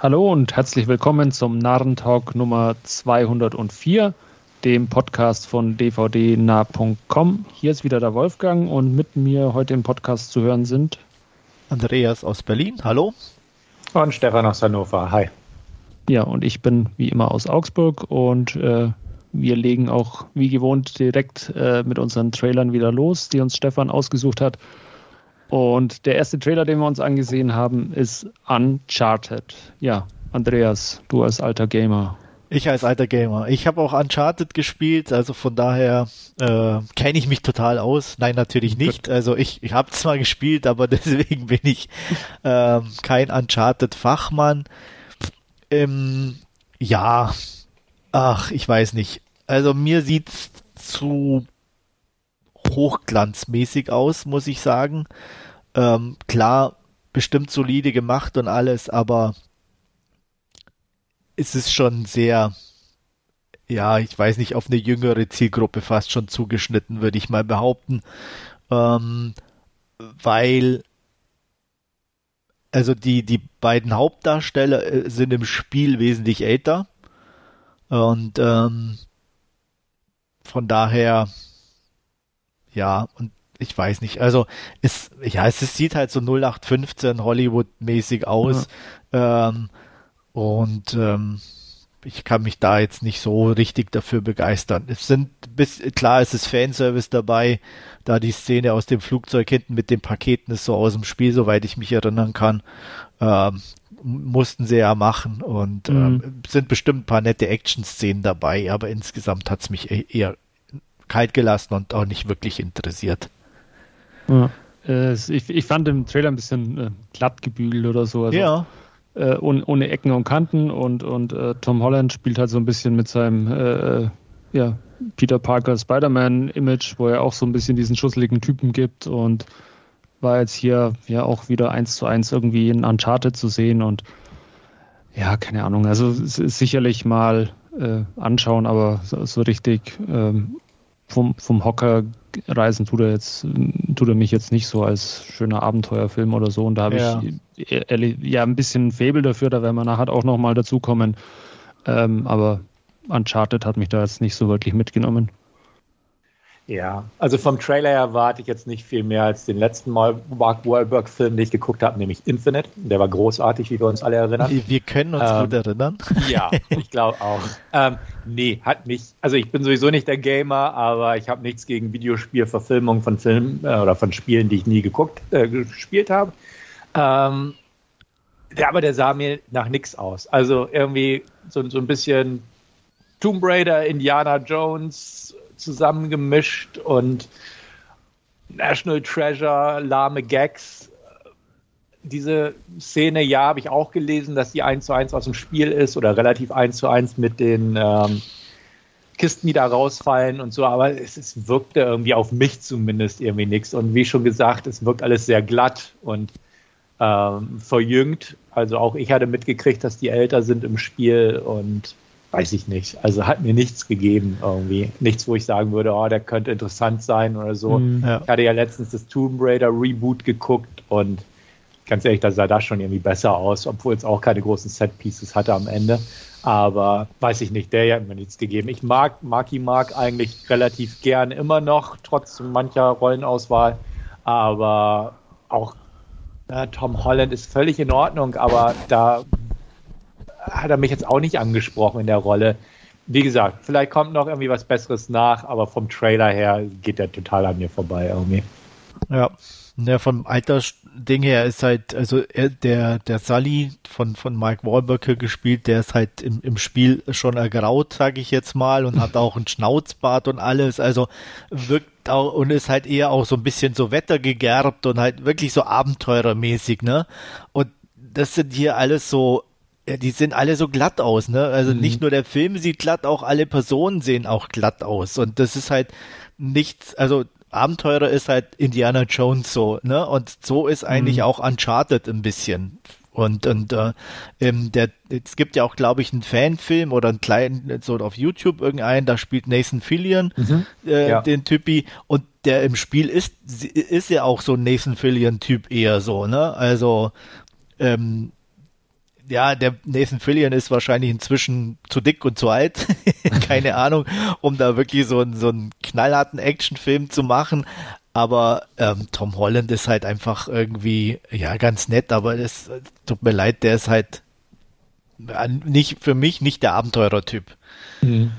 Hallo und herzlich willkommen zum Narrentalk Nummer 204, dem Podcast von dvdnah.com. Hier ist wieder der Wolfgang und mit mir heute im Podcast zu hören sind Andreas aus Berlin. Hallo. Und Stefan aus Hannover. Hi. Ja, und ich bin wie immer aus Augsburg und äh, wir legen auch wie gewohnt direkt äh, mit unseren Trailern wieder los, die uns Stefan ausgesucht hat. Und der erste Trailer, den wir uns angesehen haben, ist Uncharted. Ja, Andreas, du als alter Gamer. Ich als alter Gamer. Ich habe auch Uncharted gespielt, also von daher äh, kenne ich mich total aus. Nein, natürlich nicht. Also ich, ich habe zwar gespielt, aber deswegen bin ich äh, kein Uncharted-Fachmann. Ähm, ja, ach, ich weiß nicht. Also mir sieht's zu hochglanzmäßig aus, muss ich sagen. Ähm, klar, bestimmt solide gemacht und alles, aber es ist schon sehr, ja, ich weiß nicht, auf eine jüngere Zielgruppe fast schon zugeschnitten, würde ich mal behaupten. Ähm, weil also die, die beiden Hauptdarsteller äh, sind im Spiel wesentlich älter. Und ähm, von daher ja, und ich weiß nicht, also es, ja, es, es sieht halt so 0815 Hollywood-mäßig aus. Ja. Ähm, und ähm, ich kann mich da jetzt nicht so richtig dafür begeistern. Es sind bis klar, es ist Fanservice dabei, da die Szene aus dem Flugzeug hinten mit den Paketen ist so aus dem Spiel, soweit ich mich erinnern kann. Ähm, mussten sie ja machen und ähm, mhm. sind bestimmt ein paar nette Action-Szenen dabei, aber insgesamt hat es mich e-, eher kalt gelassen und auch nicht wirklich interessiert. Ja. Äh, ich, ich, fand den Trailer ein bisschen äh, glatt gebügelt oder so. Also, ja. Äh, ohne, ohne, Ecken und Kanten und, und äh, Tom Holland spielt halt so ein bisschen mit seinem äh, ja, Peter Parker Spider-Man-Image, wo er auch so ein bisschen diesen schusseligen Typen gibt und war jetzt hier ja auch wieder eins zu eins irgendwie in Uncharted zu sehen und ja, keine Ahnung. Also sicherlich mal äh, anschauen, aber so, so richtig ähm, vom, vom Hocker reisen tut er jetzt, tut er mich jetzt nicht so als schöner Abenteuerfilm oder so. Und da habe ja. ich ja ein bisschen Faible dafür, da werden wir nachher auch nochmal dazukommen. Ähm, aber Uncharted hat mich da jetzt nicht so wirklich mitgenommen. Ja, also vom Trailer erwarte ich jetzt nicht viel mehr als den letzten Mal Mark Wahlberg-Film, den ich geguckt habe, nämlich Infinite. Der war großartig, wie wir uns alle erinnern. Wir können uns ähm, gut erinnern. Ja, ich glaube auch. Ähm, nee, hat nicht. Also ich bin sowieso nicht der Gamer, aber ich habe nichts gegen Videospielverfilmungen von Filmen äh, oder von Spielen, die ich nie geguckt, äh, gespielt habe. Ähm, der, aber der sah mir nach nichts aus. Also irgendwie so, so ein bisschen Tomb Raider, Indiana Jones, zusammengemischt und National Treasure, lahme Gags. Diese Szene, ja, habe ich auch gelesen, dass die eins zu eins aus dem Spiel ist oder relativ eins zu eins mit den ähm, Kisten, die da rausfallen und so, aber es, es wirkte irgendwie auf mich zumindest irgendwie nichts. Und wie schon gesagt, es wirkt alles sehr glatt und ähm, verjüngt. Also auch ich hatte mitgekriegt, dass die älter sind im Spiel und weiß ich nicht. Also hat mir nichts gegeben irgendwie. Nichts, wo ich sagen würde, oh, der könnte interessant sein oder so. Mhm, ja. Ich hatte ja letztens das Tomb Raider Reboot geguckt und ganz ehrlich, da sah das schon irgendwie besser aus, obwohl es auch keine großen Set Pieces hatte am Ende. Aber weiß ich nicht, der hat mir nichts gegeben. Ich mag Marky Mark eigentlich relativ gern immer noch, trotz mancher Rollenauswahl. Aber auch ja, Tom Holland ist völlig in Ordnung, aber da hat er mich jetzt auch nicht angesprochen in der Rolle. Wie gesagt, vielleicht kommt noch irgendwie was Besseres nach, aber vom Trailer her geht der total an mir vorbei irgendwie. Ja, ja vom Altersding her ist halt, also er, der, der Sully von, von Mike Wahlberg gespielt, der ist halt im, im Spiel schon ergraut, sage ich jetzt mal, und hat auch einen Schnauzbart und alles, also wirkt auch und ist halt eher auch so ein bisschen so wettergegerbt und halt wirklich so abenteurermäßig, ne? Und das sind hier alles so ja, die sehen alle so glatt aus, ne? Also mhm. nicht nur der Film sieht glatt, auch alle Personen sehen auch glatt aus. Und das ist halt nichts, also Abenteurer ist halt Indiana Jones so, ne? Und so ist eigentlich mhm. auch Uncharted ein bisschen. Und, und äh, ähm, der, es gibt ja auch, glaube ich, einen Fanfilm oder einen kleinen, so auf YouTube irgendeinen, da spielt Nathan Fillion mhm. äh, ja. den Typi und der im Spiel ist, ist ja auch so ein Nathan Fillion-Typ eher so, ne? Also ähm, ja, der Nathan Fillion ist wahrscheinlich inzwischen zu dick und zu alt, keine Ahnung, um da wirklich so, einen so einen knallharten Actionfilm zu machen. Aber ähm, Tom Holland ist halt einfach irgendwie, ja, ganz nett, aber das tut mir leid, der ist halt nicht für mich nicht der Abenteurertyp. Mhm.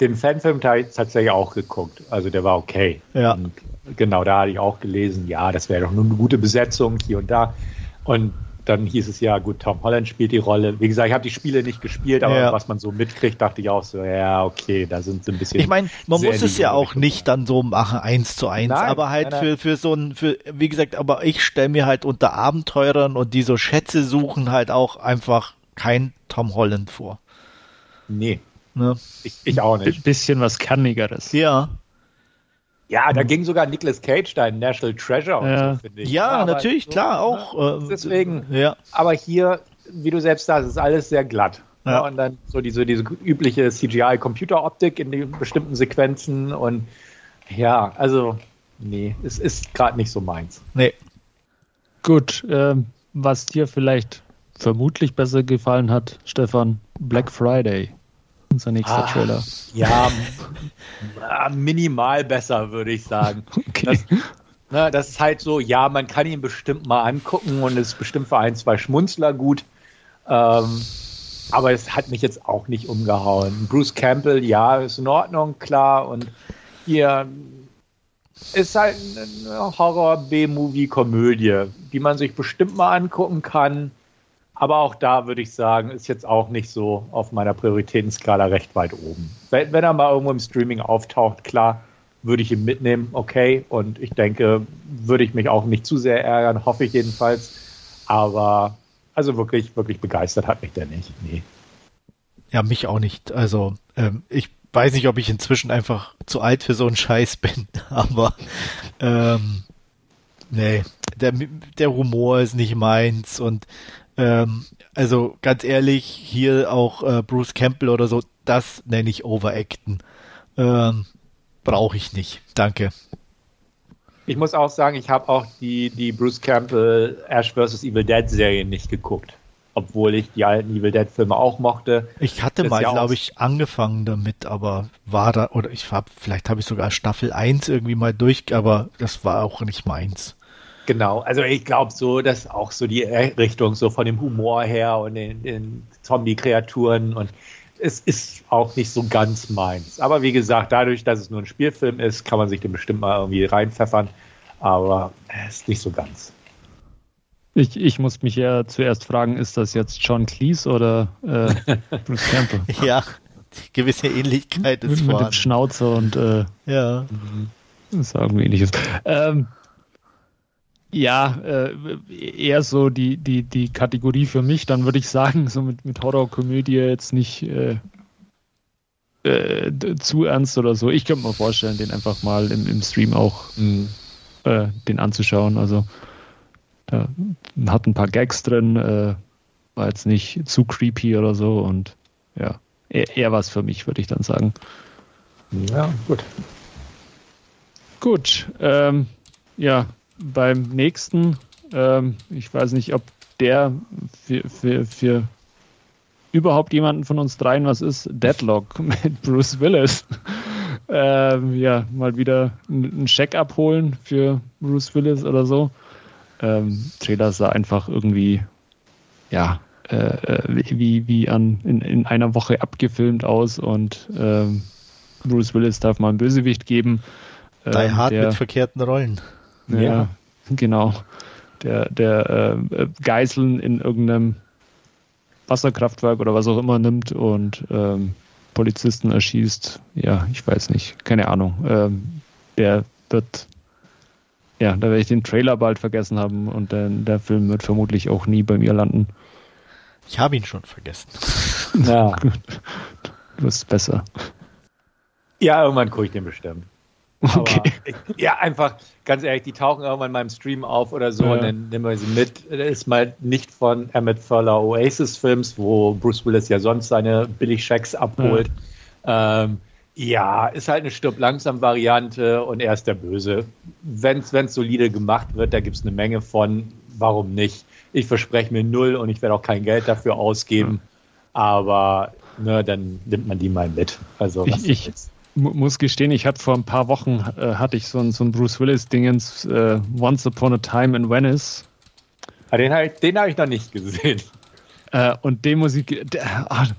Den Fanfilm habe ich tatsächlich auch geguckt. Also der war okay. Ja. Und genau, da hatte ich auch gelesen, ja, das wäre doch nur eine gute Besetzung hier und da. Und dann hieß es ja, gut, Tom Holland spielt die Rolle. Wie gesagt, ich habe die Spiele nicht gespielt, aber ja. was man so mitkriegt, dachte ich auch so, ja, okay, da sind sie ein bisschen. Ich meine, man muss es ja auch nicht dann so machen, eins zu eins, nein, aber halt nein, nein. für, für so ein, für, wie gesagt, aber ich stelle mir halt unter Abenteurern und die so Schätze suchen halt auch einfach kein Tom Holland vor. Nee. Ne? Ich, ich auch nicht. Ein bisschen was Kannigeres. Ja. Ja, da ging sogar Nicolas Cage da in National Treasure ja. so, finde ich. Ja, ja natürlich, so, klar, auch. Ne? Deswegen, ja. aber hier, wie du selbst sagst, ist alles sehr glatt. Ja. ja. und dann so diese, diese übliche CGI-Computeroptik in den bestimmten Sequenzen und ja, also, nee, es ist gerade nicht so meins. Nee. Gut, äh, was dir vielleicht vermutlich besser gefallen hat, Stefan, Black Friday. Unser nächster ah, Trailer. Ja, minimal besser, würde ich sagen. Okay. Das, ne, das ist halt so, ja, man kann ihn bestimmt mal angucken und ist bestimmt für ein, zwei Schmunzler gut. Ähm, aber es hat mich jetzt auch nicht umgehauen. Bruce Campbell, ja, ist in Ordnung, klar. Und hier ist halt eine Horror-B-Movie-Komödie, die man sich bestimmt mal angucken kann. Aber auch da würde ich sagen, ist jetzt auch nicht so auf meiner Prioritätenskala recht weit oben. Wenn, wenn er mal irgendwo im Streaming auftaucht, klar, würde ich ihn mitnehmen, okay. Und ich denke, würde ich mich auch nicht zu sehr ärgern, hoffe ich jedenfalls. Aber also wirklich, wirklich begeistert hat mich der nicht. Nee. Ja, mich auch nicht. Also ähm, ich weiß nicht, ob ich inzwischen einfach zu alt für so einen Scheiß bin, aber ähm, nee, der, der Humor ist nicht meins und ähm, also ganz ehrlich, hier auch äh, Bruce Campbell oder so, das nenne ich Overacten. Ähm, Brauche ich nicht. Danke. Ich muss auch sagen, ich habe auch die, die Bruce Campbell Ash vs. Evil Dead Serie nicht geguckt. Obwohl ich die alten Evil Dead Filme auch mochte. Ich hatte das mal, glaube ich, angefangen damit, aber war da, oder ich habe, vielleicht habe ich sogar Staffel 1 irgendwie mal durch, aber das war auch nicht meins. Genau, also ich glaube so, dass auch so die Richtung so von dem Humor her und den, den Zombie-Kreaturen und es ist auch nicht so ganz meins. Aber wie gesagt, dadurch, dass es nur ein Spielfilm ist, kann man sich den bestimmt mal irgendwie reinpfeffern. Aber es ist nicht so ganz. Ich, ich muss mich ja zuerst fragen, ist das jetzt John Cleese oder äh, Bruce Campbell? ja, gewisse Ähnlichkeit ist mit, vorhanden. Mit dem Schnauzer und äh, ja. Das ist irgendwie ähnliches. Ähm, ja, äh, eher so die, die, die Kategorie für mich, dann würde ich sagen, so mit, mit Horrorkomödie jetzt nicht äh, äh, zu ernst oder so. Ich könnte mir vorstellen, den einfach mal im, im Stream auch mhm. äh, den anzuschauen. Also da hat ein paar Gags drin, äh, war jetzt nicht zu creepy oder so und ja, eher, eher was für mich, würde ich dann sagen. Ja, gut. Gut, ähm, ja, beim nächsten, ähm, ich weiß nicht, ob der für, für, für überhaupt jemanden von uns dreien was ist, Deadlock mit Bruce Willis. ähm, ja, mal wieder einen Scheck abholen für Bruce Willis oder so. Ähm, Trailer sah einfach irgendwie, ja, äh, äh wie, wie an, in, in einer Woche abgefilmt aus und ähm, Bruce Willis darf mal einen Bösewicht geben. Die ähm, Hard mit verkehrten Rollen. Ja, ja. genau. Der, der äh, Geiseln in irgendeinem Wasserkraftwerk oder was auch immer nimmt und ähm, Polizisten erschießt. Ja, ich weiß nicht, keine Ahnung. Ähm, der wird, ja, da werde ich den Trailer bald vergessen haben und der, der Film wird vermutlich auch nie bei mir landen. Ich habe ihn schon vergessen. Ja. du bist besser. Ja, irgendwann gucke ich den bestimmt. Okay. Aber, ja, einfach, ganz ehrlich, die tauchen irgendwann mal im Stream auf oder so ja. und dann nehmen wir sie mit. Das ist mal nicht von Emmett Furler Oasis-Films, wo Bruce Willis ja sonst seine Billig-Schecks abholt. Ja. Ähm, ja, ist halt eine Stirb-langsam-Variante und er ist der Böse. Wenn es solide gemacht wird, da gibt es eine Menge von, warum nicht? Ich verspreche mir null und ich werde auch kein Geld dafür ausgeben. Aber ne, dann nimmt man die mal mit. Also ich, ich muss gestehen, ich hatte vor ein paar Wochen äh, hatte ich so ein, so ein Bruce Willis Dingens äh, Once Upon a Time in Venice. Ja, den habe ich, hab ich noch nicht gesehen. Äh, und den Musik, der, ach,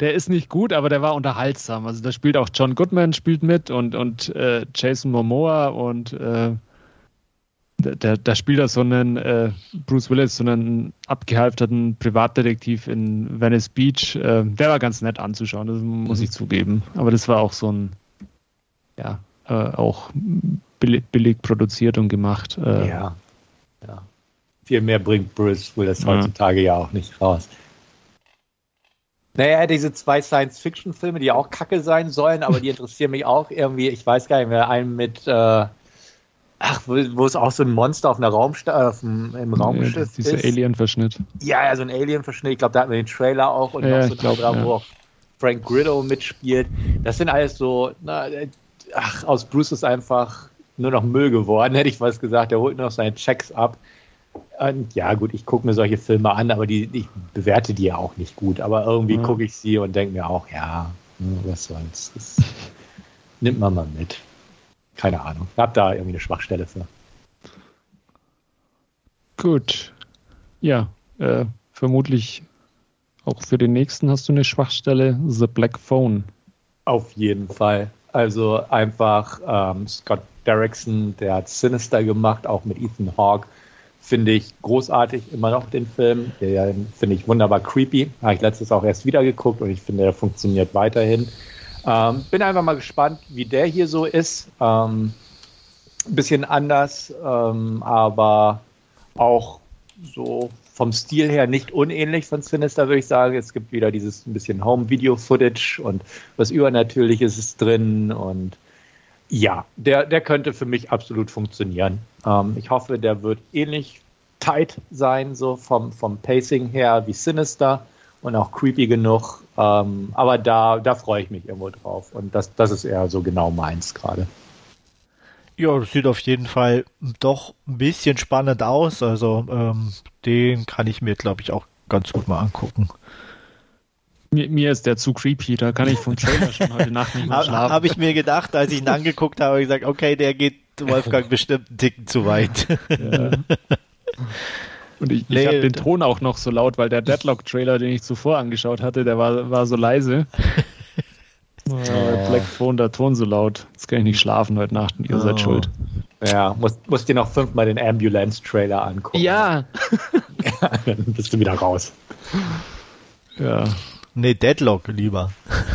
der ist nicht gut, aber der war unterhaltsam. Also da spielt auch John Goodman spielt mit und, und äh, Jason Momoa und äh, da, da spielt er so einen äh, Bruce Willis, so einen abgehalfterten Privatdetektiv in Venice Beach. Äh, der war ganz nett anzuschauen, das muss ich zugeben. Aber das war auch so ein, ja, äh, auch billig, billig, produziert und gemacht. Äh. ja. ja. Viel mehr bringt Bruce Willis heutzutage ja, ja auch nicht raus. Naja, diese zwei Science-Fiction-Filme, die auch kacke sein sollen, aber die interessieren mich auch irgendwie. Ich weiß gar nicht mehr, einen mit, äh, ach, wo, wo es auch so ein Monster auf einer Raumst auf dem, im Raumschiff ja, dieser ist. Dieser Alien-Verschnitt. Ja, ja, so ein Alien-Verschnitt. Ich glaube, da hatten wir den Trailer auch und ja, noch so ein glaub, ja. wo auch Frank Grillo mitspielt. Das sind alles so, na, ach, aus Bruce ist einfach nur noch Müll geworden, hätte ich was gesagt. Er holt nur noch seine Checks ab. Und ja, gut, ich gucke mir solche Filme an, aber die, ich bewerte die ja auch nicht gut. Aber irgendwie mhm. gucke ich sie und denke mir auch, ja, hm, was soll's. Das nimmt man mal mit. Keine Ahnung. Ich habe da irgendwie eine Schwachstelle für. Gut. Ja, äh, vermutlich auch für den nächsten hast du eine Schwachstelle, The Black Phone. Auf jeden Fall. Also einfach ähm, Scott Derrickson, der hat Sinister gemacht, auch mit Ethan Hawke finde ich großartig immer noch den Film. Den finde ich wunderbar creepy. Habe ich letztes auch erst wieder geguckt und ich finde, der funktioniert weiterhin. Ähm, bin einfach mal gespannt, wie der hier so ist. Ähm, bisschen anders, ähm, aber auch so vom Stil her nicht unähnlich von Sinister, würde ich sagen. Es gibt wieder dieses ein bisschen Home-Video-Footage und was Übernatürliches ist drin und ja, der, der könnte für mich absolut funktionieren. Ähm, ich hoffe, der wird ähnlich tight sein, so vom, vom Pacing her wie Sinister und auch creepy genug. Ähm, aber da, da freue ich mich irgendwo drauf. Und das, das ist eher so genau meins gerade. Ja, das sieht auf jeden Fall doch ein bisschen spannend aus. Also ähm, den kann ich mir, glaube ich, auch ganz gut mal angucken. Mir, mir, ist der zu creepy, da kann ich vom Trailer schon heute Nacht nicht mehr schlafen. Habe ich mir gedacht, als ich ihn angeguckt habe, gesagt, okay, der geht Wolfgang bestimmt einen Ticken zu weit. Ja. Und ich, nee, ich habe den Ton auch noch so laut, weil der Deadlock-Trailer, den ich zuvor angeschaut hatte, der war, war so leise. oh. Black Phone, der Ton so laut. Jetzt kann ich nicht schlafen heute Nacht und ihr oh. seid schuld. Ja, musst, musst dir noch fünfmal den Ambulance-Trailer angucken. Ja. ja. Dann bist du wieder raus. Ja. Nee, Deadlock lieber.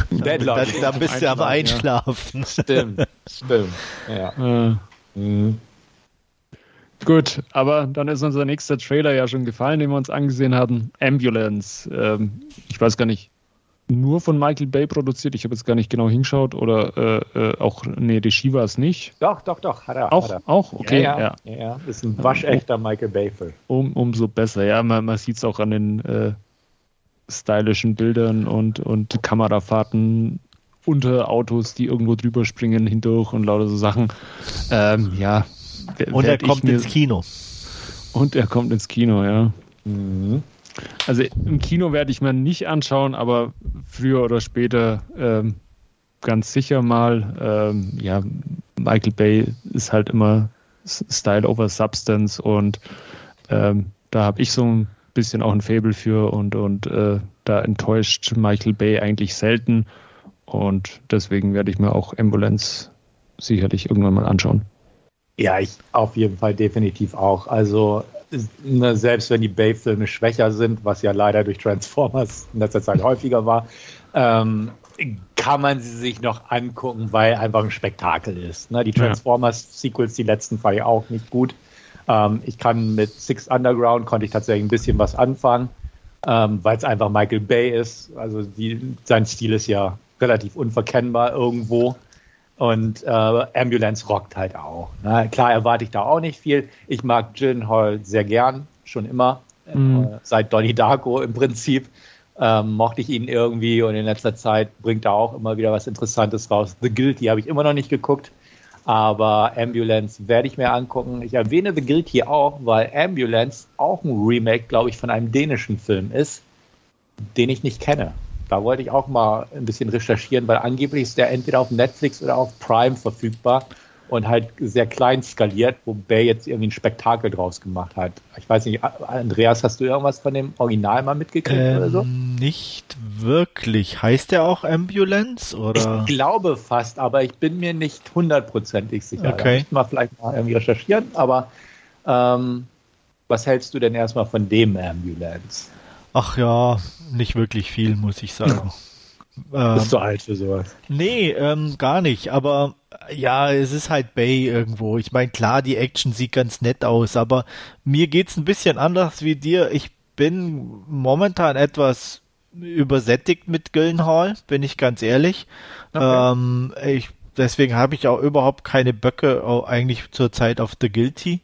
Deadlock. Da, da bist du am Einschlafen. Ja. Stimmt, stimmt. Ja. Äh. Mhm. Gut, aber dann ist unser nächster Trailer ja schon gefallen, den wir uns angesehen hatten. Ambulance. Ähm, ich weiß gar nicht, nur von Michael Bay produziert. Ich habe jetzt gar nicht genau hingeschaut oder äh, äh, auch, nee, Regie war es nicht. Doch, doch, doch, hat er. Auch, hat er. auch? okay. Ja, ja. ja. ja. ist ein waschechter Michael Bay-Film. Um, umso besser, ja. Man, man sieht es auch an den äh, stylischen Bildern und, und Kamerafahrten unter Autos, die irgendwo drüber springen, hindurch und lauter so Sachen. Ähm, ja. Und er kommt ins Kino. Und er kommt ins Kino, ja. Mhm. Also im Kino werde ich mir nicht anschauen, aber früher oder später ähm, ganz sicher mal. Ähm, ja, Michael Bay ist halt immer Style over Substance und ähm, da habe ich so ein bisschen auch ein Fable für und, und äh, da enttäuscht Michael Bay eigentlich selten. Und deswegen werde ich mir auch Ambulance sicherlich irgendwann mal anschauen. Ja, ich auf jeden Fall definitiv auch. Also ne, selbst wenn die Bay-Filme schwächer sind, was ja leider durch Transformers in letzter Zeit häufiger war, ähm, kann man sie sich noch angucken, weil einfach ein Spektakel ist. Ne? Die Transformers-Sequels, die letzten, fand ich auch nicht gut. Ähm, ich kann mit Six Underground konnte ich tatsächlich ein bisschen was anfangen, ähm, weil es einfach Michael Bay ist. Also die, sein Stil ist ja relativ unverkennbar irgendwo. Und äh, Ambulance rockt halt auch. Ne? Klar erwarte ich da auch nicht viel. Ich mag Gyllenhaal sehr gern, schon immer. Mhm. Äh, seit Donnie Darko im Prinzip. Ähm, mochte ich ihn irgendwie und in letzter Zeit bringt er auch immer wieder was Interessantes raus. The Guilty habe ich immer noch nicht geguckt. Aber Ambulance werde ich mir angucken. Ich erwähne The Guild hier auch, weil Ambulance auch ein Remake, glaube ich, von einem dänischen Film ist, den ich nicht kenne. Da wollte ich auch mal ein bisschen recherchieren, weil angeblich ist der entweder auf Netflix oder auf Prime verfügbar und halt sehr klein skaliert, wo Bay jetzt irgendwie ein Spektakel draus gemacht hat. Ich weiß nicht, Andreas, hast du irgendwas von dem Original mal mitgekriegt ähm, oder so? Nicht wirklich. Heißt der auch Ambulance oder? Ich glaube fast, aber ich bin mir nicht hundertprozentig sicher. Okay. Da mal vielleicht mal irgendwie recherchieren, aber ähm, was hältst du denn erstmal von dem Ambulance? Ach ja, nicht wirklich viel, muss ich sagen. Ähm, Bist du alt für sowas? Nee, ähm, gar nicht. Aber ja, es ist halt Bay irgendwo. Ich meine, klar, die Action sieht ganz nett aus, aber mir geht's ein bisschen anders wie dir. Ich bin momentan etwas übersättigt mit Gyllenhaal, bin ich ganz ehrlich. Okay. Ähm, ich, deswegen habe ich auch überhaupt keine Böcke eigentlich zurzeit auf The Guilty.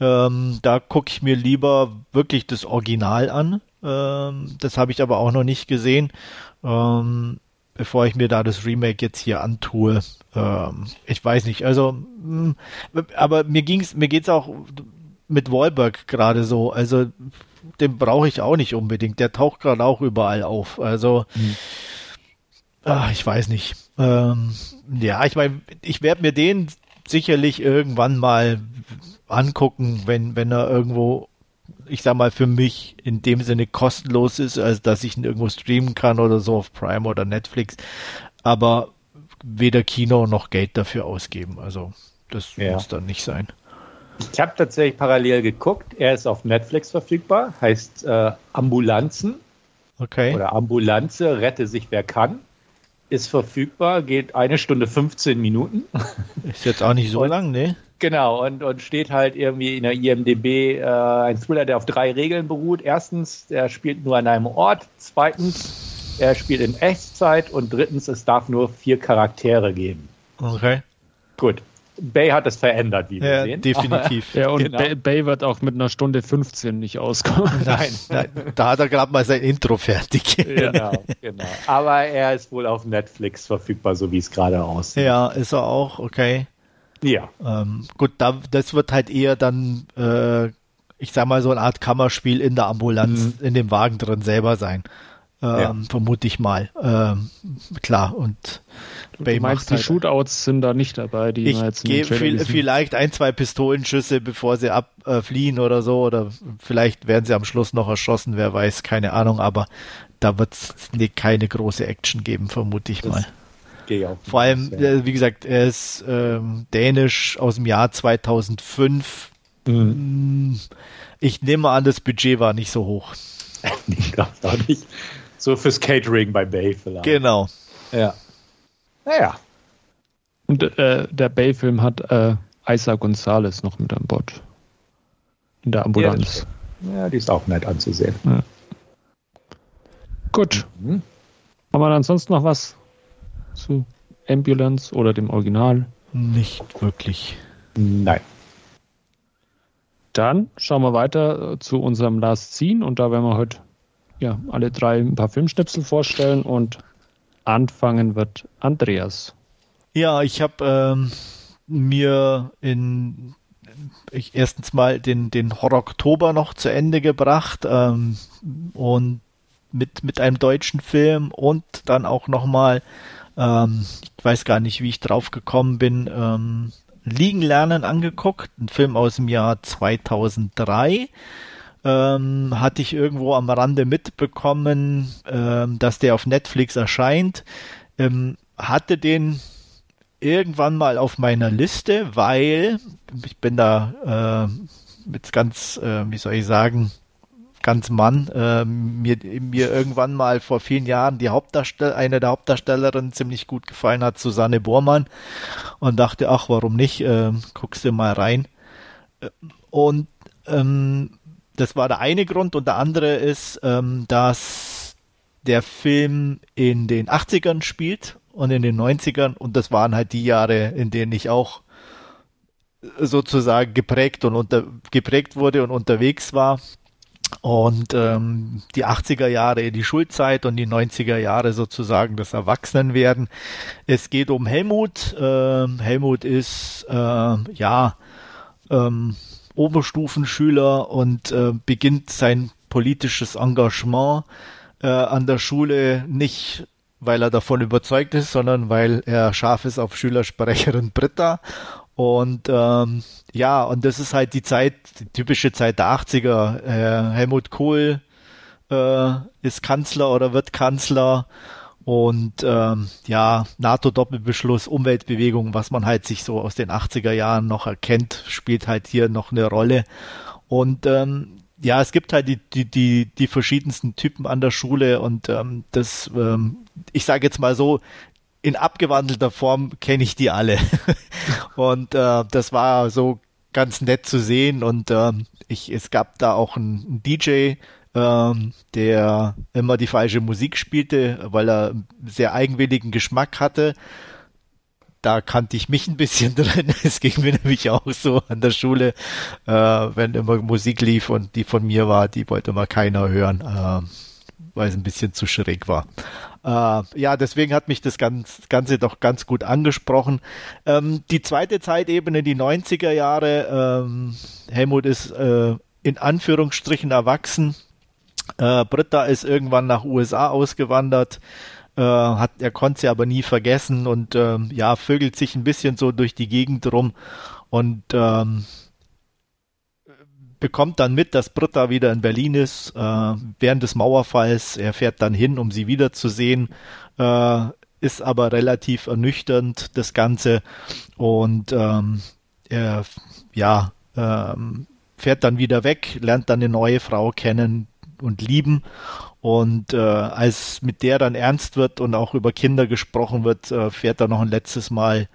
Ähm, da gucke ich mir lieber wirklich das Original an. Ähm, das habe ich aber auch noch nicht gesehen ähm, bevor ich mir da das Remake jetzt hier antue. Ähm, ich weiß nicht, also, mh, hm, aber mir ging's, mir geht's auch mit Wahlberg gerade so. Also, den brauche ich auch nicht unbedingt. Der taucht gerade auch überall auf. Also, mhm. ach, ich weiß nicht. Ähm, ja, ich meine, ich werde mir den sicherlich irgendwann mal angucken, wenn, wenn er irgendwo ich sag mal, für mich in dem Sinne kostenlos ist, als dass ich ihn irgendwo streamen kann oder so auf Prime oder Netflix. Aber weder Kino noch Geld dafür ausgeben. Also das ja. muss dann nicht sein. Ich habe tatsächlich parallel geguckt. Er ist auf Netflix verfügbar, heißt äh, Ambulanzen. Okay. Oder Ambulanze, rette sich wer kann. Ist verfügbar, geht eine Stunde 15 Minuten. Ist jetzt auch nicht so Und, lang, ne? Genau, und, und steht halt irgendwie in der IMDB äh, ein Thriller, der auf drei Regeln beruht. Erstens, er spielt nur an einem Ort. Zweitens, er spielt in Echtzeit. Und drittens, es darf nur vier Charaktere geben. Okay. Gut. Bay hat es verändert, wie wir ja, sehen. Definitiv. ja, und genau. Bay, Bay, wird auch mit einer Stunde 15 nicht auskommen. Nein, nein da hat er gerade mal sein Intro fertig. genau, genau. Aber er ist wohl auf Netflix verfügbar, so wie es gerade aussieht. Ja, ist er auch, okay. Ja. Ähm, gut, da, das wird halt eher dann, äh, ich sag mal, so eine Art Kammerspiel in der Ambulanz, mhm. in dem Wagen drin selber sein. Ähm, ja. Vermute ich mal. Ähm, klar, und Bay du meinst, die halt, Shootouts sind da nicht dabei, die ich jetzt viel, vielleicht ein, zwei Pistolenschüsse, bevor sie abfliehen äh, oder so, oder vielleicht werden sie am Schluss noch erschossen, wer weiß, keine Ahnung, aber da wird es keine große Action geben, vermute ich das, mal. Gehe auch. Vor allem, ja. Äh, wie gesagt, er ist ähm, dänisch aus dem Jahr 2005. Mhm. Ich nehme an, das Budget war nicht so hoch. ich glaube auch nicht. So fürs Catering bei Bay vielleicht. Genau. Ja. Naja. Und äh, der Bay-Film hat äh, Isa Gonzalez noch mit an Bord. In der Ambulanz. Ja, ja, die ist auch nett anzusehen. Ja. Gut. Mhm. Haben wir ansonsten noch was zu Ambulance oder dem Original? Nicht wirklich. Nein. Dann schauen wir weiter zu unserem Last Scene und da werden wir heute ja, alle drei ein paar Filmschnipsel vorstellen und anfangen wird Andreas. Ja, ich habe ähm, mir in ich erstens mal den, den Horror Oktober noch zu Ende gebracht ähm, und mit, mit einem deutschen Film und dann auch nochmal ähm, ich weiß gar nicht, wie ich drauf gekommen bin, ähm, Liegen lernen angeguckt, ein Film aus dem Jahr 2003. Ähm, hatte ich irgendwo am Rande mitbekommen, ähm, dass der auf Netflix erscheint. Ähm, hatte den irgendwann mal auf meiner Liste, weil ich bin da äh, mit ganz, äh, wie soll ich sagen, ganz Mann äh, mir, mir irgendwann mal vor vielen Jahren die Hauptdarstell eine der Hauptdarstellerinnen ziemlich gut gefallen hat, Susanne Bormann. Und dachte, ach, warum nicht, äh, guckst du mal rein. Äh, und ähm, das war der eine Grund. Und der andere ist, ähm, dass der Film in den 80ern spielt und in den 90ern und das waren halt die Jahre, in denen ich auch sozusagen geprägt und unter, geprägt wurde und unterwegs war Und ähm, die 80er Jahre die Schulzeit und die 90er Jahre sozusagen das Erwachsenenwerden. Es geht um Helmut. Ähm, Helmut ist äh, ja ähm, Oberstufenschüler und äh, beginnt sein politisches Engagement äh, an der Schule nicht weil er davon überzeugt ist, sondern weil er scharf ist auf Schülersprecherin Britta. Und ähm, ja, und das ist halt die Zeit, die typische Zeit der 80er. Äh, Helmut Kohl äh, ist Kanzler oder wird Kanzler. Und ähm, ja, NATO-Doppelbeschluss, Umweltbewegung, was man halt sich so aus den 80er Jahren noch erkennt, spielt halt hier noch eine Rolle. Und ähm, ja, es gibt halt die, die, die, die verschiedensten Typen an der Schule und ähm, das, ähm, ich sage jetzt mal so, in abgewandelter Form kenne ich die alle. und äh, das war so ganz nett zu sehen und ähm, ich, es gab da auch einen DJ, ähm, der immer die falsche Musik spielte, weil er sehr eigenwilligen Geschmack hatte da kannte ich mich ein bisschen drin. Es ging mir nämlich auch so an der Schule, äh, wenn immer Musik lief und die von mir war, die wollte mal keiner hören, äh, weil es ein bisschen zu schräg war. Äh, ja, deswegen hat mich das Ganze doch ganz gut angesprochen. Ähm, die zweite Zeitebene, die 90er Jahre, ähm, Helmut ist äh, in Anführungsstrichen erwachsen. Äh, Britta ist irgendwann nach USA ausgewandert äh, hat, er konnte sie aber nie vergessen und ähm, ja, vögelt sich ein bisschen so durch die Gegend rum und ähm, bekommt dann mit, dass Britta wieder in Berlin ist, äh, während des Mauerfalls. Er fährt dann hin, um sie wiederzusehen, äh, ist aber relativ ernüchternd, das Ganze. Und ähm, er, ja, ähm, fährt dann wieder weg, lernt dann eine neue Frau kennen und lieben und äh, als mit der dann ernst wird und auch über Kinder gesprochen wird, äh, fährt er noch ein letztes Mal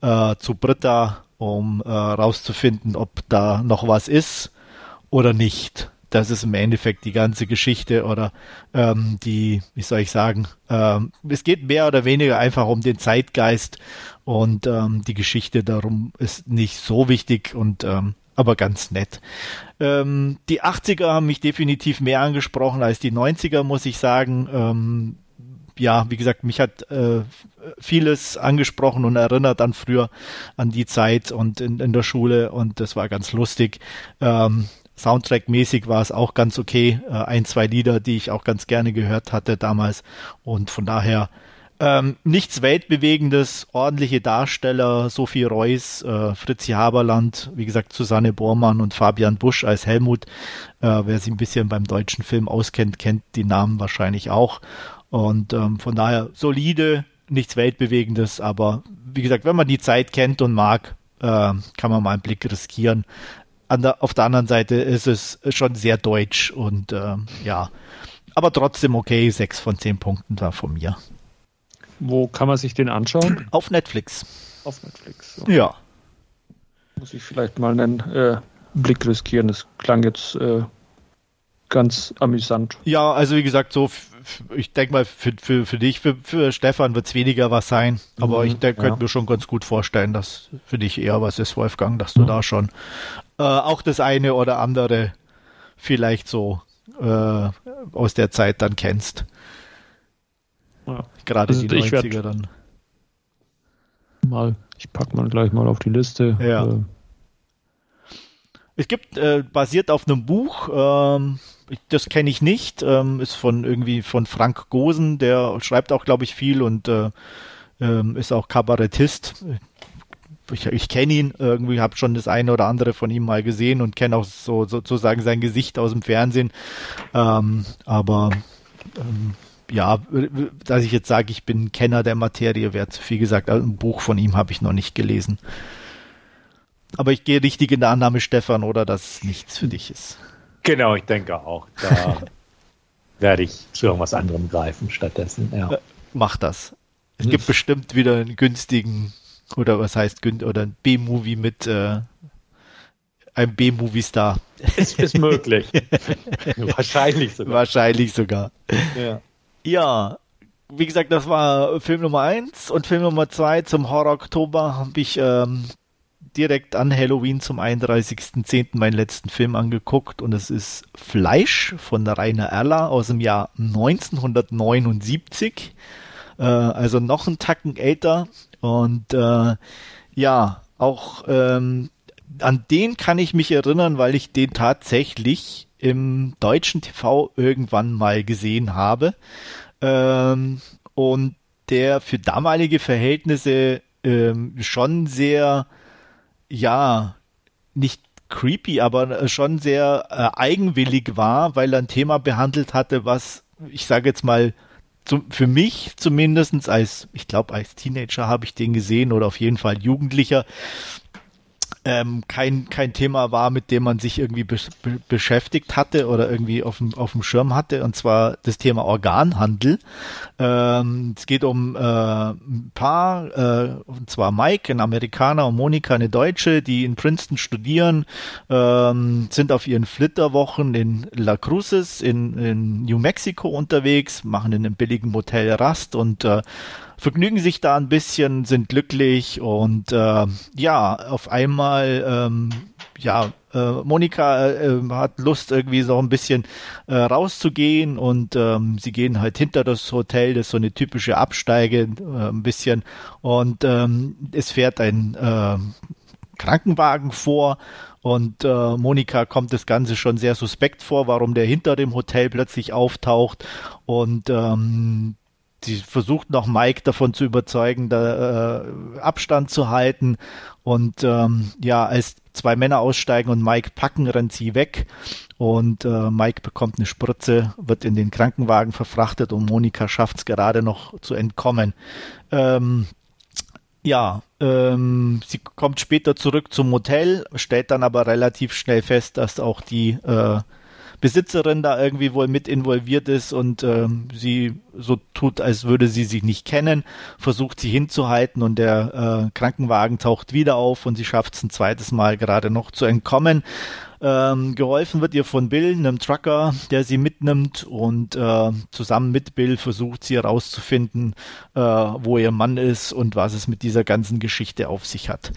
äh, zu Britta, um äh, rauszufinden, ob da noch was ist oder nicht. Das ist im Endeffekt die ganze Geschichte oder ähm, die, wie soll ich sagen, ähm, es geht mehr oder weniger einfach um den Zeitgeist und ähm, die Geschichte darum ist nicht so wichtig und ähm, aber ganz nett. Ähm, die 80er haben mich definitiv mehr angesprochen als die 90er, muss ich sagen. Ähm, ja, wie gesagt, mich hat äh, vieles angesprochen und erinnert an früher, an die Zeit und in, in der Schule und das war ganz lustig. Ähm, Soundtrack-mäßig war es auch ganz okay. Äh, ein, zwei Lieder, die ich auch ganz gerne gehört hatte damals und von daher ähm, nichts Weltbewegendes, ordentliche Darsteller, Sophie Reuss, äh, Fritzi Haberland, wie gesagt Susanne Bormann und Fabian Busch als Helmut. Äh, wer sich ein bisschen beim deutschen Film auskennt, kennt die Namen wahrscheinlich auch. Und ähm, von daher solide, nichts Weltbewegendes, aber wie gesagt, wenn man die Zeit kennt und mag, äh, kann man mal einen Blick riskieren. Der, auf der anderen Seite ist es schon sehr deutsch und äh, ja, aber trotzdem okay, sechs von zehn Punkten da von mir. Wo kann man sich den anschauen? Auf Netflix. Auf Netflix. So. Ja. Muss ich vielleicht mal einen äh, Blick riskieren. Das klang jetzt äh, ganz amüsant. Ja, also wie gesagt, so, ich denke mal, für, für, für dich, für, für Stefan wird es weniger was sein. Aber mhm, ich könnte ja. mir schon ganz gut vorstellen, dass für dich eher was ist, Wolfgang, dass du mhm. da schon äh, auch das eine oder andere vielleicht so äh, aus der Zeit dann kennst. Ja. Gerade also die 90er dann. Mal, ich packe mal gleich mal auf die Liste. Ja. Äh, es gibt, äh, basiert auf einem Buch, ähm, das kenne ich nicht, ähm, ist von irgendwie von Frank Gosen, der schreibt auch, glaube ich, viel und äh, ähm, ist auch Kabarettist. Ich, ich kenne ihn irgendwie, habe schon das eine oder andere von ihm mal gesehen und kenne auch so sozusagen sein Gesicht aus dem Fernsehen. Ähm, aber ähm, ja, dass ich jetzt sage, ich bin Kenner der Materie, wäre zu viel gesagt. Also ein Buch von ihm habe ich noch nicht gelesen. Aber ich gehe richtig in der Annahme, Stefan, oder dass nichts für dich ist. Genau, ich denke auch. Da werde ich zu irgendwas anderem greifen stattdessen. Ja. Äh, mach das. Es gibt bestimmt wieder einen günstigen, oder was heißt, oder ein B-Movie mit äh, einem B-Movie-Star. Ist, ist möglich. Wahrscheinlich sogar. Wahrscheinlich sogar. Ja. Ja, wie gesagt, das war Film Nummer eins und Film Nummer zwei zum Horror Oktober habe ich ähm, direkt an Halloween zum 31.10. meinen letzten Film angeguckt und es ist Fleisch von Rainer Erler aus dem Jahr 1979. Äh, also noch ein Tacken älter und äh, ja, auch ähm, an den kann ich mich erinnern, weil ich den tatsächlich im deutschen TV irgendwann mal gesehen habe. Ähm, und der für damalige Verhältnisse ähm, schon sehr, ja, nicht creepy, aber schon sehr äh, eigenwillig war, weil er ein Thema behandelt hatte, was ich sage jetzt mal zum, für mich zumindestens als, ich glaube als Teenager habe ich den gesehen oder auf jeden Fall Jugendlicher, ähm, kein, kein Thema war, mit dem man sich irgendwie be be beschäftigt hatte oder irgendwie auf dem, auf dem Schirm hatte, und zwar das Thema Organhandel. Ähm, es geht um äh, ein Paar, äh, und zwar Mike, ein Amerikaner, und Monika, eine Deutsche, die in Princeton studieren, ähm, sind auf ihren Flitterwochen in La Cruces in, in New Mexico unterwegs, machen in einem billigen Motel Rast und äh, vergnügen sich da ein bisschen, sind glücklich und äh, ja, auf einmal, ähm, ja, äh, Monika äh, hat Lust irgendwie so ein bisschen äh, rauszugehen und ähm, sie gehen halt hinter das Hotel, das ist so eine typische Absteige äh, ein bisschen und ähm, es fährt ein äh, Krankenwagen vor und äh, Monika kommt das Ganze schon sehr suspekt vor, warum der hinter dem Hotel plötzlich auftaucht und ähm, sie versucht noch Mike davon zu überzeugen, da äh, Abstand zu halten. Und ähm, ja, als zwei Männer aussteigen und Mike packen, rennt sie weg. Und äh, Mike bekommt eine Spritze, wird in den Krankenwagen verfrachtet und Monika schafft es gerade noch zu entkommen. Ähm, ja, ähm, sie kommt später zurück zum Hotel, stellt dann aber relativ schnell fest, dass auch die äh, Besitzerin da irgendwie wohl mit involviert ist und ähm, sie so tut, als würde sie sich nicht kennen, versucht sie hinzuhalten und der äh, Krankenwagen taucht wieder auf und sie schafft es ein zweites Mal gerade noch zu entkommen. Ähm, geholfen wird ihr von Bill, einem Trucker, der sie mitnimmt und äh, zusammen mit Bill versucht sie herauszufinden, äh, wo ihr Mann ist und was es mit dieser ganzen Geschichte auf sich hat.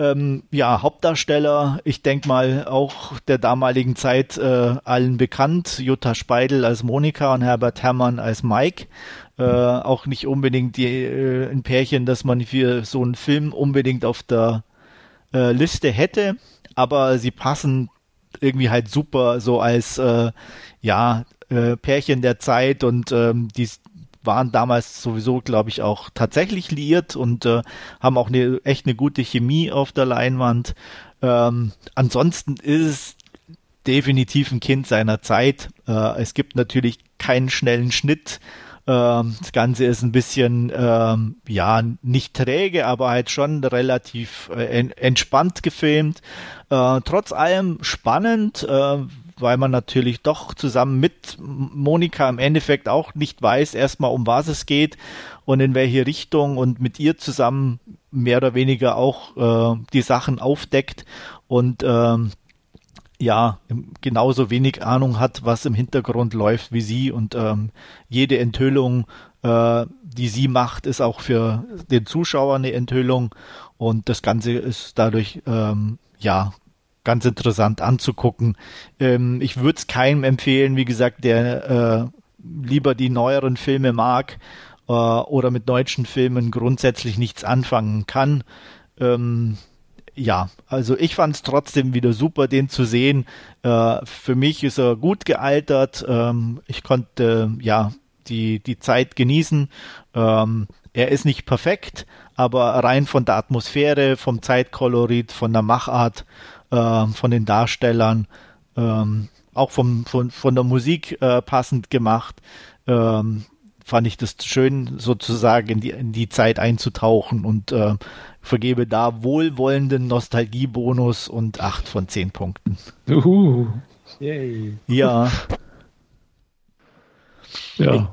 Ähm, ja, Hauptdarsteller, ich denke mal auch der damaligen Zeit äh, allen bekannt. Jutta Speidel als Monika und Herbert Herrmann als Mike. Äh, auch nicht unbedingt die, äh, ein Pärchen, das man für so einen Film unbedingt auf der äh, Liste hätte, aber sie passen irgendwie halt super so als äh, ja äh, Pärchen der Zeit und ähm, die waren damals sowieso, glaube ich, auch tatsächlich liiert und äh, haben auch eine, echt eine gute Chemie auf der Leinwand. Ähm, ansonsten ist es definitiv ein Kind seiner Zeit. Äh, es gibt natürlich keinen schnellen Schnitt. Ähm, das Ganze ist ein bisschen, ähm, ja, nicht träge, aber halt schon relativ äh, entspannt gefilmt. Äh, trotz allem spannend, äh, weil man natürlich doch zusammen mit Monika im Endeffekt auch nicht weiß, erstmal um was es geht und in welche Richtung und mit ihr zusammen mehr oder weniger auch äh, die Sachen aufdeckt und ähm, ja, genauso wenig Ahnung hat, was im Hintergrund läuft wie sie und ähm, jede Enthüllung, äh, die sie macht, ist auch für den Zuschauer eine Enthüllung und das Ganze ist dadurch ähm, ja ganz interessant anzugucken. Ähm, ich würde es keinem empfehlen, wie gesagt, der äh, lieber die neueren Filme mag äh, oder mit deutschen Filmen grundsätzlich nichts anfangen kann. Ähm, ja, also ich fand es trotzdem wieder super, den zu sehen. Äh, für mich ist er gut gealtert. Ähm, ich konnte ja die, die Zeit genießen. Ähm, er ist nicht perfekt, aber rein von der Atmosphäre, vom Zeitkolorit, von der Machart äh, von den Darstellern, ähm, auch vom, von, von der Musik äh, passend gemacht. Ähm, fand ich das schön, sozusagen in die, in die Zeit einzutauchen und äh, vergebe da wohlwollenden Nostalgiebonus und acht von zehn Punkten. Uhu. Yay. Ja. Ja. Ich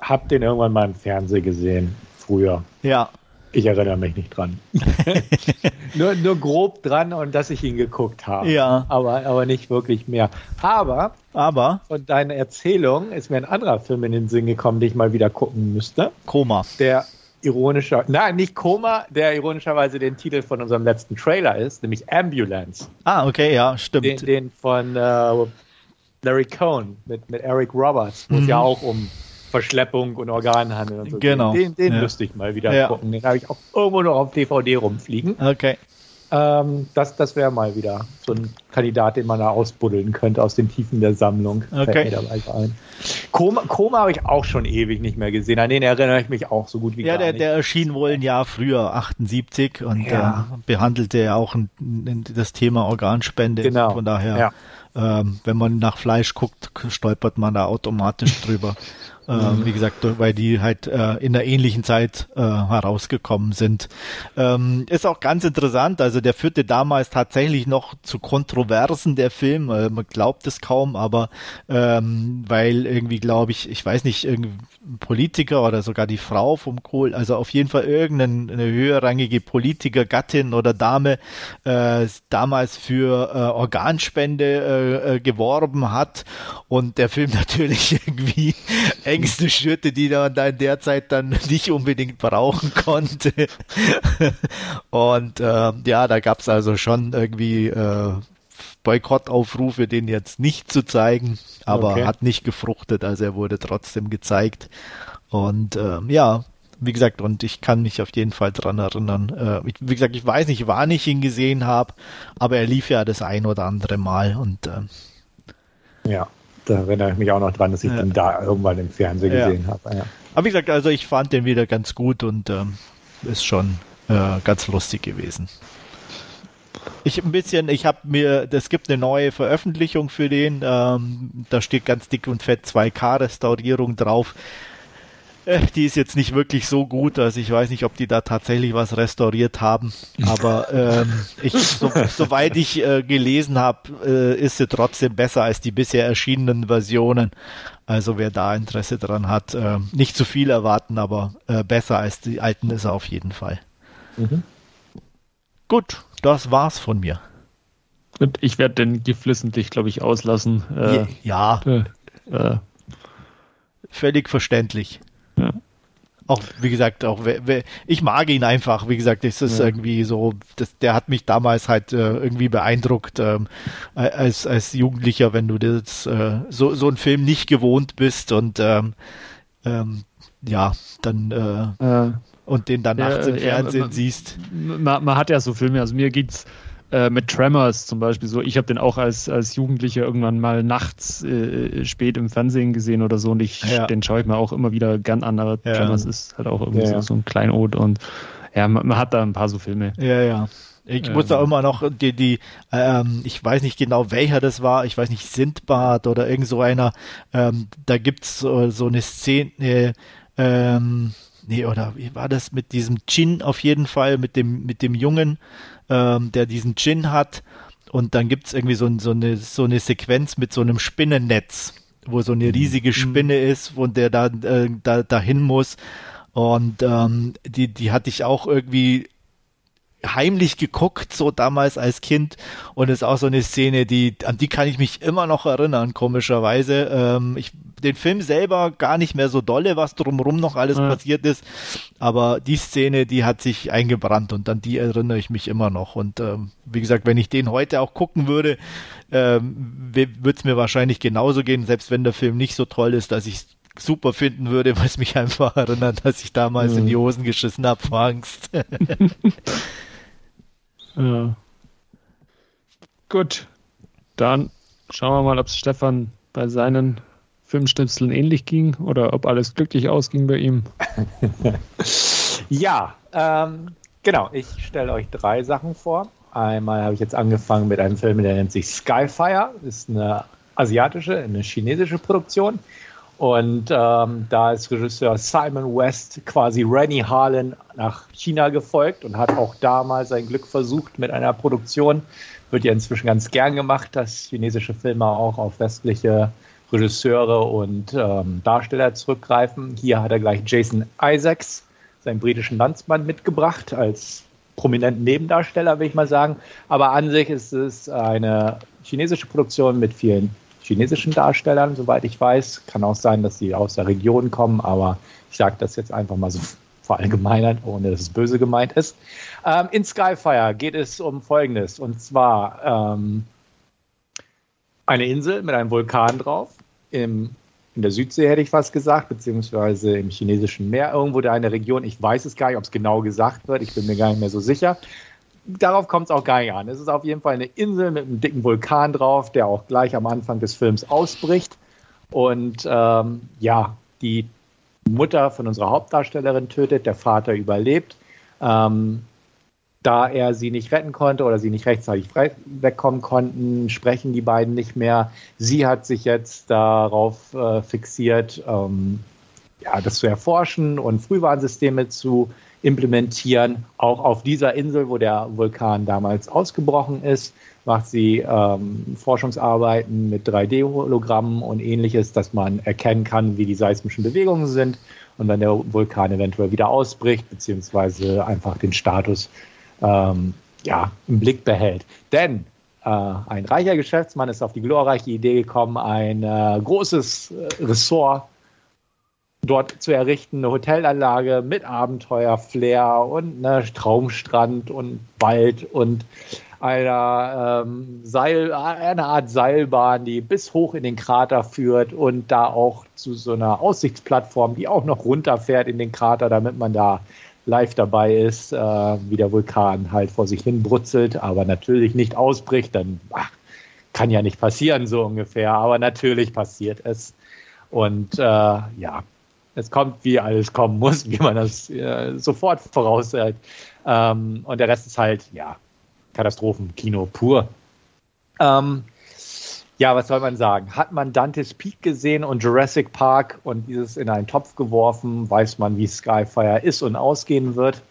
hab den irgendwann mal im Fernsehen gesehen, früher. Ja. Ich erinnere mich nicht dran. nur, nur grob dran und dass ich ihn geguckt habe. Ja. Aber, aber nicht wirklich mehr. Aber, aber von deiner Erzählung ist mir ein anderer Film in den Sinn gekommen, den ich mal wieder gucken müsste. Koma. Der ironischer, nein, nicht Koma, der ironischerweise den Titel von unserem letzten Trailer ist, nämlich Ambulance. Ah, okay, ja, stimmt. Den, den von äh, Larry Cohn mit, mit Eric Roberts, wo mhm. es ja auch um Verschleppung und Organhandel und so Genau. Den, den ja. müsste ich mal wieder ja. gucken. Den habe ich auch irgendwo noch auf DVD rumfliegen. Okay. Ähm, das das wäre mal wieder so ein Kandidat, den man da ausbuddeln könnte aus den Tiefen der Sammlung. Okay. Ein. Koma, Koma habe ich auch schon ewig nicht mehr gesehen. An den erinnere ich mich auch so gut wie ja, gar der, nicht. der erschien wohl ein Jahr früher, 78, und ja. äh, behandelte ja auch ein, ein, das Thema Organspende. Genau. Von daher, ja. ähm, wenn man nach Fleisch guckt, stolpert man da automatisch drüber. Ähm, wie gesagt, weil die halt äh, in der ähnlichen Zeit äh, herausgekommen sind. Ähm, ist auch ganz interessant, also der führte damals tatsächlich noch zu Kontroversen der Film, äh, man glaubt es kaum, aber ähm, weil irgendwie glaube ich, ich weiß nicht, irgendwie Politiker oder sogar die Frau vom Kohl, also auf jeden Fall irgendeine höherrangige Politiker, Gattin oder Dame äh, damals für äh, Organspende äh, äh, geworben hat. Und der Film natürlich irgendwie Ängste schürte, die man da in der Zeit dann nicht unbedingt brauchen konnte. Und äh, ja, da gab es also schon irgendwie äh, Boykottaufrufe, den jetzt nicht zu zeigen, aber okay. hat nicht gefruchtet, also er wurde trotzdem gezeigt. Und äh, ja, wie gesagt, und ich kann mich auf jeden Fall dran erinnern. Äh, ich, wie gesagt, ich weiß nicht, wann ich ihn gesehen habe, aber er lief ja das ein oder andere Mal und äh, ja da erinnere ich mich auch noch dran, dass ich ja. den da irgendwann im Fernsehen ja. gesehen habe. Ja. Aber wie gesagt, also ich fand den wieder ganz gut und ähm, ist schon äh, ganz lustig gewesen. Ich ein bisschen, ich habe mir, es gibt eine neue Veröffentlichung für den, ähm, da steht ganz dick und fett 2K-Restaurierung drauf. Äh, die ist jetzt nicht wirklich so gut, also ich weiß nicht, ob die da tatsächlich was restauriert haben, aber ähm, ich, so, soweit ich äh, gelesen habe, äh, ist sie trotzdem besser als die bisher erschienenen Versionen. Also wer da Interesse dran hat, äh, nicht zu viel erwarten, aber äh, besser als die alten ist er auf jeden Fall. Mhm. Gut, das war's von mir. Und ich werde den geflissentlich, glaube ich, auslassen. Äh, ja. Äh, Völlig verständlich. Auch, wie gesagt, auch ich mag ihn einfach, wie gesagt, es ist ja. irgendwie so, das, der hat mich damals halt äh, irgendwie beeindruckt ähm, als, als Jugendlicher, wenn du das äh, so, so einen Film nicht gewohnt bist und ähm, ähm, ja, dann äh, und den dann nachts im Fernsehen man, siehst. Man, man, hat ja so Filme, also mir geht's äh, mit Tremors zum Beispiel so. Ich habe den auch als, als Jugendlicher irgendwann mal nachts äh, spät im Fernsehen gesehen oder so und ich, ja. den schaue ich mir auch immer wieder gern an, aber ja. Tremors ist halt auch irgendwie ja, so, so, ein Kleinod und ja, man, man, hat da ein paar so Filme. Ja, ja. Ich ähm. muss da immer noch die, die ähm, ich weiß nicht genau welcher das war, ich weiß nicht, Sindbad oder irgend so einer, ähm, da gibt's so, so eine Szene, ähm, nee, oder wie war das mit diesem Chin auf jeden Fall, mit dem, mit dem Jungen, ähm, der diesen Gin hat. Und dann gibt es irgendwie so, so, eine, so eine Sequenz mit so einem Spinnennetz, wo so eine mhm. riesige Spinne mhm. ist, wo der da, äh, da dahin muss. Und ähm, die, die hatte ich auch irgendwie heimlich geguckt, so damals als Kind. Und es ist auch so eine Szene, die, an die kann ich mich immer noch erinnern, komischerweise. Ähm, ich, den Film selber gar nicht mehr so dolle, was drumherum noch alles ja. passiert ist. Aber die Szene, die hat sich eingebrannt und an die erinnere ich mich immer noch. Und ähm, wie gesagt, wenn ich den heute auch gucken würde, ähm, würde es mir wahrscheinlich genauso gehen, selbst wenn der Film nicht so toll ist, dass ich super finden würde, weil es mich einfach erinnert, dass ich damals mhm. in die Hosen geschissen habe vor Angst. Ja. Gut, dann schauen wir mal, ob es Stefan bei seinen Filmschnipseln ähnlich ging oder ob alles glücklich ausging bei ihm. ja, ähm, genau. Ich stelle euch drei Sachen vor. Einmal habe ich jetzt angefangen mit einem Film, der nennt sich Skyfire. Ist eine asiatische, eine chinesische Produktion. Und ähm, da ist Regisseur Simon West quasi Rennie Harlan nach China gefolgt und hat auch damals sein Glück versucht mit einer Produktion. Wird ja inzwischen ganz gern gemacht, dass chinesische Filme auch auf westliche Regisseure und ähm, Darsteller zurückgreifen. Hier hat er gleich Jason Isaacs, seinen britischen Landsmann, mitgebracht als prominenten Nebendarsteller, will ich mal sagen. Aber an sich ist es eine chinesische Produktion mit vielen chinesischen Darstellern, soweit ich weiß. Kann auch sein, dass sie aus der Region kommen, aber ich sage das jetzt einfach mal so verallgemeinern, ohne dass es böse gemeint ist. Ähm, in Skyfire geht es um Folgendes, und zwar ähm, eine Insel mit einem Vulkan drauf, im, in der Südsee hätte ich fast gesagt, beziehungsweise im chinesischen Meer, irgendwo da eine Region, ich weiß es gar nicht, ob es genau gesagt wird, ich bin mir gar nicht mehr so sicher. Darauf kommt es auch gar nicht an. Es ist auf jeden Fall eine Insel mit einem dicken Vulkan drauf, der auch gleich am Anfang des Films ausbricht. Und ähm, ja, die Mutter von unserer Hauptdarstellerin tötet, der Vater überlebt. Ähm, da er sie nicht retten konnte oder sie nicht rechtzeitig wegkommen konnten, sprechen die beiden nicht mehr. Sie hat sich jetzt darauf äh, fixiert, ähm, ja, das zu erforschen und Frühwarnsysteme zu implementieren. Auch auf dieser Insel, wo der Vulkan damals ausgebrochen ist, macht sie ähm, Forschungsarbeiten mit 3D-Hologrammen und ähnliches, dass man erkennen kann, wie die seismischen Bewegungen sind und wenn der Vulkan eventuell wieder ausbricht, beziehungsweise einfach den Status ähm, ja, im Blick behält. Denn äh, ein reicher Geschäftsmann ist auf die glorreiche Idee gekommen, ein äh, großes äh, Ressort dort zu errichten, eine Hotelanlage mit Abenteuer-Flair und ne, Traumstrand und Wald und einer ähm, Seil, eine Art Seilbahn, die bis hoch in den Krater führt und da auch zu so einer Aussichtsplattform, die auch noch runterfährt in den Krater, damit man da live dabei ist, äh, wie der Vulkan halt vor sich hin brutzelt, aber natürlich nicht ausbricht, dann ach, kann ja nicht passieren, so ungefähr, aber natürlich passiert es. Und äh, ja, es kommt, wie alles kommen muss, wie man das äh, sofort voraussagt. Ähm, und der Rest ist halt, ja, Katastrophenkino pur. Ähm, ja, was soll man sagen? Hat man Dante's Peak gesehen und Jurassic Park und dieses in einen Topf geworfen, weiß man, wie Skyfire ist und ausgehen wird.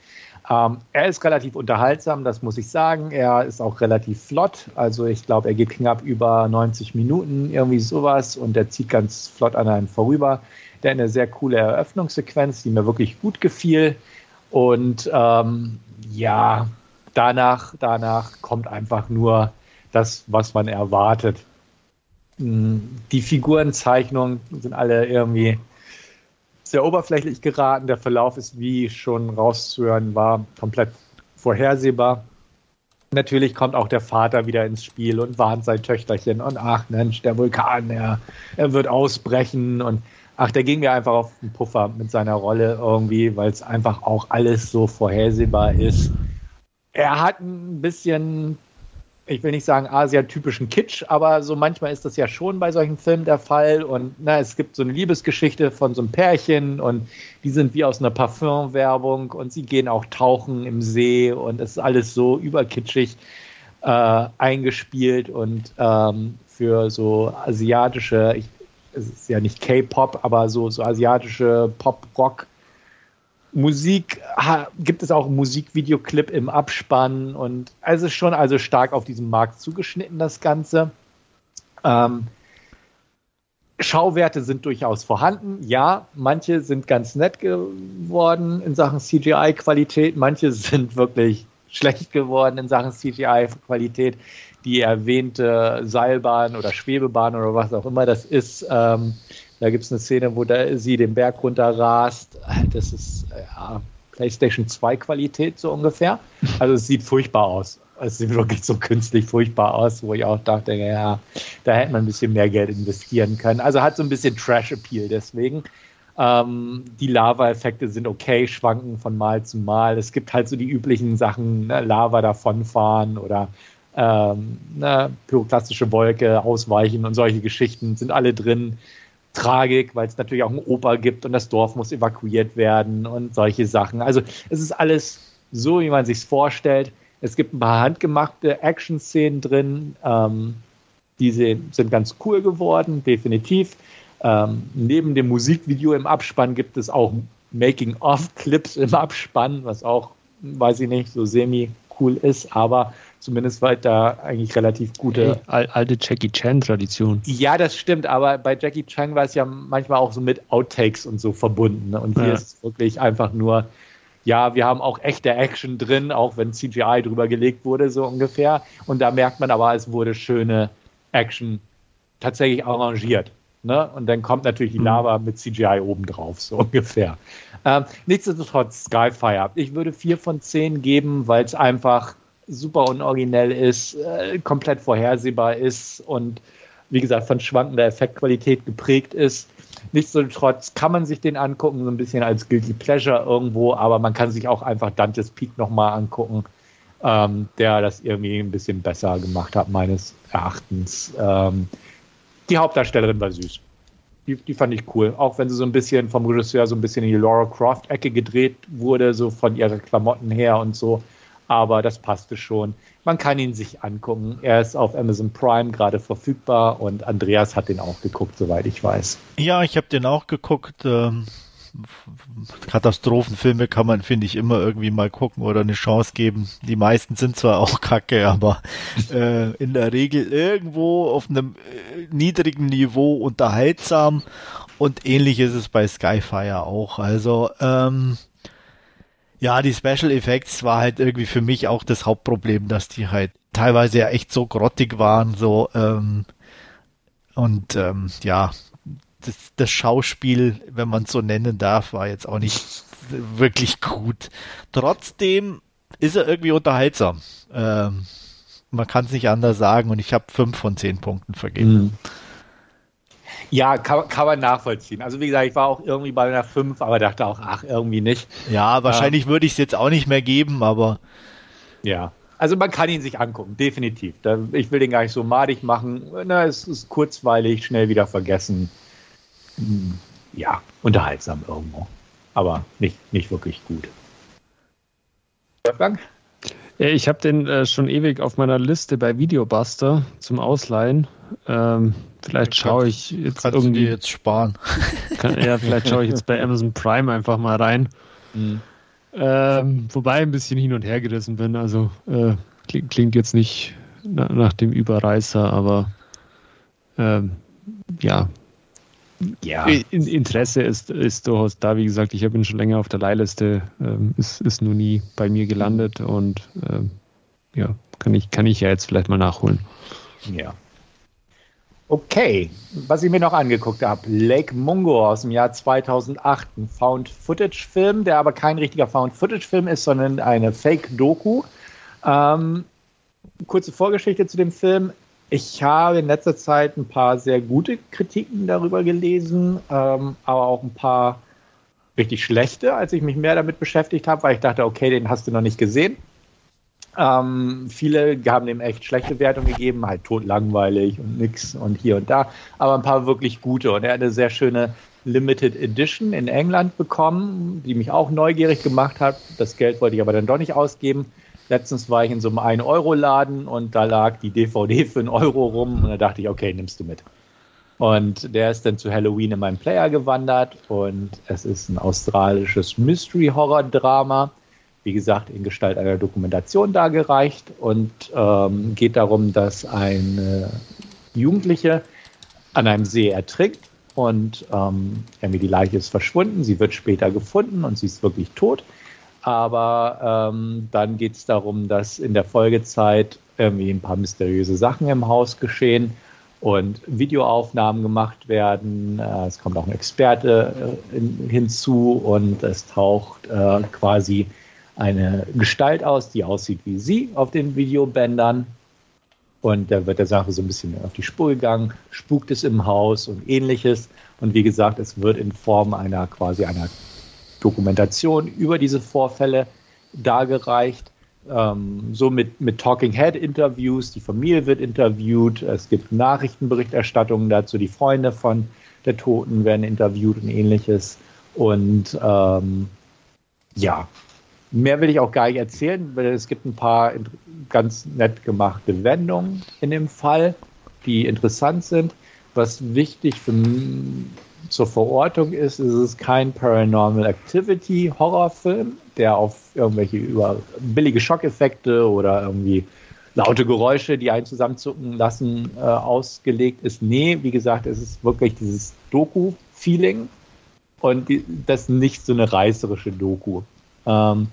Ähm, er ist relativ unterhaltsam, das muss ich sagen. Er ist auch relativ flott. Also ich glaube, er geht knapp über 90 Minuten, irgendwie sowas. Und er zieht ganz flott an einem vorüber. Der eine sehr coole Eröffnungssequenz, die mir wirklich gut gefiel. Und ähm, ja, danach, danach kommt einfach nur das, was man erwartet. Die Figurenzeichnungen sind alle irgendwie sehr oberflächlich geraten. Der Verlauf ist, wie schon rauszuhören war, komplett vorhersehbar. Natürlich kommt auch der Vater wieder ins Spiel und warnt sein Töchterchen und ach Mensch, der Vulkan, er, er wird ausbrechen und ach, der ging mir einfach auf den Puffer mit seiner Rolle irgendwie, weil es einfach auch alles so vorhersehbar ist. Er hat ein bisschen ich will nicht sagen asiatypischen Kitsch, aber so manchmal ist das ja schon bei solchen Filmen der Fall. Und na, es gibt so eine Liebesgeschichte von so einem Pärchen und die sind wie aus einer Parfümwerbung und sie gehen auch tauchen im See und es ist alles so überkitschig äh, eingespielt und ähm, für so asiatische, ich, es ist ja nicht K-Pop, aber so, so asiatische Pop-Rock- Musik gibt es auch Musikvideoclip im Abspann und es ist schon also stark auf diesen Markt zugeschnitten, das Ganze. Ähm, Schauwerte sind durchaus vorhanden. Ja, manche sind ganz nett geworden in Sachen CGI-Qualität, manche sind wirklich schlecht geworden in Sachen CGI-Qualität. Die erwähnte Seilbahn oder Schwebebahn oder was auch immer das ist, ähm, da gibt es eine Szene, wo da, sie den Berg runter rast. Das ist ja, PlayStation 2 Qualität so ungefähr. Also es sieht furchtbar aus. Es sieht wirklich so künstlich furchtbar aus, wo ich auch dachte, ja, da hätte man ein bisschen mehr Geld investieren können. Also hat so ein bisschen Trash-Appeal deswegen. Ähm, die Lava-Effekte sind okay, schwanken von Mal zu Mal. Es gibt halt so die üblichen Sachen, ne, Lava davonfahren oder ähm, ne, pyroklastische Wolke ausweichen und solche Geschichten sind alle drin. Tragik, weil es natürlich auch einen Opa gibt und das Dorf muss evakuiert werden und solche Sachen. Also es ist alles so, wie man sich vorstellt. Es gibt ein paar handgemachte Action-Szenen drin, ähm, die sind ganz cool geworden, definitiv. Ähm, neben dem Musikvideo im Abspann gibt es auch Making-of-Clips im Abspann, was auch, weiß ich nicht, so semi cool ist, aber Zumindest war da eigentlich relativ gute. Hey, alte Jackie Chan-Tradition. Ja, das stimmt, aber bei Jackie Chan war es ja manchmal auch so mit Outtakes und so verbunden. Ne? Und hier ja. ist es wirklich einfach nur, ja, wir haben auch echte Action drin, auch wenn CGI drüber gelegt wurde, so ungefähr. Und da merkt man aber, es wurde schöne Action tatsächlich arrangiert. Ne? Und dann kommt natürlich die mhm. Lava mit CGI obendrauf, so ungefähr. Ähm, nichtsdestotrotz, Skyfire. Ich würde vier von zehn geben, weil es einfach super unoriginell ist, äh, komplett vorhersehbar ist und wie gesagt von schwankender Effektqualität geprägt ist. Nichtsdestotrotz kann man sich den angucken, so ein bisschen als Guilty Pleasure irgendwo, aber man kann sich auch einfach Dantes Peak nochmal angucken, ähm, der das irgendwie ein bisschen besser gemacht hat, meines Erachtens. Ähm, die Hauptdarstellerin war süß. Die, die, fand ich cool. Auch wenn sie so ein bisschen vom Regisseur so ein bisschen in die Laura Croft-Ecke gedreht wurde, so von ihren Klamotten her und so. Aber das passte schon. Man kann ihn sich angucken. Er ist auf Amazon Prime gerade verfügbar und Andreas hat den auch geguckt, soweit ich weiß. Ja, ich habe den auch geguckt. Ähm Katastrophenfilme kann man, finde ich, immer irgendwie mal gucken oder eine Chance geben. Die meisten sind zwar auch kacke, aber äh, in der Regel irgendwo auf einem äh, niedrigen Niveau unterhaltsam und ähnlich ist es bei Skyfire auch. Also, ähm, ja, die Special Effects war halt irgendwie für mich auch das Hauptproblem, dass die halt teilweise ja echt so grottig waren, so, ähm, und ähm, ja, das, das Schauspiel, wenn man es so nennen darf, war jetzt auch nicht wirklich gut. Trotzdem ist er irgendwie unterhaltsam. Ähm, man kann es nicht anders sagen und ich habe fünf von zehn Punkten vergeben. Mhm. Ja, kann, kann, man nachvollziehen. Also wie gesagt, ich war auch irgendwie bei einer 5, aber dachte auch, ach, irgendwie nicht. Ja, wahrscheinlich ähm, würde ich es jetzt auch nicht mehr geben, aber. Ja, also man kann ihn sich angucken, definitiv. ich will den gar nicht so madig machen. Na, es ist kurzweilig, schnell wieder vergessen ja, unterhaltsam irgendwo. Aber nicht, nicht wirklich gut. Wolfgang? Ich habe den äh, schon ewig auf meiner Liste bei Videobuster zum Ausleihen. Ähm, vielleicht schaue ich jetzt kannst irgendwie. Du jetzt sparen. Kann, ja, vielleicht schaue ich jetzt bei Amazon Prime einfach mal rein. Mhm. Ähm, wobei ein bisschen hin und her gerissen bin. Also äh, klingt, klingt, jetzt nicht na, nach dem Überreißer, aber ähm, ja, ja. Interesse ist, ist durchaus da. Wie gesagt, ich habe ihn schon länger auf der Leihliste, ähm, ist, ist nur nie bei mir gelandet und ähm, ja, kann ich, kann ich ja jetzt vielleicht mal nachholen. Ja. Okay, was ich mir noch angeguckt habe, Lake Mungo aus dem Jahr 2008, ein Found-Footage-Film, der aber kein richtiger Found-Footage-Film ist, sondern eine Fake-Doku. Ähm, kurze Vorgeschichte zu dem Film. Ich habe in letzter Zeit ein paar sehr gute Kritiken darüber gelesen, ähm, aber auch ein paar richtig schlechte, als ich mich mehr damit beschäftigt habe, weil ich dachte, okay, den hast du noch nicht gesehen. Ähm, viele haben dem echt schlechte Wertungen gegeben, halt totlangweilig und nix und hier und da, aber ein paar wirklich gute. Und er hat eine sehr schöne Limited Edition in England bekommen, die mich auch neugierig gemacht hat. Das Geld wollte ich aber dann doch nicht ausgeben. Letztens war ich in so einem 1-Euro-Laden und da lag die DVD für einen Euro rum und da dachte ich, okay, nimmst du mit. Und der ist dann zu Halloween in meinen Player gewandert und es ist ein australisches Mystery-Horror-Drama, wie gesagt, in Gestalt einer Dokumentation dargereicht und ähm, geht darum, dass eine Jugendliche an einem See ertrinkt und ähm, irgendwie die Leiche ist verschwunden. Sie wird später gefunden und sie ist wirklich tot. Aber ähm, dann geht es darum, dass in der Folgezeit irgendwie ein paar mysteriöse Sachen im Haus geschehen und Videoaufnahmen gemacht werden. Äh, es kommt auch ein Experte äh, in, hinzu und es taucht äh, quasi eine Gestalt aus, die aussieht wie sie auf den Videobändern. Und da wird der Sache so ein bisschen auf die Spur gegangen, spukt es im Haus und ähnliches. Und wie gesagt, es wird in Form einer quasi einer Dokumentation über diese Vorfälle dargereicht. Ähm, so mit, mit Talking Head Interviews, die Familie wird interviewt, es gibt Nachrichtenberichterstattungen dazu, die Freunde von der Toten werden interviewt und ähnliches. Und ähm, ja, mehr will ich auch gar nicht erzählen, weil es gibt ein paar ganz nett gemachte Wendungen in dem Fall, die interessant sind. Was wichtig für zur Verortung ist, ist es kein Paranormal Activity Horrorfilm, der auf irgendwelche über billige Schockeffekte oder irgendwie laute Geräusche, die einen zusammenzucken lassen, äh, ausgelegt ist. Nee, wie gesagt, es ist wirklich dieses Doku-Feeling und die, das nicht so eine reißerische Doku. Ähm,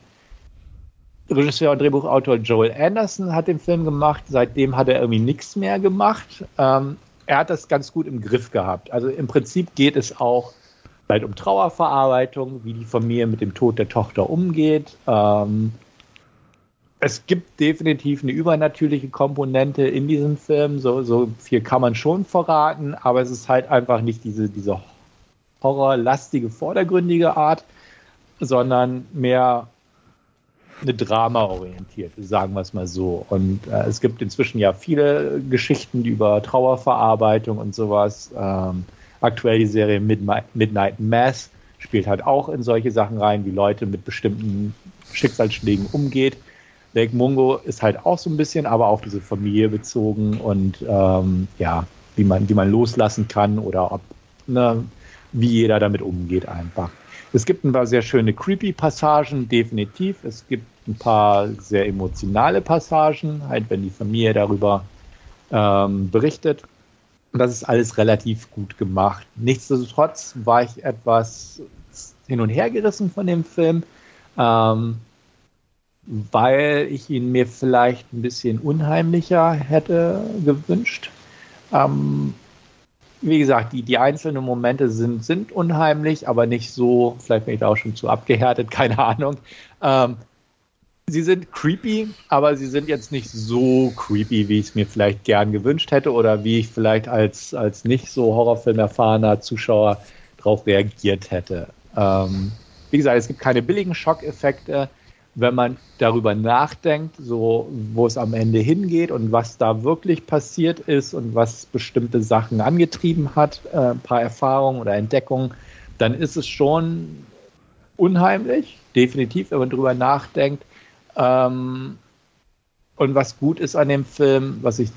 Regisseur und Drehbuchautor Joel Anderson hat den Film gemacht. Seitdem hat er irgendwie nichts mehr gemacht. Ähm, er hat das ganz gut im Griff gehabt. Also im Prinzip geht es auch halt um Trauerverarbeitung, wie die Familie mit dem Tod der Tochter umgeht. Ähm, es gibt definitiv eine übernatürliche Komponente in diesem Film, so, so viel kann man schon verraten, aber es ist halt einfach nicht diese, diese horrorlastige, vordergründige Art, sondern mehr eine Drama-orientierte, sagen wir es mal so. Und äh, es gibt inzwischen ja viele Geschichten über Trauerverarbeitung und sowas. Ähm, aktuell die Serie Midnight Mass spielt halt auch in solche Sachen rein, wie Leute mit bestimmten Schicksalsschlägen umgeht. Lake Mungo ist halt auch so ein bisschen, aber auf diese Familie bezogen und ähm, ja, wie man, wie man loslassen kann oder ob, ne, wie jeder damit umgeht einfach. Es gibt ein paar sehr schöne creepy Passagen, definitiv. Es gibt ein paar sehr emotionale Passagen, halt wenn die Familie darüber ähm, berichtet. Und das ist alles relativ gut gemacht. Nichtsdestotrotz war ich etwas hin und her gerissen von dem Film, ähm, weil ich ihn mir vielleicht ein bisschen unheimlicher hätte gewünscht. Ähm, wie gesagt, die, die einzelnen Momente sind, sind unheimlich, aber nicht so, vielleicht bin ich da auch schon zu abgehärtet, keine Ahnung. Ähm, sie sind creepy, aber sie sind jetzt nicht so creepy, wie ich es mir vielleicht gern gewünscht hätte oder wie ich vielleicht als, als nicht so Horrorfilm erfahrener Zuschauer darauf reagiert hätte. Ähm, wie gesagt, es gibt keine billigen Schockeffekte. Wenn man darüber nachdenkt, so wo es am Ende hingeht und was da wirklich passiert ist und was bestimmte Sachen angetrieben hat, äh, ein paar Erfahrungen oder Entdeckungen, dann ist es schon unheimlich, definitiv, wenn man darüber nachdenkt. Ähm, und was gut ist an dem Film, was ich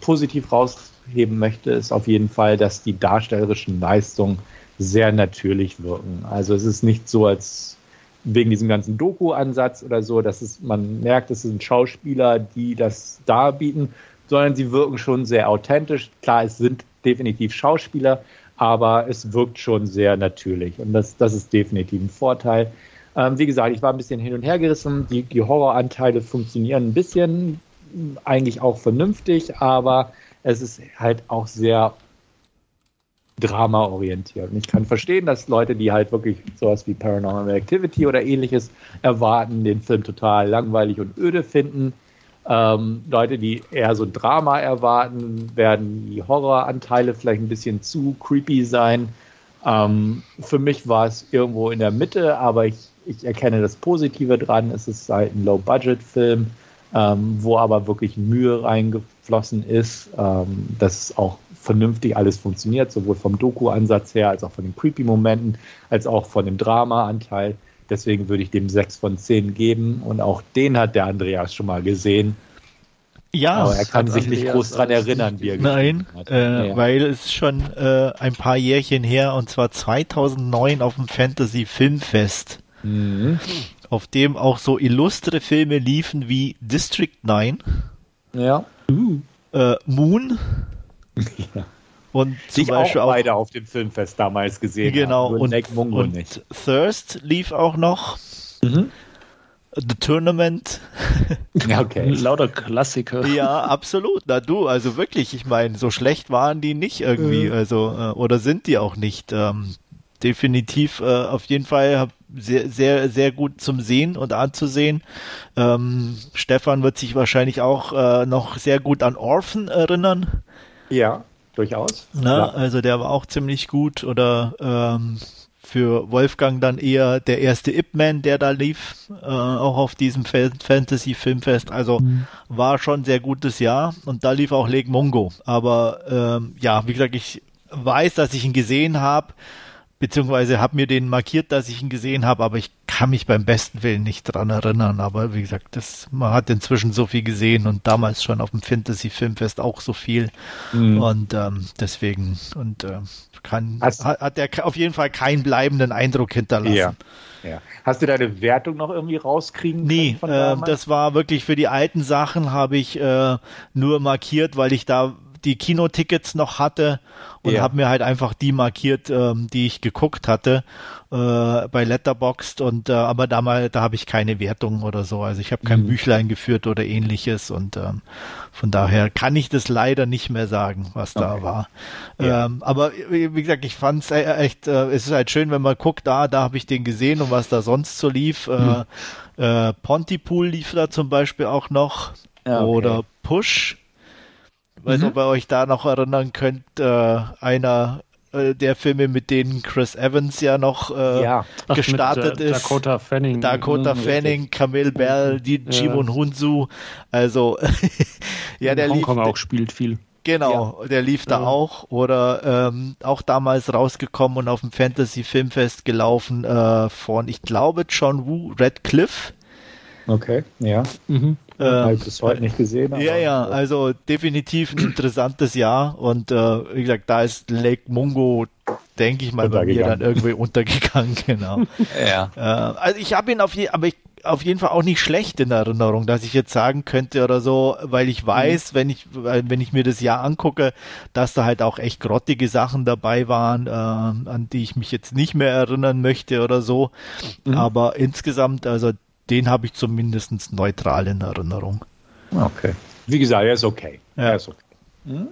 positiv rausheben möchte, ist auf jeden Fall, dass die darstellerischen Leistungen sehr natürlich wirken. Also es ist nicht so, als wegen diesem ganzen Doku-Ansatz oder so, dass es, man merkt, es sind Schauspieler, die das darbieten, sondern sie wirken schon sehr authentisch. Klar, es sind definitiv Schauspieler, aber es wirkt schon sehr natürlich. Und das, das ist definitiv ein Vorteil. Ähm, wie gesagt, ich war ein bisschen hin und her gerissen. Die, die Horroranteile funktionieren ein bisschen, eigentlich auch vernünftig, aber es ist halt auch sehr Drama-orientiert. Und ich kann verstehen, dass Leute, die halt wirklich sowas wie Paranormal Activity oder ähnliches erwarten, den Film total langweilig und öde finden. Ähm, Leute, die eher so Drama erwarten, werden die Horroranteile vielleicht ein bisschen zu creepy sein. Ähm, für mich war es irgendwo in der Mitte, aber ich ich erkenne das Positive dran. Es ist halt ein Low-Budget-Film, ähm, wo aber wirklich Mühe reingeflossen ist, ähm, dass auch vernünftig alles funktioniert, sowohl vom Doku-Ansatz her, als auch von den Creepy-Momenten, als auch von dem Drama-Anteil. Deswegen würde ich dem 6 von 10 geben und auch den hat der Andreas schon mal gesehen. Ja, aber er kann sich nicht groß dran erinnern, wie er Nein, äh, ja. weil es schon äh, ein paar Jährchen her und zwar 2009 auf dem Fantasy Filmfest Mhm. Auf dem auch so illustre Filme liefen wie District 9. Ja. Uh. Äh, Moon. Ja. Und zum Beispiel auch beide auf dem Filmfest damals gesehen. Genau. Haben, und, und nicht. Thirst lief auch noch. Mhm. The Tournament. Ja, okay. Lauter Klassiker. Ja, absolut. Na du, also wirklich, ich meine, so schlecht waren die nicht irgendwie, mhm. also, äh, oder sind die auch nicht. Ähm, definitiv äh, auf jeden Fall sehr, sehr, sehr gut zum Sehen und anzusehen. Ähm, Stefan wird sich wahrscheinlich auch äh, noch sehr gut an Orphan erinnern. Ja, durchaus. Na, ja. Also der war auch ziemlich gut oder ähm, für Wolfgang dann eher der erste Ip Man, der da lief, äh, auch auf diesem Fantasy Filmfest. Also mhm. war schon ein sehr gutes Jahr und da lief auch Lake Mungo. Aber ähm, ja, wie gesagt, ich weiß, dass ich ihn gesehen habe beziehungsweise habe mir den markiert, dass ich ihn gesehen habe, aber ich kann mich beim besten Willen nicht dran erinnern. Aber wie gesagt, das, man hat inzwischen so viel gesehen und damals schon auf dem Fantasy Filmfest auch so viel. Mhm. Und ähm, deswegen und äh, kann, Hast, hat, hat er auf jeden Fall keinen bleibenden Eindruck hinterlassen. Ja. Ja. Hast du deine Wertung noch irgendwie rauskriegen? Nee, äh, das war wirklich für die alten Sachen habe ich äh, nur markiert, weil ich da die Kinotickets noch hatte und ja. habe mir halt einfach die markiert, ähm, die ich geguckt hatte äh, bei Letterboxd und äh, aber damals da habe ich keine Wertung oder so, also ich habe kein mhm. Büchlein geführt oder ähnliches und ähm, von daher kann ich das leider nicht mehr sagen, was okay. da war. Ja. Ähm, aber wie gesagt, ich fand es e-, echt, äh, es ist halt schön, wenn man guckt, da, da habe ich den gesehen und was da sonst so lief. Mhm. Äh, Pontypool lief da zum Beispiel auch noch ja, okay. oder Push. Weiß mhm. ob ihr euch da noch erinnern könnt, äh, einer äh, der Filme, mit denen Chris Evans ja noch äh, ja. Ach, gestartet mit, äh, ist. Dakota Fanning. Dakota mhm, Fanning, Camille Bell, die ja. Jimon Hunsu. Also ja, der Hongkong lief, auch spielt viel. Genau, ja. der lief da ja. auch oder ähm, auch damals rausgekommen und auf dem Fantasy Filmfest gelaufen äh, von, ich glaube, John Woo Redcliffe. Okay, ja. Mhm. Habe ich bis heute nicht gesehen. Aber, ja, ja, also definitiv ein interessantes Jahr und äh, wie gesagt, da ist Lake Mungo, denke ich mal, bei mir dann irgendwie untergegangen, genau. ja. Äh, also ich habe ihn auf jeden aber ich auf jeden Fall auch nicht schlecht in Erinnerung, dass ich jetzt sagen könnte oder so, weil ich weiß, mhm. wenn ich, wenn ich mir das Jahr angucke, dass da halt auch echt grottige Sachen dabei waren, äh, an die ich mich jetzt nicht mehr erinnern möchte oder so. Mhm. Aber insgesamt, also den habe ich zumindest neutral in Erinnerung. Okay. Wie gesagt, er ist okay. Ja. Er ist okay. Hm?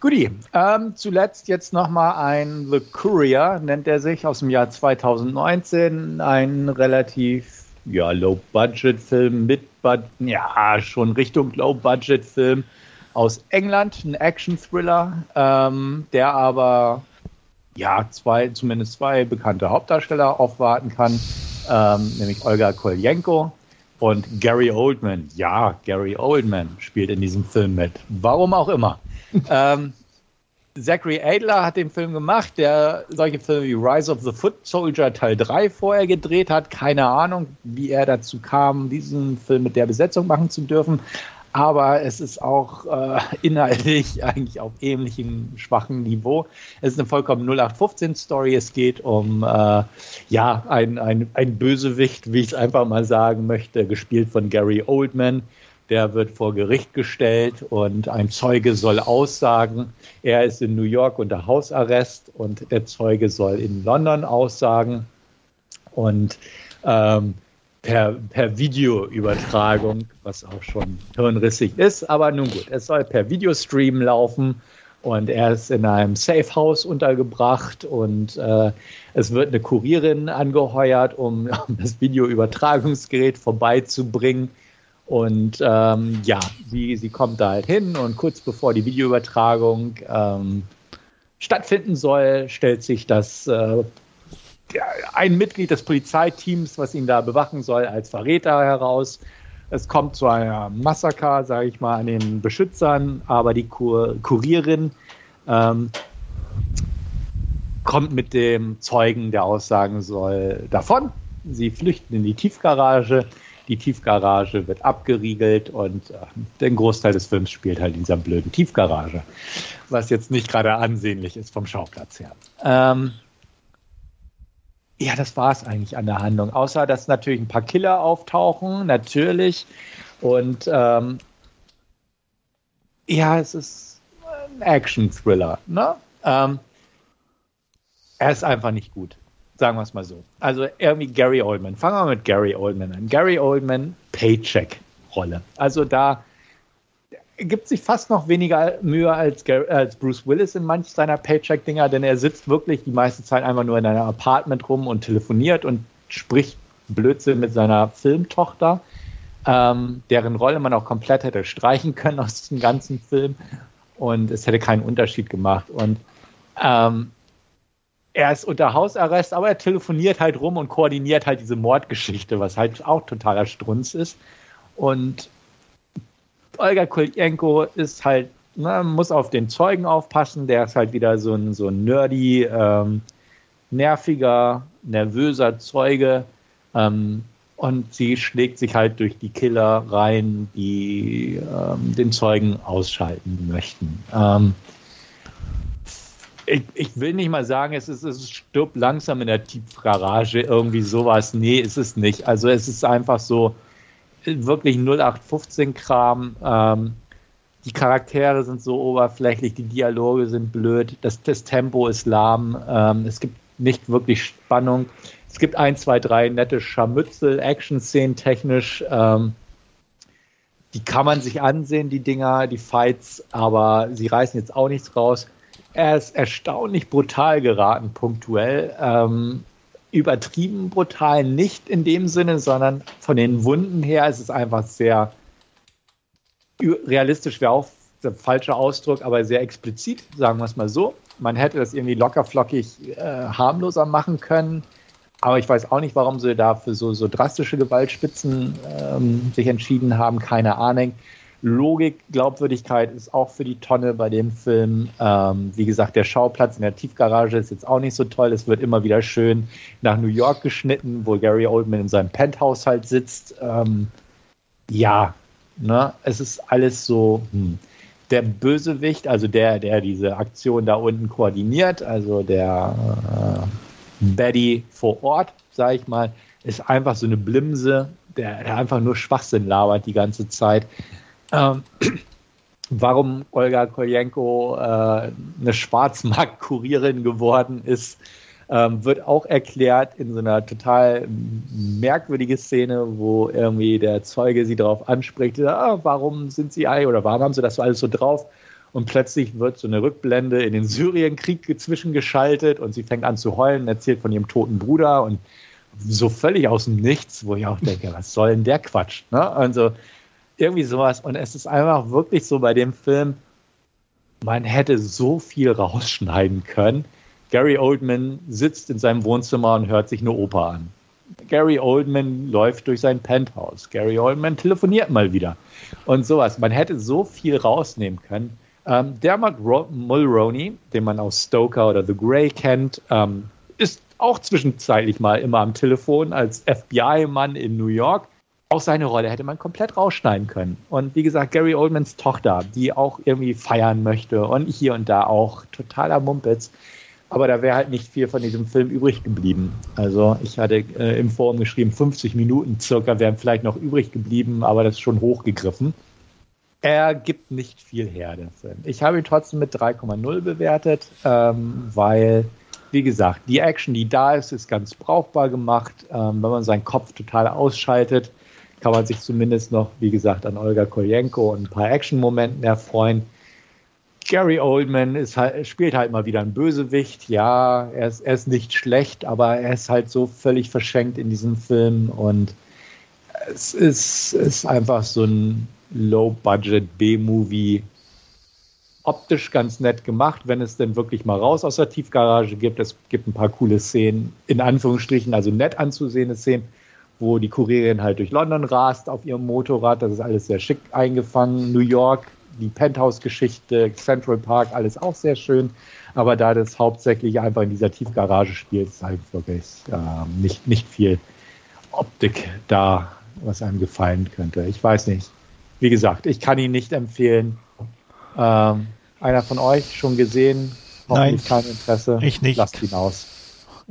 Guti, ähm, zuletzt jetzt nochmal ein The Courier, nennt er sich, aus dem Jahr 2019. Ein relativ ja, Low-Budget-Film mit, ja, schon Richtung Low-Budget-Film aus England, ein Action-Thriller, ähm, der aber ja zwei, zumindest zwei bekannte Hauptdarsteller aufwarten kann ähm, nämlich Olga Koljenko und Gary Oldman. Ja, Gary Oldman spielt in diesem Film mit. Warum auch immer. ähm, Zachary Adler hat den Film gemacht, der solche Filme wie Rise of the Foot Soldier Teil 3 vorher gedreht hat. Keine Ahnung, wie er dazu kam, diesen Film mit der Besetzung machen zu dürfen aber es ist auch äh, inhaltlich eigentlich auf ähnlichem schwachen Niveau. Es ist eine vollkommen 0815-Story. Es geht um äh, ja, ein, ein, ein Bösewicht, wie ich es einfach mal sagen möchte, gespielt von Gary Oldman. Der wird vor Gericht gestellt und ein Zeuge soll aussagen. Er ist in New York unter Hausarrest und der Zeuge soll in London aussagen. Und ähm, per, per Videoübertragung, was auch schon hirnrissig ist. Aber nun gut, es soll per Videostream laufen und er ist in einem Safe House untergebracht und äh, es wird eine Kurierin angeheuert, um, das Videoübertragungsgerät vorbeizubringen. Und ähm, ja, sie, sie kommt da halt hin und kurz bevor die Videoübertragung ähm, stattfinden soll, stellt sich das äh, ein Mitglied des Polizeiteams, was ihn da bewachen soll, als Verräter heraus. Es kommt zu einem Massaker, sage ich mal, an den Beschützern, aber die Kur Kurierin ähm, kommt mit dem Zeugen, der aussagen soll, davon. Sie flüchten in die Tiefgarage. Die Tiefgarage wird abgeriegelt und äh, der Großteil des Films spielt halt in dieser blöden Tiefgarage, was jetzt nicht gerade ansehnlich ist vom Schauplatz her. Ähm, ja, das war es eigentlich an der Handlung. Außer, dass natürlich ein paar Killer auftauchen, natürlich. Und ähm, ja, es ist ein Action-Thriller. Ne? Ähm, er ist einfach nicht gut. Sagen wir es mal so. Also irgendwie Gary Oldman. Fangen wir mit Gary Oldman an. Gary Oldman, Paycheck-Rolle. Also da gibt sich fast noch weniger Mühe als, als Bruce Willis in manch seiner Paycheck-Dinger, denn er sitzt wirklich die meiste Zeit einfach nur in einem Apartment rum und telefoniert und spricht Blödsinn mit seiner Filmtochter, ähm, deren Rolle man auch komplett hätte streichen können aus diesem ganzen Film und es hätte keinen Unterschied gemacht. Und ähm, er ist unter Hausarrest, aber er telefoniert halt rum und koordiniert halt diese Mordgeschichte, was halt auch totaler Strunz ist. Und Olga Kuljenko ist halt, na, ne, muss auf den Zeugen aufpassen, der ist halt wieder so ein, so ein nerdy, ähm, nerviger, nervöser Zeuge. Ähm, und sie schlägt sich halt durch die Killer rein, die ähm, den Zeugen ausschalten möchten. Ähm, ich, ich, will nicht mal sagen, es ist, es stirbt langsam in der Tiefgarage, irgendwie sowas. Nee, ist es nicht. Also es ist einfach so, wirklich 0815-Kram. Ähm, die Charaktere sind so oberflächlich, die Dialoge sind blöd, das, das Tempo ist lahm, ähm, es gibt nicht wirklich Spannung. Es gibt ein, zwei, drei nette Scharmützel, Action-Szenen technisch. Ähm, die kann man sich ansehen, die Dinger, die Fights, aber sie reißen jetzt auch nichts raus. Er ist erstaunlich brutal geraten, punktuell. Ähm, übertrieben brutal, nicht in dem Sinne, sondern von den Wunden her ist es einfach sehr realistisch, wäre auch der falsche Ausdruck, aber sehr explizit, sagen wir es mal so. Man hätte das irgendwie lockerflockig äh, harmloser machen können. Aber ich weiß auch nicht, warum sie da für so, so drastische Gewaltspitzen ähm, sich entschieden haben. Keine Ahnung. Logik, Glaubwürdigkeit ist auch für die Tonne bei dem Film. Ähm, wie gesagt, der Schauplatz in der Tiefgarage ist jetzt auch nicht so toll. Es wird immer wieder schön nach New York geschnitten, wo Gary Oldman in seinem Penthouse halt sitzt. Ähm, ja, ne, es ist alles so. Hm. Der Bösewicht, also der, der diese Aktion da unten koordiniert, also der äh, Betty vor Ort, sage ich mal, ist einfach so eine Blimse, der, der einfach nur Schwachsinn labert die ganze Zeit. Ähm, warum Olga Koljenko äh, eine Schwarzmarktkurierin geworden ist, ähm, wird auch erklärt in so einer total merkwürdigen Szene, wo irgendwie der Zeuge sie darauf anspricht, ah, warum sind sie eigentlich oder warum haben sie das so alles so drauf? und plötzlich wird so eine Rückblende in den Syrienkrieg zwischengeschaltet und sie fängt an zu heulen, erzählt von ihrem toten Bruder und so völlig aus dem Nichts, wo ich auch denke, was soll denn der Quatsch? Ne? Also irgendwie sowas. Und es ist einfach wirklich so bei dem Film, man hätte so viel rausschneiden können. Gary Oldman sitzt in seinem Wohnzimmer und hört sich eine Oper an. Gary Oldman läuft durch sein Penthouse. Gary Oldman telefoniert mal wieder. Und sowas. Man hätte so viel rausnehmen können. Ähm, Dermot Ro Mulroney, den man aus Stoker oder The Grey kennt, ähm, ist auch zwischenzeitlich mal immer am Telefon als FBI-Mann in New York. Auch seine Rolle hätte man komplett rausschneiden können. Und wie gesagt, Gary Oldmans Tochter, die auch irgendwie feiern möchte und hier und da auch totaler Mumpitz. Aber da wäre halt nicht viel von diesem Film übrig geblieben. Also ich hatte äh, im Forum geschrieben, 50 Minuten circa wären vielleicht noch übrig geblieben, aber das ist schon hochgegriffen. Er gibt nicht viel her, der Film. Ich habe ihn trotzdem mit 3,0 bewertet, ähm, weil, wie gesagt, die Action, die da ist, ist ganz brauchbar gemacht. Ähm, wenn man seinen Kopf total ausschaltet, kann man sich zumindest noch, wie gesagt, an Olga Koljenko und ein paar Action-Momenten erfreuen. Gary Oldman ist halt, spielt halt mal wieder ein Bösewicht. Ja, er ist, er ist nicht schlecht, aber er ist halt so völlig verschenkt in diesem Film und es ist, ist einfach so ein Low-Budget B-Movie optisch ganz nett gemacht, wenn es denn wirklich mal raus aus der Tiefgarage gibt. Es gibt ein paar coole Szenen, in Anführungsstrichen, also nett anzusehende Szenen, wo die Kurierin halt durch London rast auf ihrem Motorrad. Das ist alles sehr schick eingefangen. New York, die Penthouse-Geschichte, Central Park, alles auch sehr schön. Aber da das hauptsächlich einfach in dieser Tiefgarage spielt, ist halt wirklich äh, nicht, nicht viel Optik da, was einem gefallen könnte. Ich weiß nicht wie gesagt, ich kann ihn nicht empfehlen. Ähm, einer von euch schon gesehen? Nein, kein Interesse. Ich nicht. Lasst ihn aus.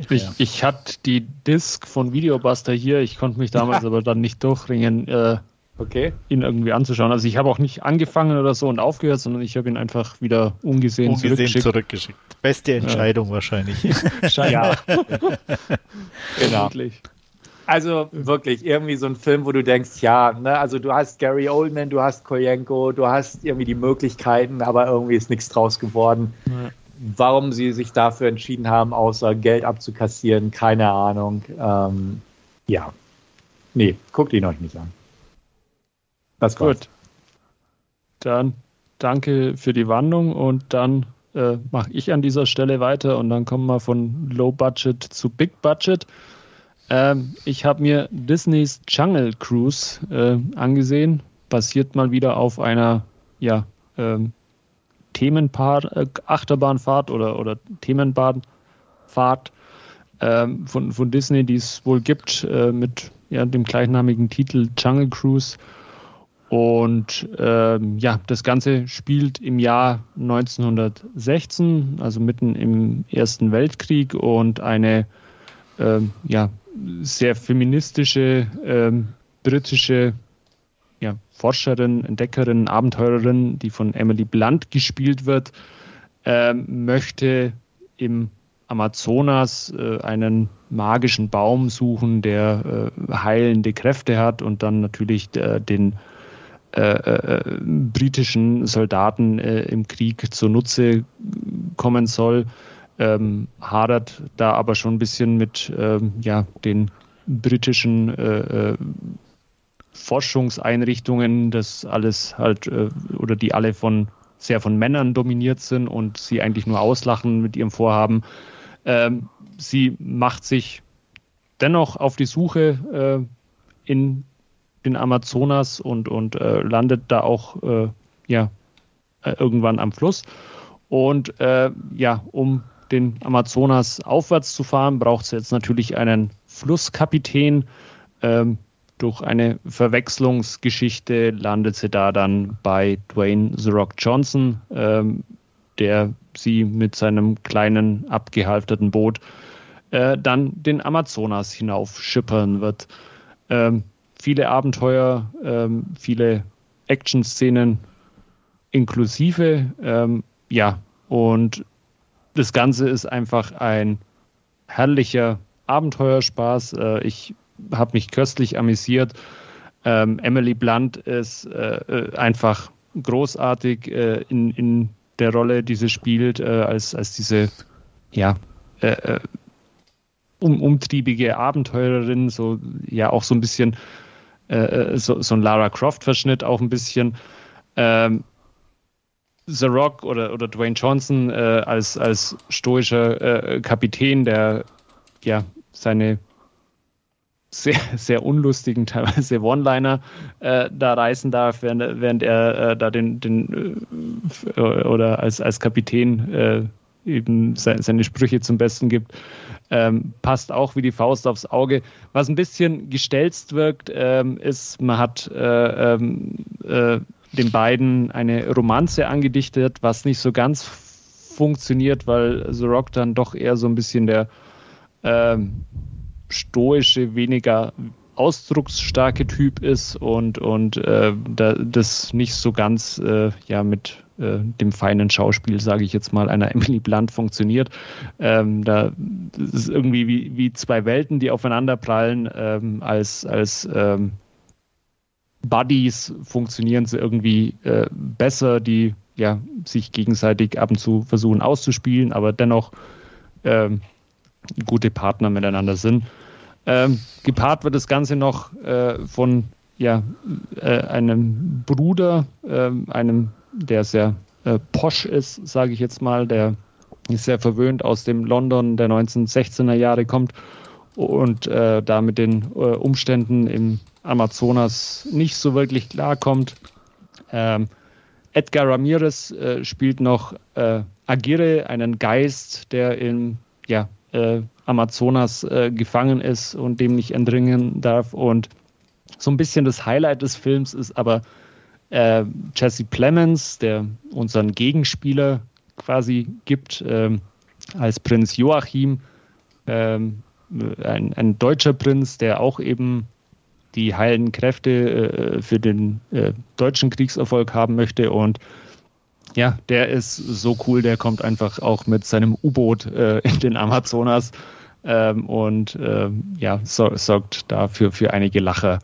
Ich, ich hatte die Disc von Videobuster hier. Ich konnte mich damals aber dann nicht durchringen, äh, okay. ihn irgendwie anzuschauen. Also ich habe auch nicht angefangen oder so und aufgehört, sondern ich habe ihn einfach wieder ungesehen, ungesehen zurückgeschickt. zurückgeschickt. Beste Entscheidung ja. wahrscheinlich. ja. genau. Also wirklich irgendwie so ein Film, wo du denkst, ja, ne, also du hast Gary Oldman, du hast Koyenko, du hast irgendwie die Möglichkeiten, aber irgendwie ist nichts draus geworden. Ja. Warum sie sich dafür entschieden haben, außer Geld abzukassieren, keine Ahnung. Ähm, ja. Nee, guckt ihn euch nicht an. Das Gut. Dann danke für die Wandlung und dann äh, mache ich an dieser Stelle weiter und dann kommen wir von Low Budget zu Big Budget. Ähm, ich habe mir Disneys Jungle Cruise äh, angesehen. Basiert mal wieder auf einer ja, ähm, Themenpart, äh, Achterbahnfahrt oder, oder Themenbahnfahrt ähm, von, von Disney, die es wohl gibt, äh, mit ja, dem gleichnamigen Titel Jungle Cruise. Und ähm, ja, das Ganze spielt im Jahr 1916, also mitten im Ersten Weltkrieg und eine ähm, ja, sehr feministische ähm, britische Forscherin, Entdeckerin, Abenteurerin, die von Emily Blunt gespielt wird, äh, möchte im Amazonas äh, einen magischen Baum suchen, der äh, heilende Kräfte hat und dann natürlich äh, den äh, äh, britischen Soldaten im Krieg zunutze kommen soll. Ähm, hadert da aber schon ein bisschen mit ähm, ja, den britischen Forschungseinrichtungen, das alles halt oder die alle von sehr von Männern dominiert sind und sie eigentlich nur auslachen mit ihrem Vorhaben. Ähm, sie macht sich dennoch auf die Suche äh, in den Amazonas und, und äh, landet da auch äh, ja, äh, irgendwann am Fluss. Und äh, ja, um den Amazonas aufwärts zu fahren, braucht sie jetzt natürlich einen Flusskapitän. Ähm, durch eine Verwechslungsgeschichte landet sie da dann bei Dwayne The Rock Johnson, ähm, der sie mit seinem kleinen abgehalfterten Boot äh, dann den Amazonas hinauf schippern wird. Ähm, viele Abenteuer, ähm, viele Action-Szenen inklusive. Ähm, ja, und das Ganze ist einfach ein herrlicher Abenteuerspaß. Äh, ich habe mich köstlich amüsiert. Ähm, Emily Blunt ist äh, äh einfach großartig äh, in, in der Rolle, die sie spielt, äh, als, als diese ja, äh, äh, um, umtriebige Abenteurerin, so ja auch so ein bisschen so, so ein Lara Croft-Verschnitt auch ein bisschen. Ähm, The Rock oder, oder Dwayne Johnson als, als stoischer Kapitän, der ja seine sehr, sehr unlustigen, teilweise One-Liner äh, da reißen darf, während, während er äh, da den, den äh, oder als, als Kapitän äh, eben se seine Sprüche zum Besten gibt. Ähm, passt auch wie die Faust aufs Auge. Was ein bisschen gestelzt wirkt, ähm, ist, man hat äh, ähm, äh, den beiden eine Romanze angedichtet, was nicht so ganz funktioniert, weil The Rock dann doch eher so ein bisschen der ähm, stoische, weniger ausdrucksstarke Typ ist und, und äh, da, das nicht so ganz äh, ja, mit äh, dem feinen Schauspiel, sage ich jetzt mal, einer Emily Blunt funktioniert. Ähm, da ist irgendwie wie, wie zwei Welten, die aufeinander prallen. Ähm, als als ähm, Buddies funktionieren sie irgendwie äh, besser, die ja, sich gegenseitig ab und zu versuchen auszuspielen, aber dennoch ähm, gute Partner miteinander sind. Ähm, gepaart wird das Ganze noch äh, von ja, äh, einem Bruder, äh, einem, der sehr äh, posch ist, sage ich jetzt mal, der ist sehr verwöhnt aus dem London der 1916er Jahre kommt und äh, da mit den äh, Umständen im Amazonas nicht so wirklich klarkommt. Ähm, Edgar Ramirez spielt noch Agire, einen Geist, der in ja, Amazonas äh, gefangen ist und dem nicht entringen darf. Und so ein bisschen das Highlight des Films ist aber äh, Jesse Plemons, der unseren Gegenspieler quasi gibt, äh, als Prinz Joachim, ähm, ein, ein, deutscher Prinz, der auch eben die heilenden Kräfte äh, für den äh, deutschen Kriegserfolg haben möchte und ja, der ist so cool, der kommt einfach auch mit seinem U-Boot äh, in den Amazonas ähm, und ähm, ja, so, sorgt dafür für einige Lacher.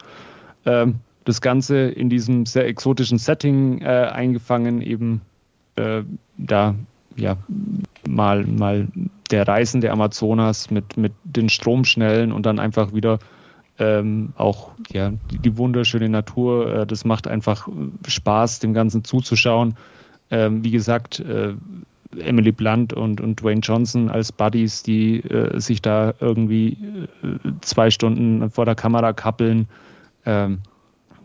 Ähm, das Ganze in diesem sehr exotischen Setting äh, eingefangen, eben äh, da ja mal, mal der Reisende Amazonas mit, mit den Stromschnellen und dann einfach wieder ähm, auch ja, die, die, wunderschöne Natur. Äh, das macht einfach Spaß, dem Ganzen zuzuschauen. Ähm, wie gesagt, äh, Emily Blunt und, und Dwayne Johnson als Buddies, die äh, sich da irgendwie äh, zwei Stunden vor der Kamera kappeln. Ähm,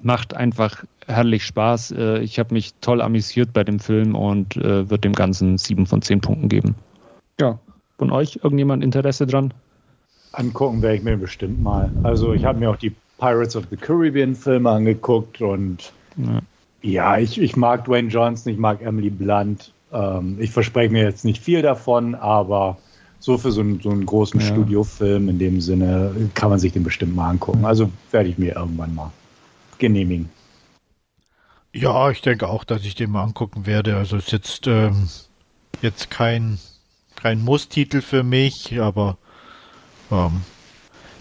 macht einfach herrlich Spaß. Äh, ich habe mich toll amüsiert bei dem Film und äh, würde dem Ganzen sieben von zehn Punkten geben. Ja, von euch irgendjemand Interesse dran? Angucken werde ich mir bestimmt mal. Also ich habe mir auch die Pirates of the Caribbean Filme angeguckt und ja. Ja, ich, ich mag Dwayne Johnson, ich mag Emily Blunt. Ähm, ich verspreche mir jetzt nicht viel davon, aber so für so einen, so einen großen ja. Studiofilm in dem Sinne kann man sich den bestimmt mal angucken. Also werde ich mir irgendwann mal genehmigen. Ja, ich denke auch, dass ich den mal angucken werde. Also ist jetzt ähm, jetzt kein kein Muss-Titel für mich, aber ähm,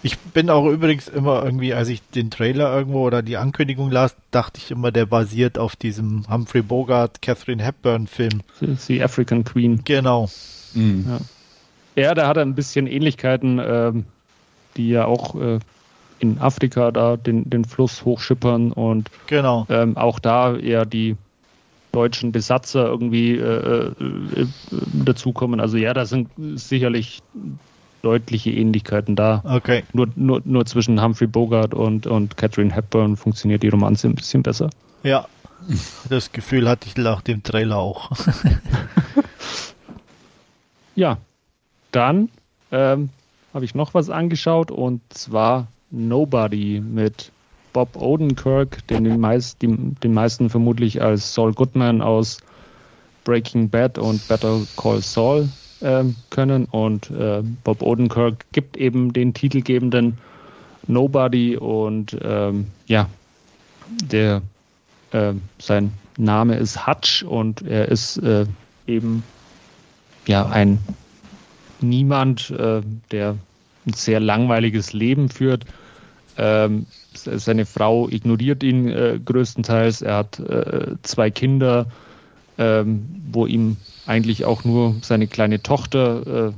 ich bin auch übrigens immer irgendwie, als ich den Trailer irgendwo oder die Ankündigung las, dachte ich immer, der basiert auf diesem Humphrey Bogart, Catherine Hepburn Film. The African Queen. Genau. Mhm. Ja. ja, da hat er ein bisschen Ähnlichkeiten, ähm, die ja auch äh, in Afrika da den, den Fluss hochschippern und genau. ähm, auch da eher die deutschen Besatzer irgendwie äh, äh, dazukommen. Also ja, da sind sicherlich deutliche Ähnlichkeiten da. Okay. Nur, nur, nur zwischen Humphrey Bogart und, und Catherine Hepburn funktioniert die Romanze ein bisschen besser. Ja, das Gefühl hatte ich nach dem Trailer auch. ja, dann ähm, habe ich noch was angeschaut und zwar Nobody mit Bob Odenkirk, den die, meist, die, den meisten vermutlich als Saul Goodman aus Breaking Bad und Better Call Saul können. Und äh, Bob Odenkirk gibt eben den titelgebenden Nobody und ähm, ja, der äh, sein Name ist Hutch und er ist äh, eben ja ein Niemand, äh, der ein sehr langweiliges Leben führt. Ähm, seine Frau ignoriert ihn äh, größtenteils. Er hat äh, zwei Kinder, ähm, wo ihm eigentlich auch nur seine kleine Tochter äh,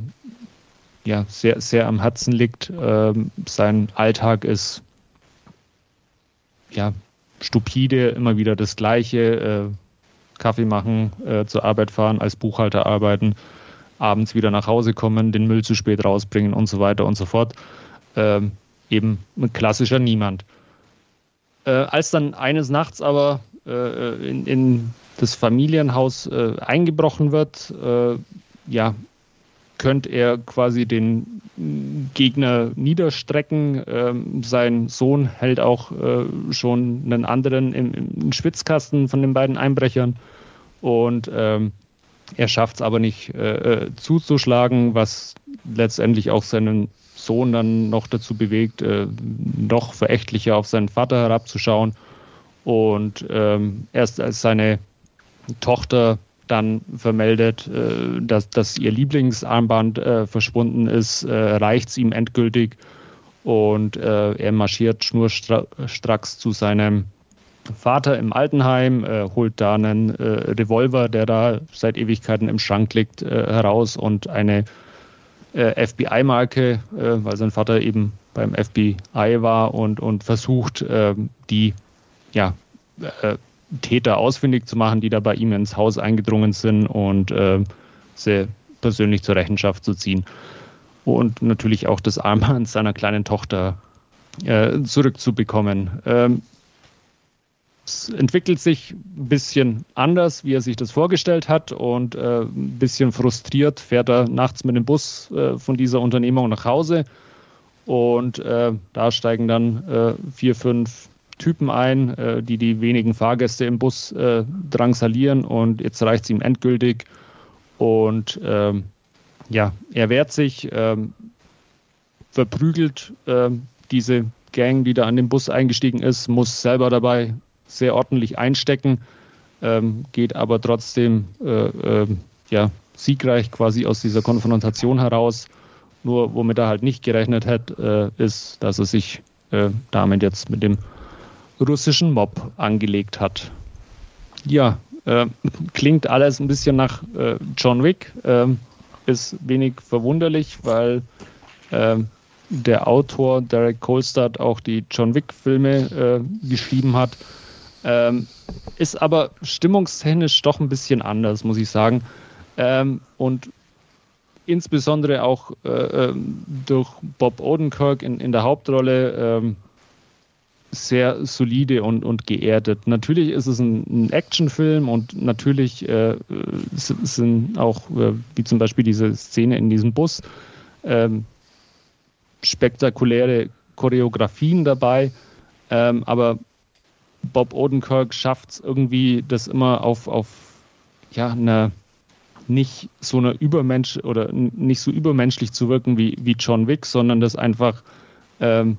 ja, sehr, sehr am Herzen liegt. Ähm, sein Alltag ist ja stupide, immer wieder das Gleiche. Äh, Kaffee machen, äh, zur Arbeit fahren, als Buchhalter arbeiten, abends wieder nach Hause kommen, den Müll zu spät rausbringen und so weiter und so fort. Ähm, eben ein klassischer Niemand. Äh, als dann eines Nachts aber äh, in, in das Familienhaus äh, eingebrochen wird, äh, ja, könnte er quasi den Gegner niederstrecken. Ähm, sein Sohn hält auch äh, schon einen anderen im, im, Schwitzkasten von den beiden Einbrechern und ähm, er schafft es aber nicht äh, äh, zuzuschlagen, was letztendlich auch seinen Sohn dann noch dazu bewegt, äh, noch verächtlicher auf seinen Vater herabzuschauen. Und ähm, erst als seine Tochter dann vermeldet, äh, dass, dass ihr Lieblingsarmband äh, verschwunden ist, äh, reicht es ihm endgültig? Und äh, er marschiert schnurstracks zu seinem Vater im Altenheim, äh, holt da einen äh, Revolver, der da seit Ewigkeiten im Schrank liegt, heraus und eine FBI-Marke, weil sein Vater eben beim FBI war und, und versucht, die ja, Täter ausfindig zu machen, die da bei ihm ins Haus eingedrungen sind und äh, sie persönlich zur Rechenschaft zu ziehen. Und natürlich auch das Armband seiner kleinen Tochter äh, zurückzubekommen. Ähm, es entwickelt sich ein bisschen anders, wie er sich das vorgestellt hat und äh, ein bisschen frustriert fährt er nachts mit dem Bus äh, von dieser Unternehmung nach Hause und äh, da steigen dann äh, vier, fünf Typen ein, äh, die die wenigen Fahrgäste im Bus äh, drangsalieren und jetzt reicht es ihm endgültig. Und ähm, ja, er wehrt sich, ähm, verprügelt ähm, diese Gang, die da an den Bus eingestiegen ist, muss selber dabei sehr ordentlich einstecken, ähm, geht aber trotzdem äh, äh, ja, siegreich quasi aus dieser Konfrontation heraus. Nur womit er halt nicht gerechnet hat, äh, ist, dass er sich äh, damit jetzt mit dem russischen Mob angelegt hat. Ja, äh, klingt alles ein bisschen nach äh, John Wick. Äh, ist wenig verwunderlich, weil ähm, der Autor Derek Kolstad auch die John Wick-Filme äh, geschrieben hat. Ähm, ist aber stimmungstechnisch doch ein bisschen anders, muss ich sagen. Ähm, und insbesondere auch äh, ähm, durch Bob Odenkirk in, in der Hauptrolle ähm, sehr solide und, und geerdet. Natürlich ist es ein, ein Actionfilm und natürlich äh, sind auch, äh, wie zum Beispiel diese Szene in diesem Bus, ähm, spektakuläre Choreografien dabei. Ähm, aber Bob Odenkirk schafft es irgendwie, das immer auf, auf ja, eine nicht so eine Übermensch oder nicht so übermenschlich zu wirken wie, wie John Wick, sondern das einfach ähm,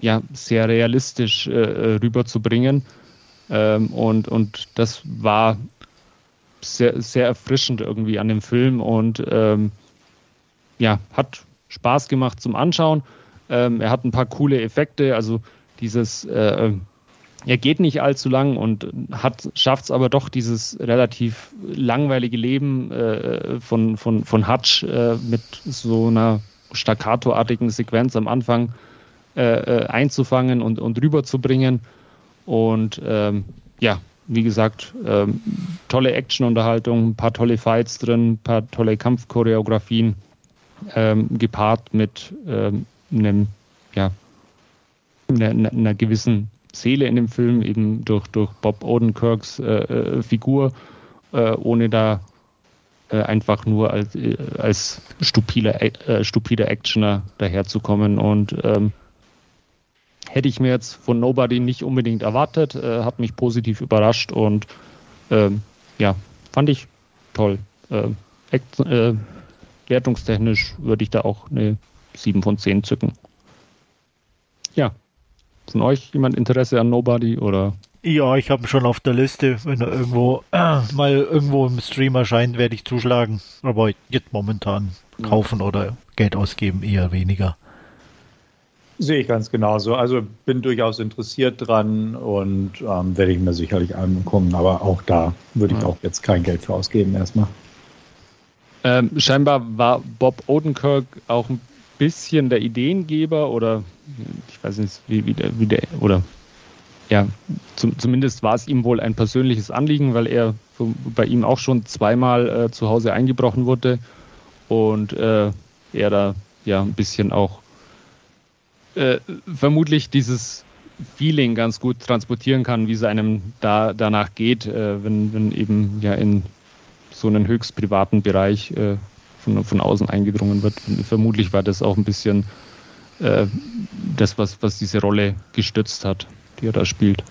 ja, sehr realistisch äh, äh, rüberzubringen. Ähm, und, und das war sehr, sehr erfrischend irgendwie an dem Film und ähm, ja, hat Spaß gemacht zum Anschauen. Ähm, er hat ein paar coole Effekte, also dieses, äh, er geht nicht allzu lang und schafft es aber doch, dieses relativ langweilige Leben äh, von, von, von Hutch äh, mit so einer staccatoartigen Sequenz am Anfang äh, äh, einzufangen und, und rüberzubringen. Und ähm, ja, wie gesagt, ähm, tolle Actionunterhaltung, ein paar tolle Fights drin, ein paar tolle Kampfchoreografien, ähm, gepaart mit ähm, einem, ja, einer, einer, gewissen Seele in dem Film, eben durch, durch Bob Odenkirks äh, äh Figur, äh, ohne da äh, einfach nur als, äh, als stupider, äh, stupider Actioner daherzukommen. Und ähm, hätte ich mir jetzt von Nobody nicht unbedingt erwartet, äh, hat mich positiv überrascht und ähm, ja, fand ich toll. Äh, äh, wertungstechnisch würde ich da auch eine 7 von 10 zücken. Ja. Von euch jemand Interesse an Nobody oder? Ja, ich habe schon auf der Liste. Wenn er irgendwo äh, mal irgendwo im Stream erscheint, werde ich zuschlagen. Aber jetzt momentan kaufen oder Geld ausgeben eher weniger. Sehe ich ganz genauso. Also bin durchaus interessiert dran und ähm, werde ich mir sicherlich angucken, aber auch da würde ich auch jetzt kein Geld für ausgeben erstmal. Ähm, scheinbar war Bob Odenkirk auch ein bisschen der Ideengeber oder ich weiß nicht, wie, wie, der, wie der, oder ja, zum, zumindest war es ihm wohl ein persönliches Anliegen, weil er bei ihm auch schon zweimal äh, zu Hause eingebrochen wurde und äh, er da ja ein bisschen auch äh, vermutlich dieses Feeling ganz gut transportieren kann, wie es einem da danach geht, äh, wenn, wenn eben ja in so einen höchst privaten Bereich äh, von, von außen eingedrungen wird. Vermutlich war das auch ein bisschen äh, das, was, was diese Rolle gestützt hat, die er da spielt.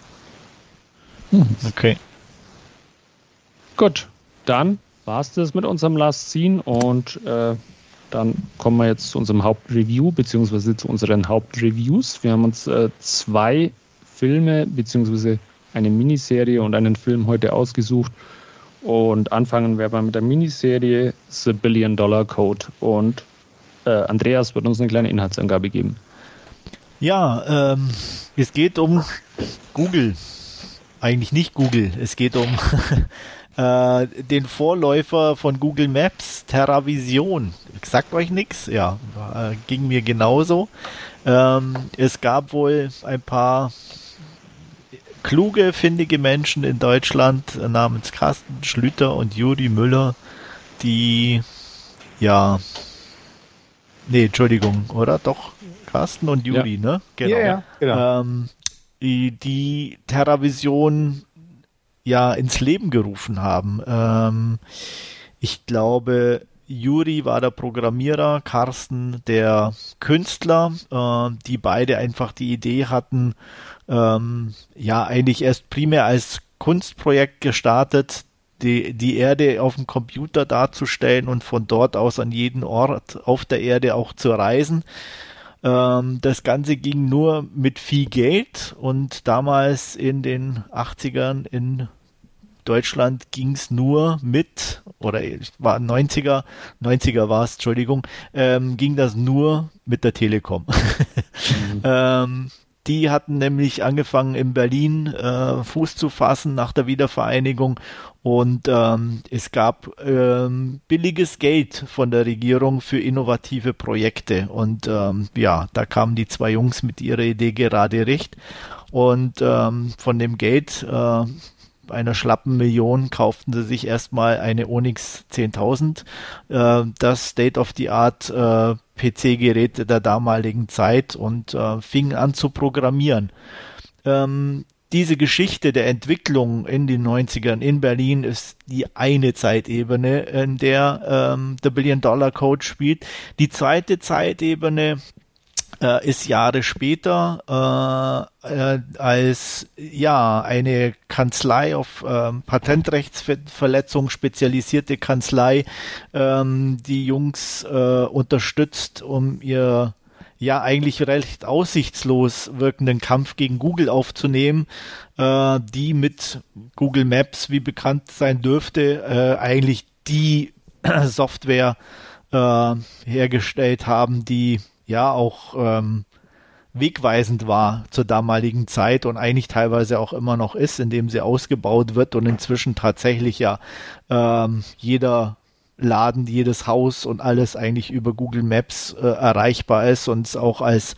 Hm, okay. Gut, dann war es das mit unserem Last Scene und äh, dann kommen wir jetzt zu unserem Hauptreview, beziehungsweise zu unseren Hauptreviews. Wir haben uns äh, zwei Filme, beziehungsweise eine Miniserie und einen Film heute ausgesucht. Und anfangen werden wir mit der Miniserie The Billion Dollar Code. Und äh, Andreas wird uns eine kleine Inhaltsangabe geben. Ja, ähm, es geht um Google. Eigentlich nicht Google. Es geht um äh, den Vorläufer von Google Maps, TerraVision. Sagt euch nichts? Ja, äh, ging mir genauso. Ähm, es gab wohl ein paar kluge, findige Menschen in Deutschland äh, namens Carsten Schlüter und Juri Müller, die ja, nee, Entschuldigung, oder? Doch, Carsten und Juri, ja. ne? Genau. Ja, ja, genau. Ähm, die, die TerraVision ja ins Leben gerufen haben. Ähm, ich glaube, Juri war der Programmierer, Carsten der Künstler, äh, die beide einfach die Idee hatten, ähm, ja eigentlich erst primär als Kunstprojekt gestartet, die, die Erde auf dem Computer darzustellen und von dort aus an jeden Ort auf der Erde auch zu reisen. Ähm, das Ganze ging nur mit viel Geld und damals in den 80ern in Deutschland ging es nur mit, oder war 90er, 90er war es, Entschuldigung, ähm, ging das nur mit der Telekom. mhm. ähm, die hatten nämlich angefangen in Berlin äh, Fuß zu fassen nach der Wiedervereinigung und ähm, es gab ähm, billiges Geld von der Regierung für innovative Projekte und ähm, ja, da kamen die zwei Jungs mit ihrer Idee gerade recht und ähm, von dem Geld äh, einer schlappen Million kauften sie sich erstmal eine Onyx 10.000, äh, das State-of-the-Art äh, PC-Gerät der damaligen Zeit und äh, fingen an zu programmieren. Ähm, diese Geschichte der Entwicklung in den 90ern in Berlin ist die eine Zeitebene, in der ähm, The Billion Dollar Code spielt. Die zweite Zeitebene äh, ist Jahre später äh, äh, als ja eine Kanzlei auf ähm, Patentrechtsverletzung spezialisierte Kanzlei ähm, die Jungs äh, unterstützt, um ihr ja eigentlich recht aussichtslos wirkenden Kampf gegen Google aufzunehmen, äh, die mit Google Maps, wie bekannt sein dürfte, äh, eigentlich die Software äh, hergestellt haben, die ja auch ähm, wegweisend war zur damaligen Zeit und eigentlich teilweise auch immer noch ist, indem sie ausgebaut wird und inzwischen tatsächlich ja ähm, jeder Laden, jedes Haus und alles eigentlich über Google Maps äh, erreichbar ist und auch als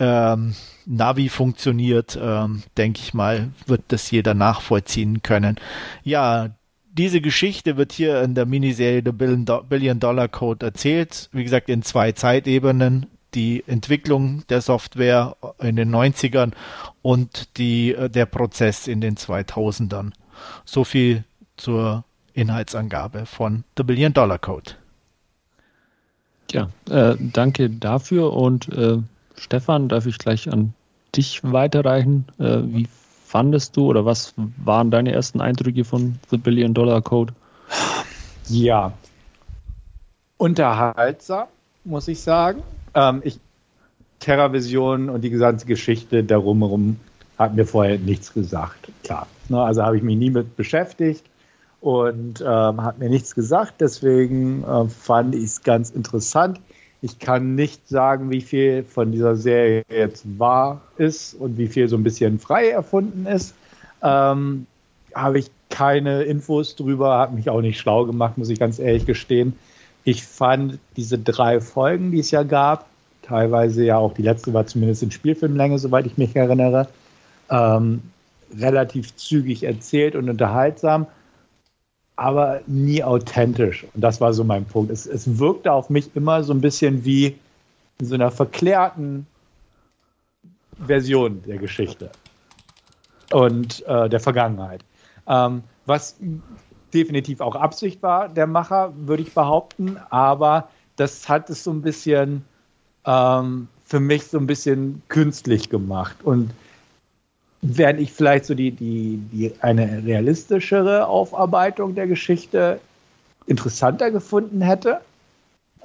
ähm, Navi funktioniert, ähm, denke ich mal, wird das jeder nachvollziehen können. Ja, diese Geschichte wird hier in der Miniserie The Billion Dollar Code erzählt. Wie gesagt, in zwei Zeitebenen. Die Entwicklung der Software in den 90ern und die, äh, der Prozess in den 2000ern. So viel zur Inhaltsangabe von The Billion Dollar Code. Ja, äh, danke dafür und äh, Stefan, darf ich gleich an dich weiterreichen. Äh, wie fandest du oder was waren deine ersten Eindrücke von The Billion Dollar Code? Ja, unterhaltsam, muss ich sagen. Ähm, ich, TerraVision und die gesamte Geschichte darum herum hat mir vorher nichts gesagt. Klar. Ne, also habe ich mich nie mit beschäftigt und ähm, hat mir nichts gesagt. Deswegen äh, fand ich es ganz interessant. Ich kann nicht sagen, wie viel von dieser Serie jetzt wahr ist und wie viel so ein bisschen frei erfunden ist. Ähm, Habe ich keine Infos drüber, hat mich auch nicht schlau gemacht, muss ich ganz ehrlich gestehen. Ich fand diese drei Folgen, die es ja gab, teilweise ja auch die letzte war zumindest in Spielfilmlänge, soweit ich mich erinnere, ähm, relativ zügig erzählt und unterhaltsam aber nie authentisch. Und das war so mein Punkt. Es, es wirkte auf mich immer so ein bisschen wie in so einer verklärten Version der Geschichte und äh, der Vergangenheit. Ähm, was definitiv auch Absicht war, der Macher, würde ich behaupten, aber das hat es so ein bisschen ähm, für mich so ein bisschen künstlich gemacht. Und während ich vielleicht so die, die, die eine realistischere Aufarbeitung der Geschichte interessanter gefunden hätte,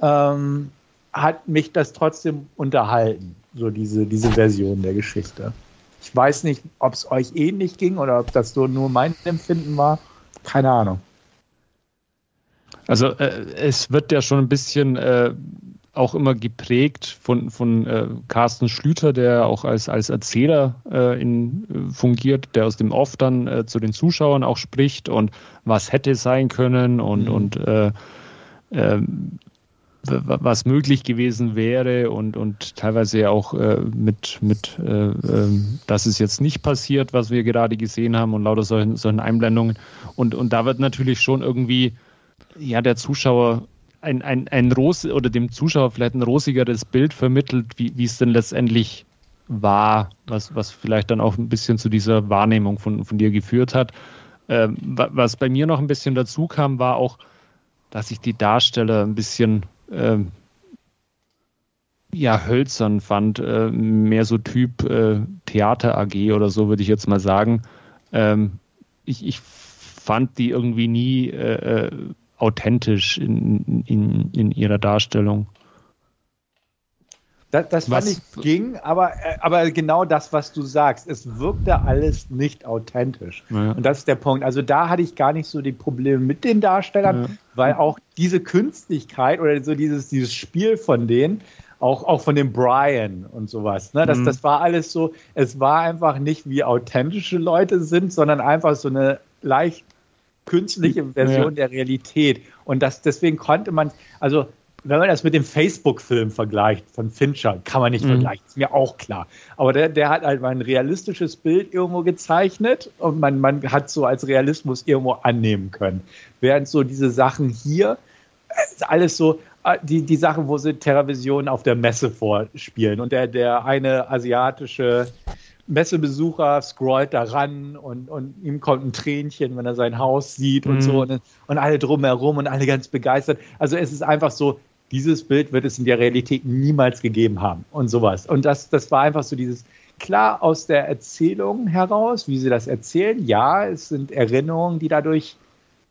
ähm, hat mich das trotzdem unterhalten, so diese, diese Version der Geschichte. Ich weiß nicht, ob es euch ähnlich ging oder ob das so nur mein Empfinden war. Keine Ahnung. Also äh, es wird ja schon ein bisschen äh, auch immer geprägt von, von äh, Carsten Schlüter, der auch als, als Erzähler äh, in, äh, fungiert, der aus dem Off dann äh, zu den Zuschauern auch spricht und was hätte sein können und, mhm. und äh, ähm, was möglich gewesen wäre und, und teilweise auch äh, mit, mit äh, äh, das ist jetzt nicht passiert, was wir gerade gesehen haben und lauter solchen, solchen Einblendungen. Und, und da wird natürlich schon irgendwie ja der Zuschauer ein, ein, ein Ros oder dem Zuschauer vielleicht ein rosigeres Bild vermittelt, wie, wie es denn letztendlich war, was, was vielleicht dann auch ein bisschen zu dieser Wahrnehmung von, von dir geführt hat. Ähm, was bei mir noch ein bisschen dazu kam, war auch, dass ich die Darsteller ein bisschen ähm, ja, hölzern fand, äh, mehr so Typ äh, Theater AG oder so, würde ich jetzt mal sagen. Ähm, ich, ich fand die irgendwie nie äh, äh authentisch in, in, in ihrer Darstellung. Das, das fand ich ging, aber, äh, aber genau das, was du sagst, es wirkte alles nicht authentisch. Ja. Und das ist der Punkt. Also da hatte ich gar nicht so die Probleme mit den Darstellern, ja. weil auch diese Künstlichkeit oder so dieses, dieses Spiel von denen, auch, auch von dem Brian und sowas, ne? das, mhm. das war alles so, es war einfach nicht wie authentische Leute sind, sondern einfach so eine leicht künstliche Version ja. der Realität. Und das, deswegen konnte man, also wenn man das mit dem Facebook-Film vergleicht von Fincher, kann man nicht mhm. vergleichen, ist mir auch klar. Aber der, der hat halt mal ein realistisches Bild irgendwo gezeichnet und man, man hat so als Realismus irgendwo annehmen können. Während so diese Sachen hier, ist alles so, äh, die, die Sachen, wo sie Terravision auf der Messe vorspielen und der, der eine asiatische Messebesucher scrollt da ran und, und ihm kommt ein Tränchen, wenn er sein Haus sieht und mhm. so und, und alle drumherum und alle ganz begeistert. Also es ist einfach so, dieses Bild wird es in der Realität niemals gegeben haben und sowas. Und das, das war einfach so dieses, klar aus der Erzählung heraus, wie sie das erzählen, ja, es sind Erinnerungen, die dadurch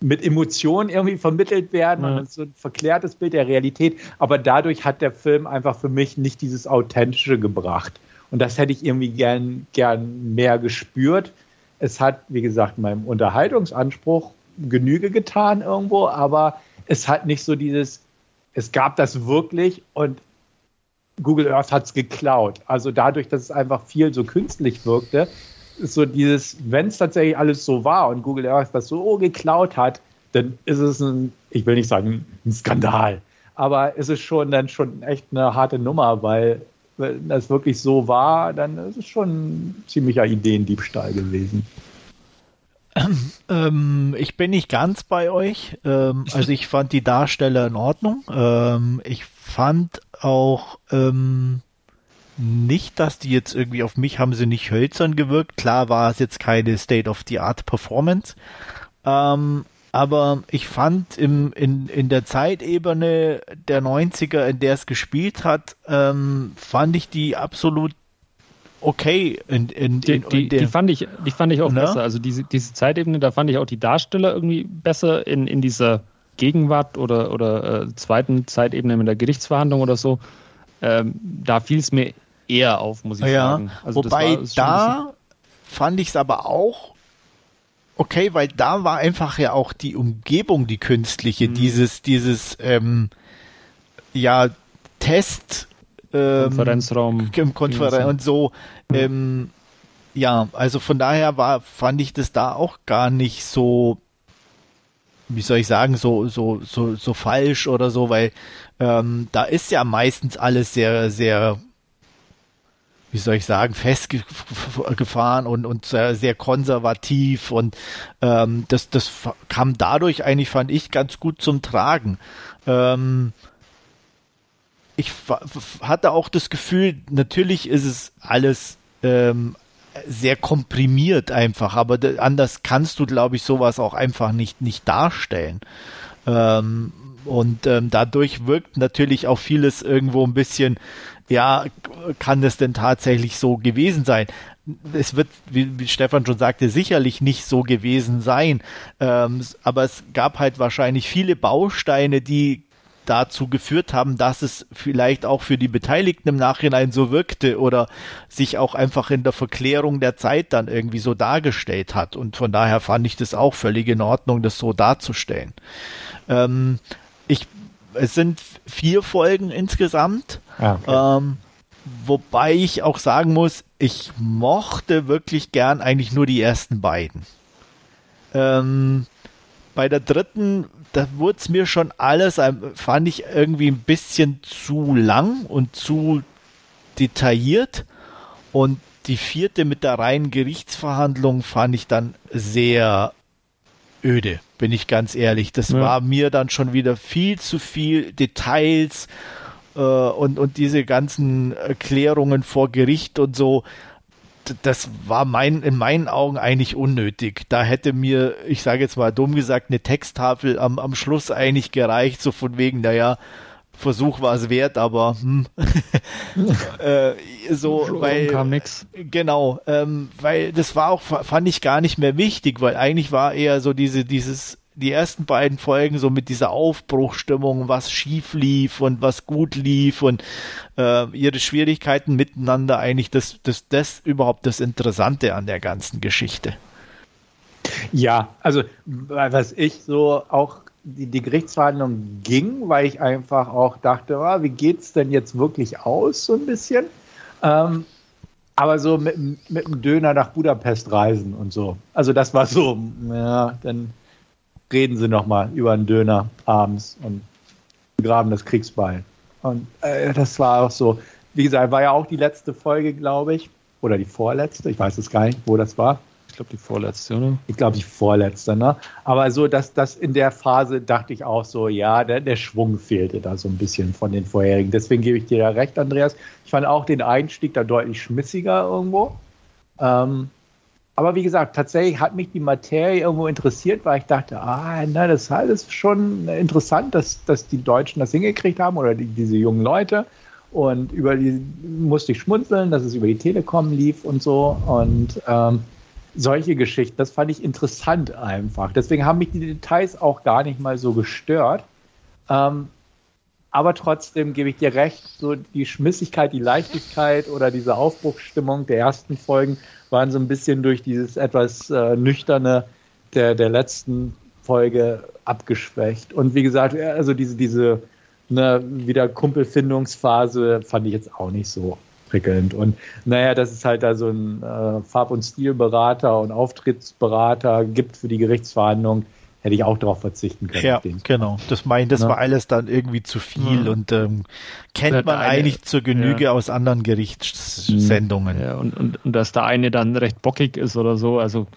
mit Emotionen irgendwie vermittelt werden ja. und so ein verklärtes Bild der Realität. Aber dadurch hat der Film einfach für mich nicht dieses Authentische gebracht. Und das hätte ich irgendwie gern, gern mehr gespürt. Es hat, wie gesagt, meinem Unterhaltungsanspruch Genüge getan irgendwo, aber es hat nicht so dieses, es gab das wirklich und Google Earth hat es geklaut. Also dadurch, dass es einfach viel so künstlich wirkte, ist so dieses, wenn es tatsächlich alles so war und Google Earth das so geklaut hat, dann ist es ein, ich will nicht sagen, ein Skandal. Aber es ist schon dann schon echt eine harte Nummer, weil wenn das wirklich so war, dann ist es schon ein ziemlicher Ideendiebstahl gewesen. Ähm, ich bin nicht ganz bei euch. Ähm, also ich fand die Darsteller in Ordnung. Ähm, ich fand auch ähm, nicht, dass die jetzt irgendwie auf mich haben sie nicht hölzern gewirkt. Klar war es jetzt keine State-of-the-Art-Performance. Ähm, aber ich fand im, in, in der Zeitebene der 90er, in der es gespielt hat, ähm, fand ich die absolut okay. In, in, die, in, die, die, fand ich, die fand ich auch ne? besser. Also diese, diese Zeitebene, da fand ich auch die Darsteller irgendwie besser in, in dieser Gegenwart oder, oder äh, zweiten Zeitebene mit der Gerichtsverhandlung oder so. Ähm, da fiel es mir eher auf, muss ich ja, sagen. Also wobei da fand ich es aber auch okay, weil da war einfach ja auch die Umgebung die künstliche, mhm. dieses, dieses, ähm, ja, Test, ähm, Konferenzraum. Konferenz und so. Ähm, ja, also von daher war, fand ich das da auch gar nicht so, wie soll ich sagen, so, so, so, so falsch oder so, weil ähm, da ist ja meistens alles sehr, sehr wie soll ich sagen, festgefahren und, und sehr, sehr konservativ und ähm, das, das kam dadurch eigentlich, fand ich, ganz gut zum Tragen. Ähm, ich hatte auch das Gefühl, natürlich ist es alles ähm, sehr komprimiert einfach, aber anders kannst du, glaube ich, sowas auch einfach nicht, nicht darstellen. Ähm, und ähm, dadurch wirkt natürlich auch vieles irgendwo ein bisschen, ja, kann es denn tatsächlich so gewesen sein? Es wird, wie, wie Stefan schon sagte, sicherlich nicht so gewesen sein. Ähm, aber es gab halt wahrscheinlich viele Bausteine, die dazu geführt haben, dass es vielleicht auch für die Beteiligten im Nachhinein so wirkte oder sich auch einfach in der Verklärung der Zeit dann irgendwie so dargestellt hat. Und von daher fand ich das auch völlig in Ordnung, das so darzustellen. Ähm, ich, es sind vier Folgen insgesamt. Ah, okay. ähm, wobei ich auch sagen muss, ich mochte wirklich gern eigentlich nur die ersten beiden. Ähm, bei der dritten da wurde es mir schon alles, fand ich irgendwie ein bisschen zu lang und zu detailliert. Und die vierte mit der reinen Gerichtsverhandlung fand ich dann sehr öde, bin ich ganz ehrlich. Das ja. war mir dann schon wieder viel zu viel Details äh, und, und diese ganzen Erklärungen vor Gericht und so das war mein, in meinen Augen eigentlich unnötig. Da hätte mir, ich sage jetzt mal dumm gesagt, eine Texttafel am, am Schluss eigentlich gereicht, so von wegen, naja, Versuch war es wert, aber hm. äh, so, weil kam nix. genau, ähm, weil das war auch fand ich gar nicht mehr wichtig, weil eigentlich war eher so diese dieses die ersten beiden Folgen so mit dieser Aufbruchstimmung, was schief lief und was gut lief und äh, ihre Schwierigkeiten miteinander eigentlich das, das, das überhaupt das Interessante an der ganzen Geschichte. Ja, also was ich so auch die, die Gerichtsverhandlung ging, weil ich einfach auch dachte, oh, wie geht's denn jetzt wirklich aus, so ein bisschen. Ähm, aber so mit, mit dem Döner nach Budapest reisen und so. Also das war so, ja, dann reden sie nochmal über einen Döner abends und begraben das Kriegsbeil. Und äh, das war auch so, wie gesagt, war ja auch die letzte Folge, glaube ich, oder die vorletzte, ich weiß es gar nicht, wo das war. Ich glaube, die vorletzte, oder? Ich glaube, die vorletzte, ne? Aber so, dass das in der Phase dachte ich auch so, ja, der, der Schwung fehlte da so ein bisschen von den vorherigen. Deswegen gebe ich dir ja recht, Andreas. Ich fand auch den Einstieg da deutlich schmissiger irgendwo. Ähm, aber wie gesagt, tatsächlich hat mich die Materie irgendwo interessiert, weil ich dachte, ah, na, das ist schon interessant, dass, dass die Deutschen das hingekriegt haben oder die, diese jungen Leute. Und über die musste ich schmunzeln, dass es über die Telekom lief und so. Und ähm, solche Geschichten, das fand ich interessant einfach. Deswegen haben mich die Details auch gar nicht mal so gestört. Ähm, aber trotzdem gebe ich dir recht, so die Schmissigkeit, die Leichtigkeit oder diese Aufbruchsstimmung der ersten Folgen waren so ein bisschen durch dieses etwas äh, nüchterne der, der letzten Folge abgeschwächt. Und wie gesagt, also diese, diese ne, wieder Kumpelfindungsphase fand ich jetzt auch nicht so prickelnd. Und naja, dass es halt da so ein äh, Farb- und Stilberater und Auftrittsberater gibt für die Gerichtsverhandlungen, hätte ich auch darauf verzichten können. Ja, genau. Das mein, das ja. war alles dann irgendwie zu viel ja. und ähm, kennt man eine, eigentlich zur Genüge ja. aus anderen Gerichtssendungen. Ja, und, und, und dass der eine dann recht bockig ist oder so, also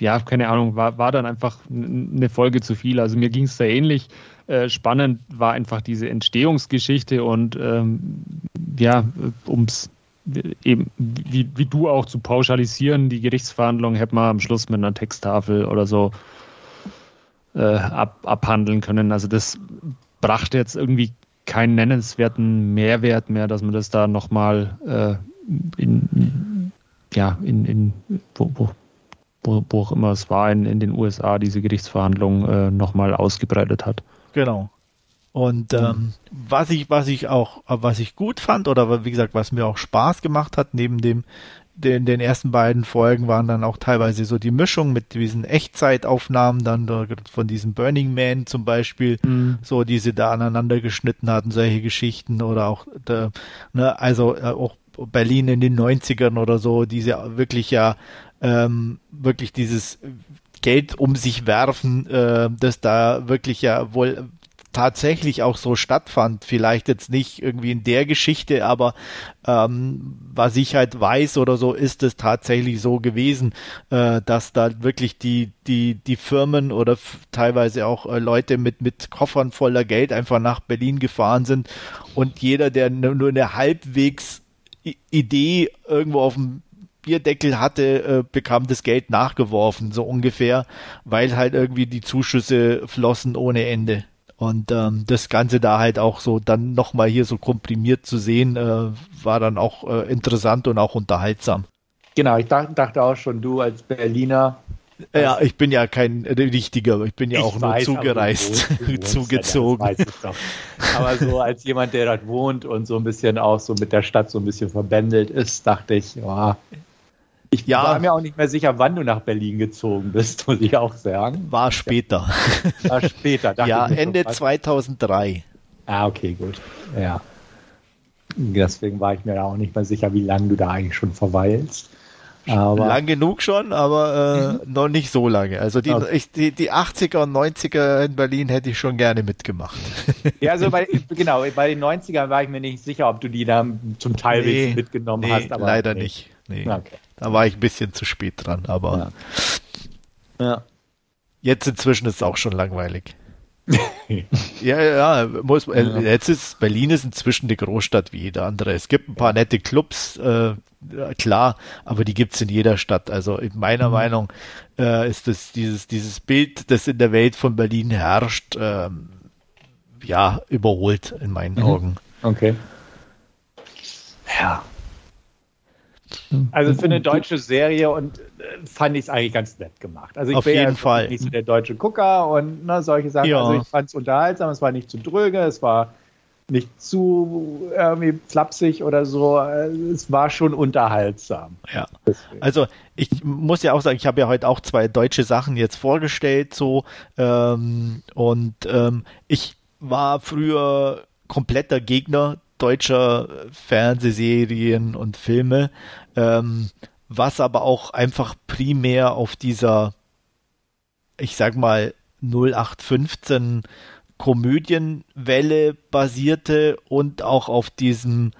ja, keine Ahnung, war, war dann einfach eine Folge zu viel. Also mir ging es da ähnlich. Äh, spannend war einfach diese Entstehungsgeschichte und ähm, ja, ums eben, wie, wie du auch zu pauschalisieren, die Gerichtsverhandlung hätte man am Schluss mit einer Texttafel oder so äh, ab, abhandeln können. Also das brachte jetzt irgendwie keinen nennenswerten Mehrwert mehr, dass man das da nochmal äh, in, ja, in, in wo, wo, wo, wo auch immer es war, in, in den USA, diese Gerichtsverhandlung äh, nochmal ausgebreitet hat. Genau. Und ähm, was ich, was ich auch, was ich gut fand, oder wie gesagt, was mir auch Spaß gemacht hat, neben dem den, den ersten beiden Folgen waren dann auch teilweise so die Mischung mit diesen Echtzeitaufnahmen, dann von diesem Burning Man zum Beispiel, mhm. so die sie da aneinander geschnitten hatten, solche Geschichten oder auch, der, ne, also äh, auch Berlin in den 90ern oder so, diese wirklich ja, ähm, wirklich dieses Geld um sich werfen, äh, das da wirklich ja wohl tatsächlich auch so stattfand. Vielleicht jetzt nicht irgendwie in der Geschichte, aber ähm, was ich halt weiß oder so, ist es tatsächlich so gewesen, äh, dass da wirklich die, die, die Firmen oder teilweise auch äh, Leute mit, mit Koffern voller Geld einfach nach Berlin gefahren sind und jeder, der nur eine halbwegs Idee irgendwo auf dem Bierdeckel hatte, äh, bekam das Geld nachgeworfen, so ungefähr, weil halt irgendwie die Zuschüsse flossen ohne Ende. Und ähm, das Ganze da halt auch so dann nochmal hier so komprimiert zu sehen, äh, war dann auch äh, interessant und auch unterhaltsam. Genau, ich dachte, dachte auch schon, du als Berliner. Ja, ich bin ja kein richtiger, ich bin ja ich auch weiß, nur zugereist, wohnst, zugezogen. Ja, aber so als jemand, der dort wohnt und so ein bisschen auch so mit der Stadt so ein bisschen verbändelt ist, dachte ich, ja, ich ja. war mir auch nicht mehr sicher, wann du nach Berlin gezogen bist, muss ich auch sagen. War später. War später. ja, Ende so, 2003. Ah, okay, gut. Ja. Deswegen war ich mir auch nicht mehr sicher, wie lange du da eigentlich schon verweilst. Aber Lang genug schon, aber äh, mhm. noch nicht so lange. Also die, okay. ich, die, die 80er und 90er in Berlin hätte ich schon gerne mitgemacht. Ja, also bei, genau, bei den 90ern war ich mir nicht sicher, ob du die da zum Teil nee, mitgenommen nee, hast. Aber leider nee. nicht. Nee. Okay. Da war ich ein bisschen zu spät dran, aber ja. ja. jetzt inzwischen ist es auch schon langweilig. ja, ja, muss, äh, ja. jetzt ist Berlin ist inzwischen eine Großstadt wie jede andere. Es gibt ein paar nette Clubs, äh, klar, aber die gibt es in jeder Stadt. Also in meiner mhm. Meinung äh, ist das dieses, dieses Bild, das in der Welt von Berlin herrscht, ähm, ja, überholt in meinen mhm. Augen. Okay. Ja, also für eine deutsche Serie und äh, fand ich es eigentlich ganz nett gemacht. Also ich Auf bin jeden ja Fall. nicht so der deutsche Gucker und ne, solche Sachen. Ja. Also ich fand es unterhaltsam, es war nicht zu dröge, es war nicht zu irgendwie flapsig oder so. Es war schon unterhaltsam. Ja. Deswegen. Also ich muss ja auch sagen, ich habe ja heute auch zwei deutsche Sachen jetzt vorgestellt, so ähm, und ähm, ich war früher kompletter Gegner deutscher Fernsehserien und Filme, ähm, was aber auch einfach primär auf dieser, ich sag mal, 0815 Komödienwelle basierte und auch auf diesem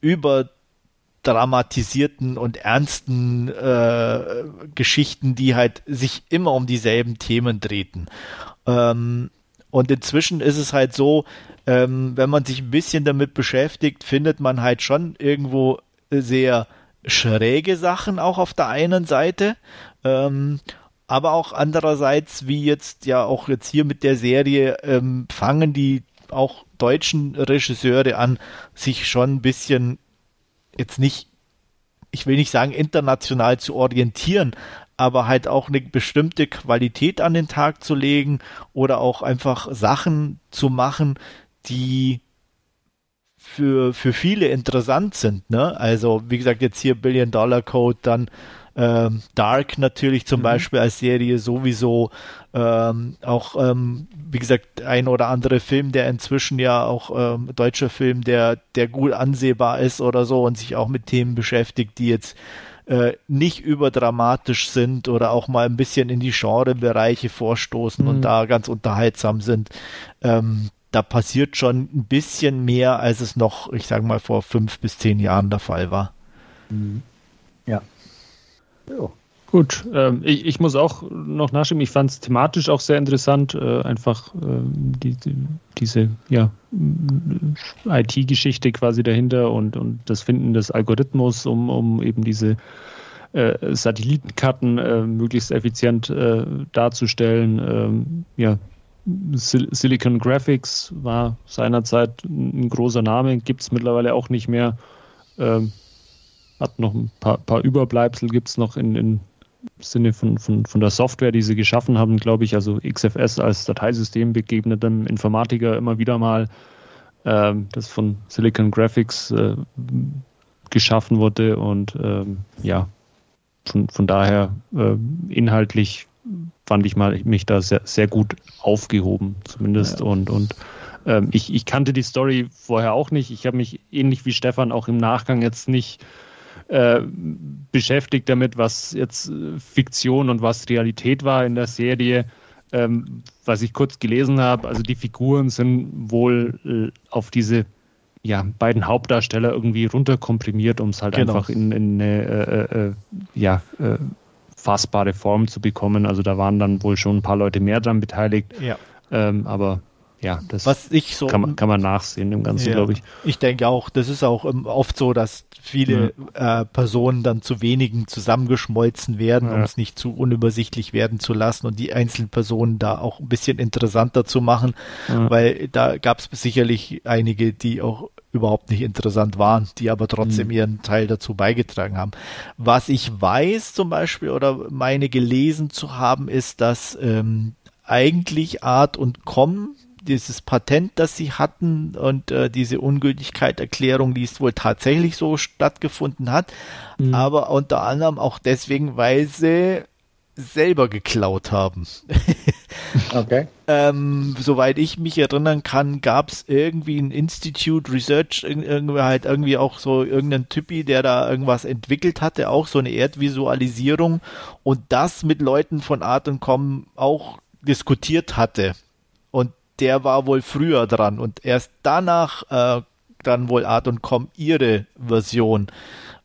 überdramatisierten und ernsten äh, Geschichten, die halt sich immer um dieselben Themen drehten. Ähm, und inzwischen ist es halt so, ähm, wenn man sich ein bisschen damit beschäftigt, findet man halt schon irgendwo sehr schräge Sachen auch auf der einen Seite. Ähm, aber auch andererseits, wie jetzt ja auch jetzt hier mit der Serie, ähm, fangen die auch deutschen Regisseure an, sich schon ein bisschen jetzt nicht ich will nicht sagen international zu orientieren, aber halt auch eine bestimmte Qualität an den Tag zu legen oder auch einfach Sachen zu machen, die für, für viele interessant sind. Ne? Also wie gesagt, jetzt hier Billion Dollar Code, dann ähm, Dark natürlich zum mhm. Beispiel als Serie sowieso. Ähm, auch, ähm, wie gesagt, ein oder andere Film, der inzwischen ja auch ähm, deutscher Film, der, der gut ansehbar ist oder so und sich auch mit Themen beschäftigt, die jetzt äh, nicht überdramatisch sind oder auch mal ein bisschen in die Genrebereiche vorstoßen mhm. und da ganz unterhaltsam sind. Ähm, da passiert schon ein bisschen mehr, als es noch, ich sage mal, vor fünf bis zehn Jahren der Fall war. Mhm. Ja. Jo. Gut, ähm, ich, ich, muss auch noch nachschieben, ich fand es thematisch auch sehr interessant, äh, einfach äh, die, die, diese ja, IT-Geschichte quasi dahinter und, und das Finden des Algorithmus, um, um eben diese äh, Satellitenkarten äh, möglichst effizient äh, darzustellen. Ähm, ja, Sil Silicon Graphics war seinerzeit ein großer Name, gibt es mittlerweile auch nicht mehr. Ähm, hat noch ein paar, paar Überbleibsel, gibt es noch in, in Sinne von, von, von der Software, die sie geschaffen haben, glaube ich, also XFS als Dateisystem begegnet dem Informatiker immer wieder mal, äh, das von Silicon Graphics äh, geschaffen wurde und ähm, ja, von, von daher äh, inhaltlich fand ich mal mich da sehr, sehr gut aufgehoben, zumindest. Ja. Und, und ähm, ich, ich kannte die Story vorher auch nicht. Ich habe mich ähnlich wie Stefan auch im Nachgang jetzt nicht äh, beschäftigt damit, was jetzt äh, Fiktion und was Realität war in der Serie. Ähm, was ich kurz gelesen habe, also die Figuren sind wohl äh, auf diese ja, beiden Hauptdarsteller irgendwie runterkomprimiert, um es halt genau. einfach in, in eine äh, ja, fassbare Form zu bekommen. Also da waren dann wohl schon ein paar Leute mehr dran beteiligt. Ja. Ähm, aber ja, das Was ich so, kann, man, kann man nachsehen im Ganzen, ja, glaube ich. Ich denke auch, das ist auch oft so, dass viele ja. äh, Personen dann zu wenigen zusammengeschmolzen werden, ja. um es nicht zu unübersichtlich werden zu lassen und die einzelnen Personen da auch ein bisschen interessanter zu machen, weil da gab es sicherlich einige, die auch überhaupt nicht interessant waren, die aber trotzdem mhm. ihren Teil dazu beigetragen haben. Was ich weiß zum Beispiel oder meine gelesen zu haben, ist, dass ähm, eigentlich Art und Com dieses Patent, das sie hatten und äh, diese Ungültigkeitserklärung, die es wohl tatsächlich so stattgefunden hat, mhm. aber unter anderem auch deswegen, weil sie selber geklaut haben. okay. ähm, soweit ich mich erinnern kann, gab es irgendwie ein Institute Research, irgendwie halt irgendwie auch so irgendein Typi, der da irgendwas entwickelt hatte, auch so eine Erdvisualisierung und das mit Leuten von Art und Com auch diskutiert hatte. Und der war wohl früher dran und erst danach äh, dann wohl Art und Com ihre Version.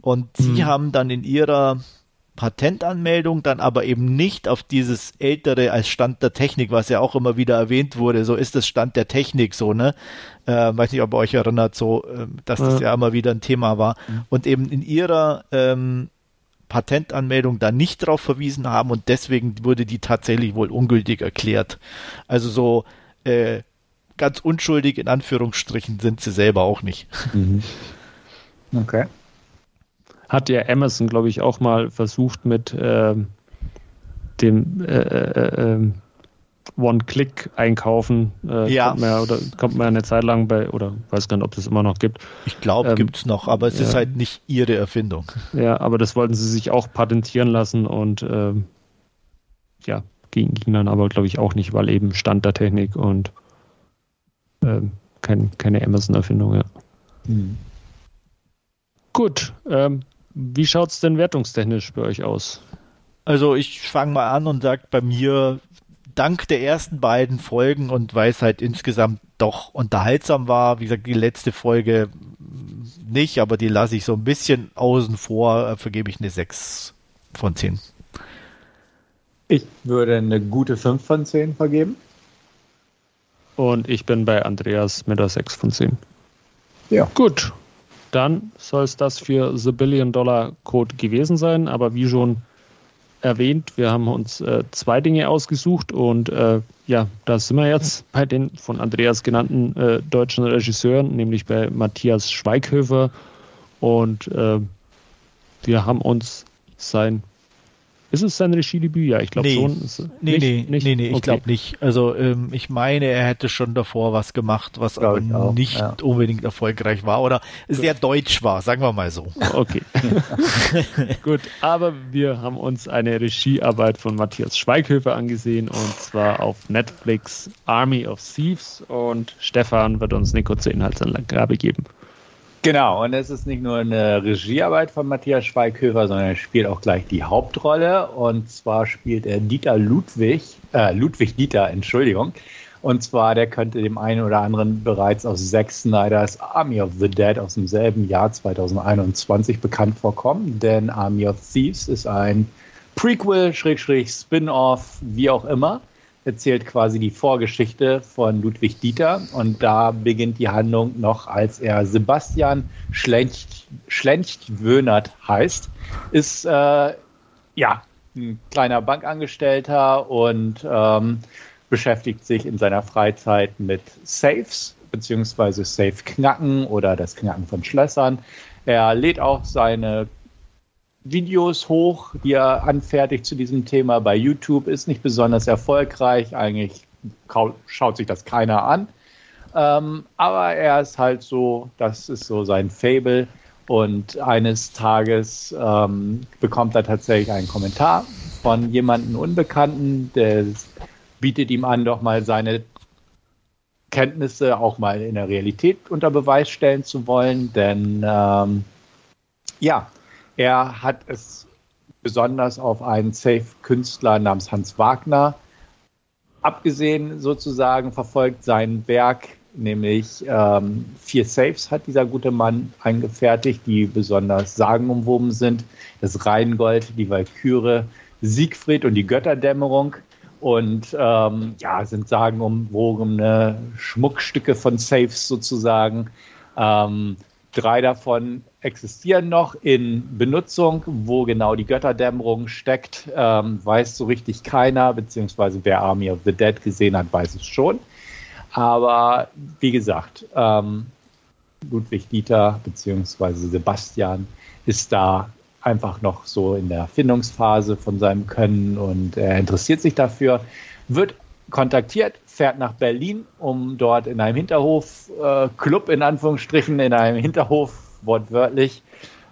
Und sie mhm. haben dann in ihrer Patentanmeldung dann aber eben nicht auf dieses ältere als Stand der Technik, was ja auch immer wieder erwähnt wurde. So ist das Stand der Technik so, ne? Äh, weiß nicht, ob ihr euch erinnert, so, äh, dass das ja immer wieder ein Thema war. Mhm. Und eben in ihrer ähm, Patentanmeldung da nicht drauf verwiesen haben und deswegen wurde die tatsächlich wohl ungültig erklärt. Also so äh, ganz unschuldig in Anführungsstrichen sind sie selber auch nicht. Mhm. Okay. Hat ja Amazon, glaube ich, auch mal versucht mit äh, dem äh, äh, ähm, One-Click-Einkaufen. Äh, ja. Kommt man ja, oder kommt man ja eine Zeit lang bei, oder weiß gar nicht, ob es immer noch gibt. Ich glaube, ähm, gibt es noch, aber es ja. ist halt nicht ihre Erfindung. Ja, aber das wollten sie sich auch patentieren lassen und ähm, ja, ging, ging dann aber, glaube ich, auch nicht, weil eben Stand der Technik und ähm, kein, keine Amazon-Erfindung, ja. Mhm. Gut, ähm, wie schaut es denn wertungstechnisch bei euch aus? Also ich fange mal an und sage bei mir, dank der ersten beiden Folgen und weil es halt insgesamt doch unterhaltsam war, wie gesagt, die letzte Folge nicht, aber die lasse ich so ein bisschen außen vor, äh, vergebe ich eine 6 von 10. Ich würde eine gute 5 von 10 vergeben. Und ich bin bei Andreas mit der 6 von 10. Ja. Gut. Dann soll es das für The Billion Dollar Code gewesen sein. Aber wie schon erwähnt, wir haben uns äh, zwei Dinge ausgesucht und äh, ja, da sind wir jetzt bei den von Andreas genannten äh, deutschen Regisseuren, nämlich bei Matthias Schweighöfer und äh, wir haben uns sein ist es sein Regiedebüt? Ja, ich glaube nee. schon. Ist, nee, nicht, nee, nicht? nee, nee, ich okay. glaube nicht. Also ähm, ich meine, er hätte schon davor was gemacht, was aber nicht ja. unbedingt erfolgreich war oder Gut. sehr deutsch war, sagen wir mal so. Okay. Gut, aber wir haben uns eine Regiearbeit von Matthias Schweighöfer angesehen und zwar auf Netflix Army of Thieves und Stefan wird uns eine kurze Inhaltsangabe geben. Genau, und es ist nicht nur eine Regiearbeit von Matthias Schweighöfer, sondern er spielt auch gleich die Hauptrolle. Und zwar spielt er Dieter Ludwig, äh, Ludwig Dieter, Entschuldigung. Und zwar, der könnte dem einen oder anderen bereits aus Zack Snyder's Army of the Dead aus demselben Jahr 2021 bekannt vorkommen. Denn Army of Thieves ist ein Prequel, Schrägstrich, Spin-off, wie auch immer erzählt quasi die Vorgeschichte von Ludwig Dieter und da beginnt die Handlung noch, als er Sebastian Schlencht, Schlencht-Wönert heißt, ist äh, ja ein kleiner Bankangestellter und ähm, beschäftigt sich in seiner Freizeit mit Safes beziehungsweise Safe-Knacken oder das Knacken von Schlössern. Er lädt auch seine Videos hoch, die er anfertigt zu diesem Thema bei YouTube, ist nicht besonders erfolgreich. Eigentlich schaut sich das keiner an. Ähm, aber er ist halt so, das ist so sein Fable. Und eines Tages ähm, bekommt er tatsächlich einen Kommentar von jemandem Unbekannten, der bietet ihm an, doch mal seine Kenntnisse auch mal in der Realität unter Beweis stellen zu wollen. Denn ähm, ja, er hat es besonders auf einen Safe-Künstler namens Hans Wagner abgesehen, sozusagen, verfolgt sein Werk, nämlich ähm, vier Safes hat dieser gute Mann angefertigt, die besonders sagenumwoben sind. Das Rheingold, die Walküre, Siegfried und die Götterdämmerung. Und ähm, ja, sind sagenumwobene Schmuckstücke von Safes sozusagen. Ähm, drei davon existieren noch in Benutzung. Wo genau die Götterdämmerung steckt, ähm, weiß so richtig keiner, beziehungsweise wer Army of the Dead gesehen hat, weiß es schon. Aber wie gesagt, ähm, Ludwig Dieter beziehungsweise Sebastian ist da einfach noch so in der Findungsphase von seinem Können und er interessiert sich dafür, wird kontaktiert, fährt nach Berlin, um dort in einem Hinterhof, äh, Club in Anführungsstrichen, in einem Hinterhof wortwörtlich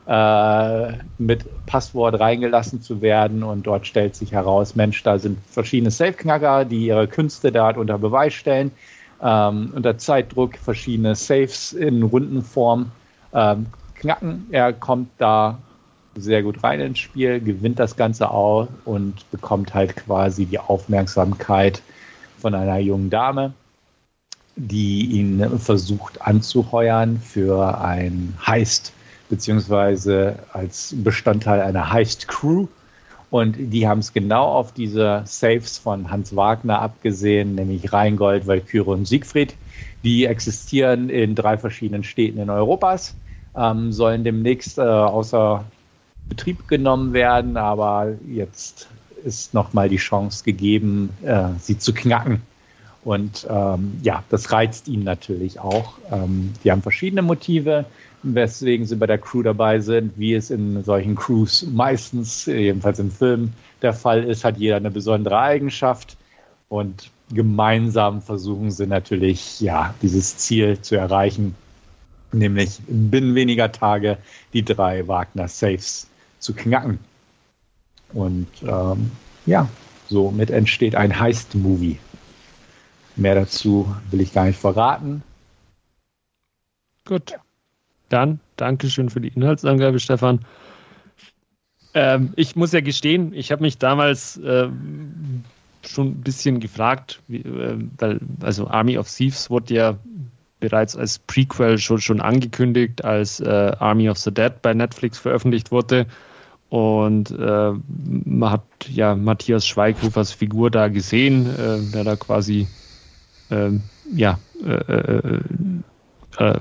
äh, mit Passwort reingelassen zu werden. Und dort stellt sich heraus, Mensch, da sind verschiedene Safe-Knacker, die ihre Künste dort unter Beweis stellen. Ähm, unter Zeitdruck verschiedene Safes in Rundenform ähm, knacken. Er kommt da sehr gut rein ins Spiel, gewinnt das Ganze auch und bekommt halt quasi die Aufmerksamkeit von einer jungen Dame die ihn versucht anzuheuern für ein Heist, beziehungsweise als Bestandteil einer Heist-Crew. Und die haben es genau auf diese Saves von Hans Wagner abgesehen, nämlich Rheingold, Walküre und Siegfried. Die existieren in drei verschiedenen Städten in Europas, ähm, sollen demnächst äh, außer Betrieb genommen werden, aber jetzt ist nochmal die Chance gegeben, äh, sie zu knacken. Und ähm, ja, das reizt ihn natürlich auch. Ähm, die haben verschiedene Motive, weswegen sie bei der Crew dabei sind. Wie es in solchen Crews meistens, jedenfalls im Film, der Fall ist, hat jeder eine besondere Eigenschaft. Und gemeinsam versuchen sie natürlich, ja, dieses Ziel zu erreichen, nämlich binnen weniger Tage die drei Wagner Safes zu knacken. Und ähm, ja, somit entsteht ein Heist-Movie. Mehr dazu will ich gar nicht verraten. Gut. Dann Dankeschön für die Inhaltsangabe, Stefan. Ähm, ich muss ja gestehen, ich habe mich damals äh, schon ein bisschen gefragt, wie, äh, weil also Army of Thieves wurde ja bereits als Prequel schon, schon angekündigt, als äh, Army of the Dead bei Netflix veröffentlicht wurde. Und äh, man hat ja Matthias Schweighofers Figur da gesehen, äh, der da quasi ähm, ja, äh, äh, äh,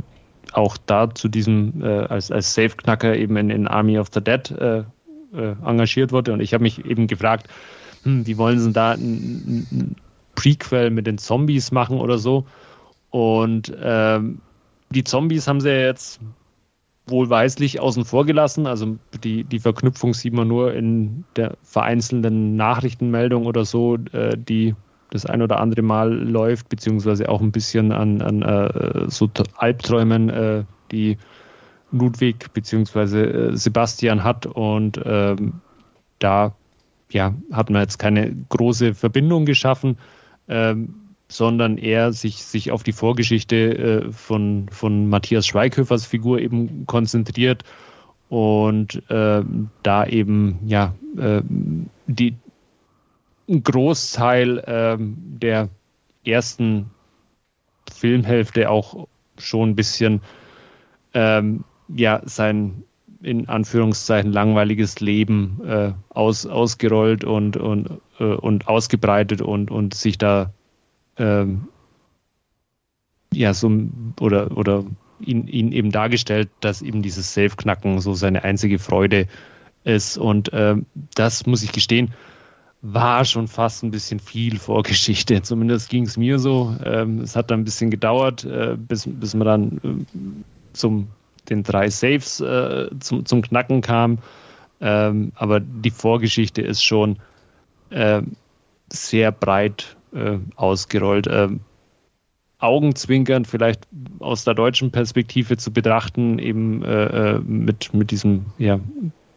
auch da zu diesem äh, als, als Safe-Knacker eben in, in Army of the Dead äh, äh, engagiert wurde. Und ich habe mich eben gefragt, hm, wie wollen sie da ein, ein, Prequel mit den Zombies machen oder so? Und ähm, die Zombies haben sie ja jetzt wohlweislich außen vor gelassen. Also die, die Verknüpfung sieht man nur in der vereinzelten Nachrichtenmeldung oder so, äh, die das ein oder andere Mal läuft, beziehungsweise auch ein bisschen an, an äh, so Albträumen, äh, die Ludwig beziehungsweise äh, Sebastian hat. Und ähm, da ja, hat man jetzt keine große Verbindung geschaffen. Ähm, sondern eher sich, sich auf die Vorgeschichte äh, von, von Matthias Schweighöfers Figur eben konzentriert und äh, da eben ja äh, die Großteil äh, der ersten Filmhälfte auch schon ein bisschen ähm, ja sein in Anführungszeichen langweiliges Leben äh, aus, ausgerollt und, und, äh, und ausgebreitet und, und sich da ähm, ja, so oder, oder ihn, ihn eben dargestellt, dass eben dieses Safe-Knacken so seine einzige Freude ist. Und ähm, das muss ich gestehen, war schon fast ein bisschen viel Vorgeschichte. Zumindest ging es mir so. Ähm, es hat dann ein bisschen gedauert, äh, bis, bis man dann äh, zum den drei Saves äh, zum, zum Knacken kam. Ähm, aber die Vorgeschichte ist schon äh, sehr breit äh, ausgerollt. Ähm, Augenzwinkern vielleicht aus der deutschen Perspektive zu betrachten, eben äh, äh mit, mit diesem ja,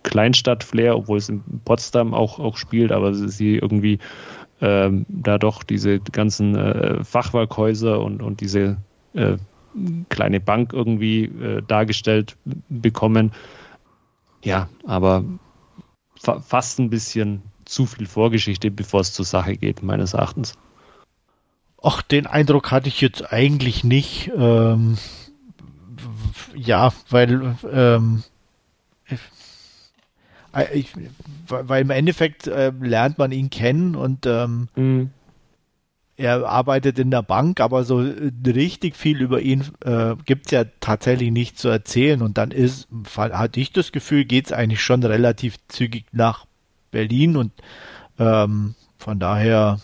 Kleinstadt-Flair, obwohl es in Potsdam auch, auch spielt, aber sie irgendwie ähm, da doch diese ganzen äh, Fachwerkhäuser und, und diese äh, kleine Bank irgendwie äh, dargestellt bekommen. Ja, aber fa fast ein bisschen zu viel Vorgeschichte, bevor es zur Sache geht, meines Erachtens. Ach, den Eindruck hatte ich jetzt eigentlich nicht. Ähm, ja, weil ähm, ich, weil im Endeffekt äh, lernt man ihn kennen und ähm, mhm. er arbeitet in der Bank, aber so richtig viel über ihn äh, gibt es ja tatsächlich nicht zu erzählen. Und dann ist, hatte ich das Gefühl, geht es eigentlich schon relativ zügig nach Berlin und ähm, von daher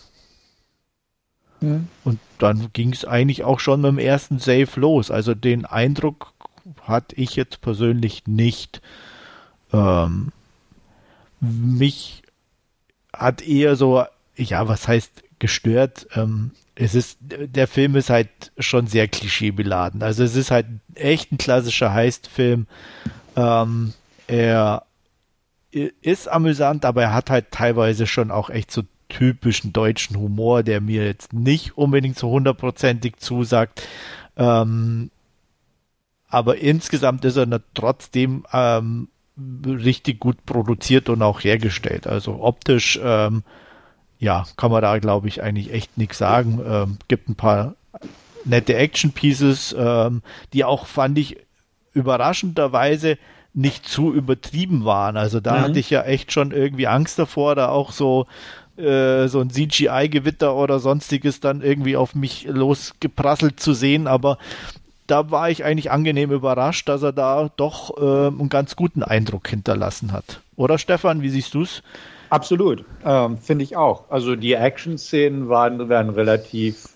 Und dann ging es eigentlich auch schon mit dem ersten Save los. Also den Eindruck hatte ich jetzt persönlich nicht. Ähm, mich hat eher so, ja, was heißt gestört? Ähm, es ist, der Film ist halt schon sehr klischeebeladen. Also es ist halt echt ein klassischer Heist-Film. Ähm, er ist amüsant, aber er hat halt teilweise schon auch echt so typischen deutschen Humor, der mir jetzt nicht unbedingt so hundertprozentig zusagt. Ähm, aber insgesamt ist er trotzdem ähm, richtig gut produziert und auch hergestellt. Also optisch, ähm, ja, kann man da, glaube ich, eigentlich echt nichts sagen. Ähm, gibt ein paar nette Action-Pieces, ähm, die auch, fand ich, überraschenderweise nicht zu übertrieben waren. Also da mhm. hatte ich ja echt schon irgendwie Angst davor, da auch so äh, so ein CGI-Gewitter oder sonstiges dann irgendwie auf mich losgeprasselt zu sehen, aber da war ich eigentlich angenehm überrascht, dass er da doch äh, einen ganz guten Eindruck hinterlassen hat. Oder Stefan, wie siehst du es? Absolut, ähm, finde ich auch. Also die Action-Szenen waren, waren relativ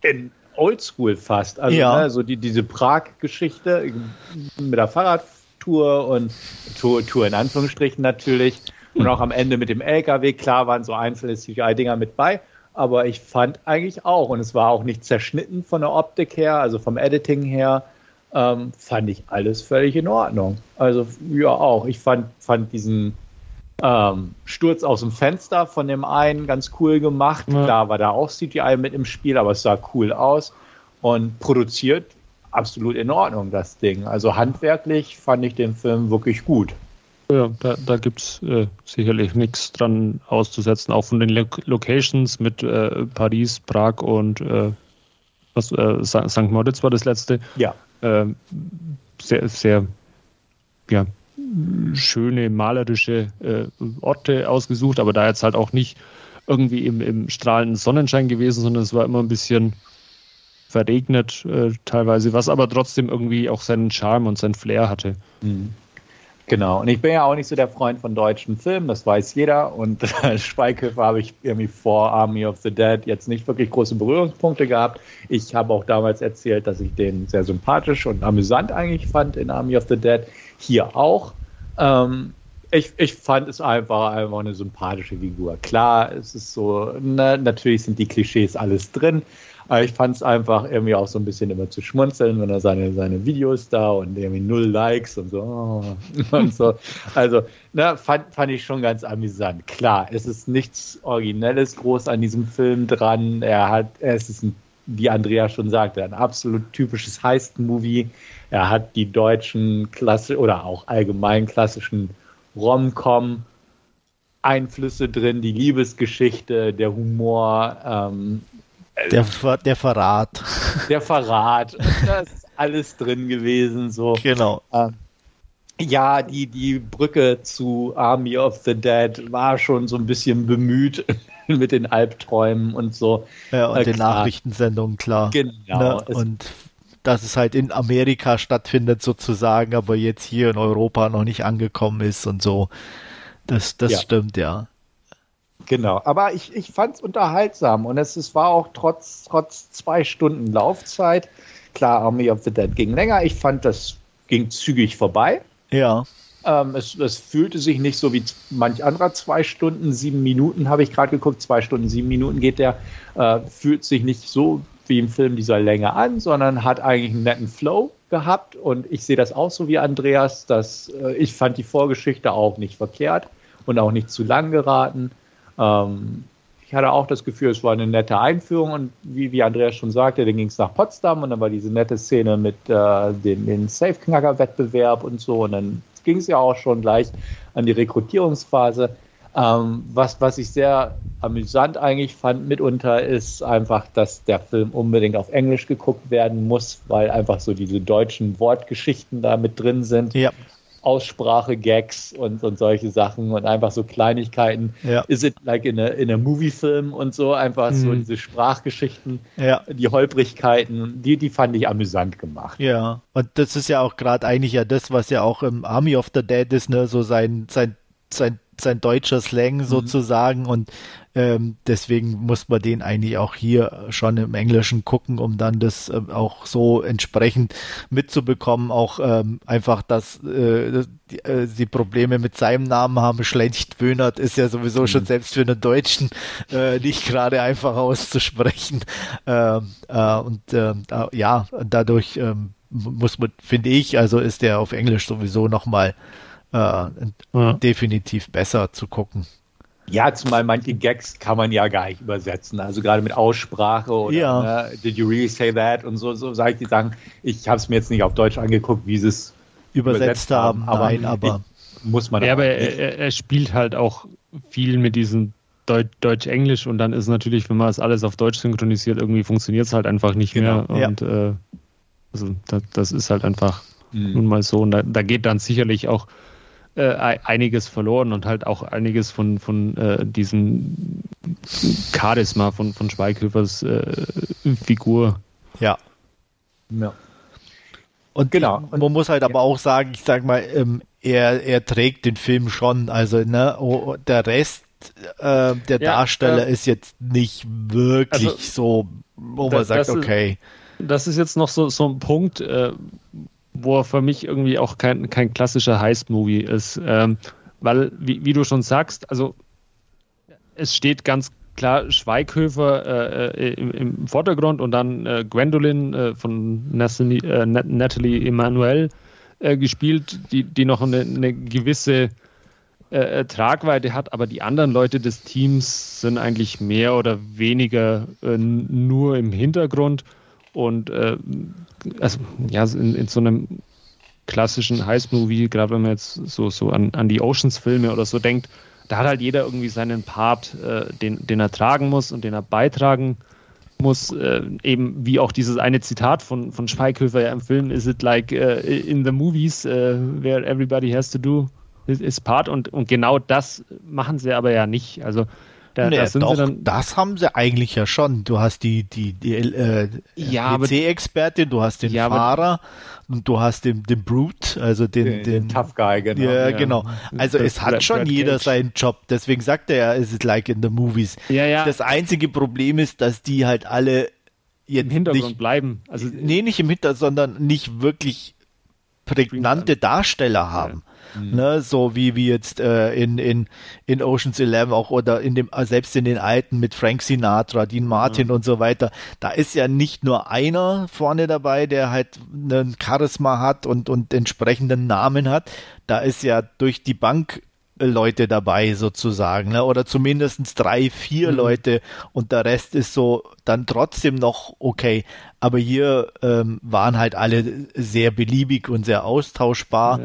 in Oldschool fast. Also ja. ne, so die, diese Prag-Geschichte mit der Fahrradtour und Tour, Tour in Anführungsstrichen natürlich. Und auch am Ende mit dem LKW, klar waren so einzelne CGI-Dinger mit bei. Aber ich fand eigentlich auch, und es war auch nicht zerschnitten von der Optik her, also vom Editing her, ähm, fand ich alles völlig in Ordnung. Also ja auch. Ich fand, fand diesen ähm, Sturz aus dem Fenster von dem einen ganz cool gemacht. Ja. Klar war da auch CGI mit im Spiel, aber es sah cool aus. Und produziert absolut in Ordnung, das Ding. Also handwerklich fand ich den Film wirklich gut. Ja, da, da gibt es äh, sicherlich nichts dran auszusetzen, auch von den Lo Locations mit äh, Paris, Prag und äh, was, äh, St. Moritz war das letzte. Ja. Ähm, sehr, sehr ja, schöne malerische äh, Orte ausgesucht, aber da jetzt halt auch nicht irgendwie im, im strahlenden Sonnenschein gewesen, sondern es war immer ein bisschen verregnet äh, teilweise, was aber trotzdem irgendwie auch seinen Charme und sein Flair hatte. Mhm. Genau, und ich bin ja auch nicht so der Freund von deutschen Filmen, das weiß jeder. Und als Schweighöfer habe ich irgendwie vor Army of the Dead jetzt nicht wirklich große Berührungspunkte gehabt. Ich habe auch damals erzählt, dass ich den sehr sympathisch und amüsant eigentlich fand in Army of the Dead. Hier auch. Ähm, ich, ich fand es einfach, einfach eine sympathische Figur. Klar, es ist so, ne, natürlich sind die Klischees alles drin, aber ich fand es einfach irgendwie auch so ein bisschen immer zu schmunzeln, wenn er seine, seine Videos da und irgendwie null Likes und so. Und so. Also, ne, fand, fand ich schon ganz amüsant. Klar, es ist nichts Originelles groß an diesem Film dran. Er hat, es ist ein wie Andrea schon sagte, ein absolut typisches Heist-Movie. Er hat die deutschen Klasse oder auch allgemein klassischen Rom-Com Einflüsse drin, die Liebesgeschichte, der Humor, ähm, der, der Verrat. Der Verrat. da ist alles drin gewesen. So. Genau. Ähm, ja, die, die Brücke zu Army of the Dead war schon so ein bisschen bemüht mit den Albträumen und so. Ja, und äh, den Nachrichtensendungen, klar. Genau. Ne? Und dass es halt in Amerika stattfindet sozusagen, aber jetzt hier in Europa noch nicht angekommen ist und so. Das, das ja. stimmt, ja. Genau, aber ich, ich fand es unterhaltsam und es, es war auch trotz, trotz zwei Stunden Laufzeit, klar, Army of the Dead ging länger, ich fand, das ging zügig vorbei. Ja. Ähm, es, es fühlte sich nicht so wie manch anderer zwei Stunden, sieben Minuten habe ich gerade geguckt, zwei Stunden, sieben Minuten geht der, äh, fühlt sich nicht so wie im Film dieser Länge an, sondern hat eigentlich einen netten Flow gehabt und ich sehe das auch so wie Andreas, dass äh, ich fand die Vorgeschichte auch nicht verkehrt und auch nicht zu lang geraten. Ähm, ich hatte auch das Gefühl, es war eine nette Einführung und wie, wie Andreas schon sagte, dann ging es nach Potsdam und dann war diese nette Szene mit äh, dem, dem Safe-Knacker-Wettbewerb und so und dann ging es ja auch schon gleich an die Rekrutierungsphase. Ähm, was, was ich sehr amüsant eigentlich fand mitunter ist einfach, dass der Film unbedingt auf Englisch geguckt werden muss, weil einfach so diese deutschen Wortgeschichten da mit drin sind. Ja. Aussprache-Gags und, und solche Sachen und einfach so Kleinigkeiten. Ja. Is it like in a, in a Movie-Film und so, einfach mhm. so diese Sprachgeschichten, ja. die Holprigkeiten, die, die fand ich amüsant gemacht. Ja, und das ist ja auch gerade eigentlich ja das, was ja auch im Army of the Dead ist, ne, so sein, sein, sein sein deutscher Slang mhm. sozusagen und ähm, deswegen muss man den eigentlich auch hier schon im Englischen gucken, um dann das äh, auch so entsprechend mitzubekommen. Auch ähm, einfach, dass äh, die, äh, die, Probleme mit seinem Namen haben. Schlecht Wönert ist ja sowieso mhm. schon selbst für einen Deutschen äh, nicht gerade einfach auszusprechen. Ähm, äh, und ähm, ja, dadurch ähm, muss man, finde ich, also ist der auf Englisch sowieso nochmal äh, ja. definitiv besser zu gucken. Ja, zumal manche Gags kann man ja gar nicht übersetzen. Also gerade mit Aussprache oder ja. ne, Did you really say that? Und so, so sage ich die Sachen. Ich habe es mir jetzt nicht auf Deutsch angeguckt, wie sie es übersetzt, übersetzt haben. Aber, Nein, aber muss man. Ja, aber er, er, spielt halt auch viel mit diesem Deutsch-Englisch und dann ist natürlich, wenn man das alles auf Deutsch synchronisiert, irgendwie funktioniert es halt einfach nicht genau. mehr. Und ja. äh, also das, das, ist halt einfach mhm. nun mal so. Und da, da geht dann sicherlich auch äh, einiges verloren und halt auch einiges von, von äh, diesem Charisma von, von Schweighöfers äh, Figur. Ja. Ja. Und genau. Und, man muss halt aber auch sagen, ich sag mal, ähm, er, er trägt den Film schon. Also, ne, oh, der Rest äh, der ja, Darsteller ist jetzt nicht wirklich also, so, wo man sagt, okay. Ist, das ist jetzt noch so, so ein Punkt, äh, wo er für mich irgendwie auch kein, kein klassischer Heist-Movie ist. Ähm, weil, wie, wie, du schon sagst, also es steht ganz klar Schweighöfer äh, im, im, Vordergrund und dann äh, Gwendolyn äh, von Natalie, äh, Natalie Emanuel äh, gespielt, die, die noch eine, eine gewisse äh, Tragweite hat, aber die anderen Leute des Teams sind eigentlich mehr oder weniger nur im Hintergrund und äh, also, ja, in, in so einem klassischen Heist-Movie, gerade wenn man jetzt so, so an, an die Oceans-Filme oder so denkt, da hat halt jeder irgendwie seinen Part, äh, den, den er tragen muss und den er beitragen muss. Äh, eben wie auch dieses eine Zitat von, von Schweighöfer ja im Film, is it like uh, in the movies, uh, where everybody has to do his part? Und, und genau das machen sie aber ja nicht. Also Da, nee, da doch, dann, das haben sie eigentlich ja schon. Du hast die, die, die äh, ja, PC-Expertin, du hast den ja, Fahrer und du hast den, den Brute, also den, den, den Tough Guy, genau. Ja, ja. genau. Also das es hat schon Brad jeder Cage. seinen Job. Deswegen sagt er ja, es ist like in the movies. Ja, ja. Das einzige Problem ist, dass die halt alle jetzt im Hintergrund nicht, bleiben. Also nee, nicht im Hintergrund, sondern nicht wirklich prägnante Darsteller haben. Mhm. Ne, so wie wie jetzt äh, in, in, in Oceans 11 auch oder in dem selbst in den alten mit Frank Sinatra, Dean Martin mhm. und so weiter. Da ist ja nicht nur einer vorne dabei, der halt einen Charisma hat und und entsprechenden Namen hat. Da ist ja durch die Bank Leute dabei sozusagen, ne? oder zumindest drei, vier mhm. Leute und der Rest ist so dann trotzdem noch okay. Aber hier ähm, waren halt alle sehr beliebig und sehr austauschbar.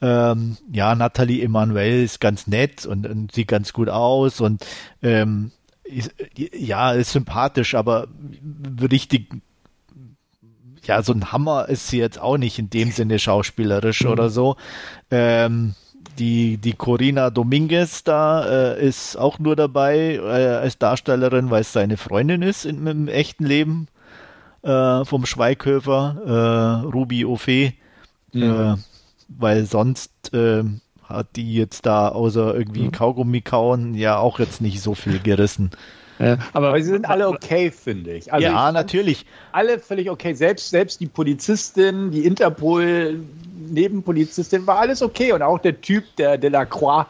Ja, ähm, ja Nathalie Emanuel ist ganz nett und, und sieht ganz gut aus und ähm, ist, ja, ist sympathisch, aber richtig ja, so ein Hammer ist sie jetzt auch nicht in dem Sinne schauspielerisch mhm. oder so. Ähm, die, die Corina Dominguez da äh, ist auch nur dabei äh, als Darstellerin, weil es seine Freundin ist in, im echten Leben äh, vom Schweighöfer, äh, Ruby Ofe, mhm. Äh, weil sonst äh, hat die jetzt da außer irgendwie mhm. Kaugummi kauen ja auch jetzt nicht so viel gerissen. Ja, aber, aber, sie sind alle okay, finde ich. Also ja, ich natürlich. Alle völlig okay. Selbst, selbst die Polizistin, die Interpol-Nebenpolizistin war alles okay. Und auch der Typ, der Delacroix,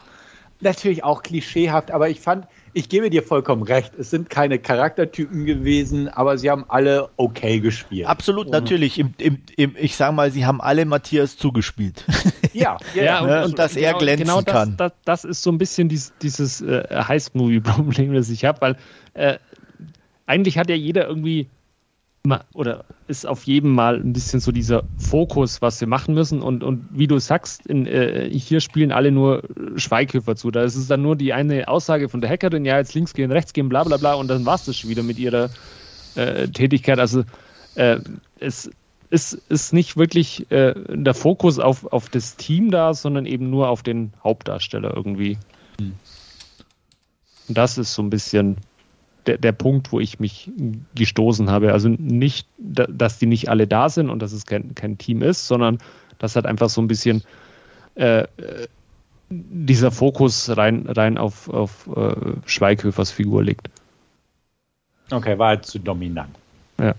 natürlich auch klischeehaft. Aber ich fand, ich gebe dir vollkommen recht. Es sind keine Charaktertypen gewesen, aber sie haben alle okay gespielt. Absolut, natürlich. Im, im, im, ich sage mal, sie haben alle Matthias zugespielt. Ja, ja, ja und, und, und, dass genau, er glänzen genau das, kann. Das, das, ist so ein bisschen dieses, dieses äh, Heist-Movie-Problem, das ich habe, weil äh, eigentlich hat ja jeder irgendwie oder ist auf jedem Mal ein bisschen so dieser Fokus, was wir machen müssen. Und, und wie du sagst, in, äh, hier spielen alle nur Schweighöfer zu. Da ist es dann nur die eine Aussage von der Hackerin, ja, jetzt links gehen, rechts gehen, bla bla bla, und dann war es das schon wieder mit ihrer äh, Tätigkeit. Also äh, es ist, ist nicht wirklich äh, der Fokus auf, auf das Team da, sondern eben nur auf den Hauptdarsteller irgendwie. Hm. Und das ist so ein bisschen der, der Punkt, wo ich mich gestoßen habe. Also nicht, dass die nicht alle da sind und dass es kein, kein Team ist, sondern dass halt einfach so ein bisschen äh, dieser Fokus rein, rein auf, auf äh, Schweighöfers Figur liegt. Okay, war halt zu dominant. Ja.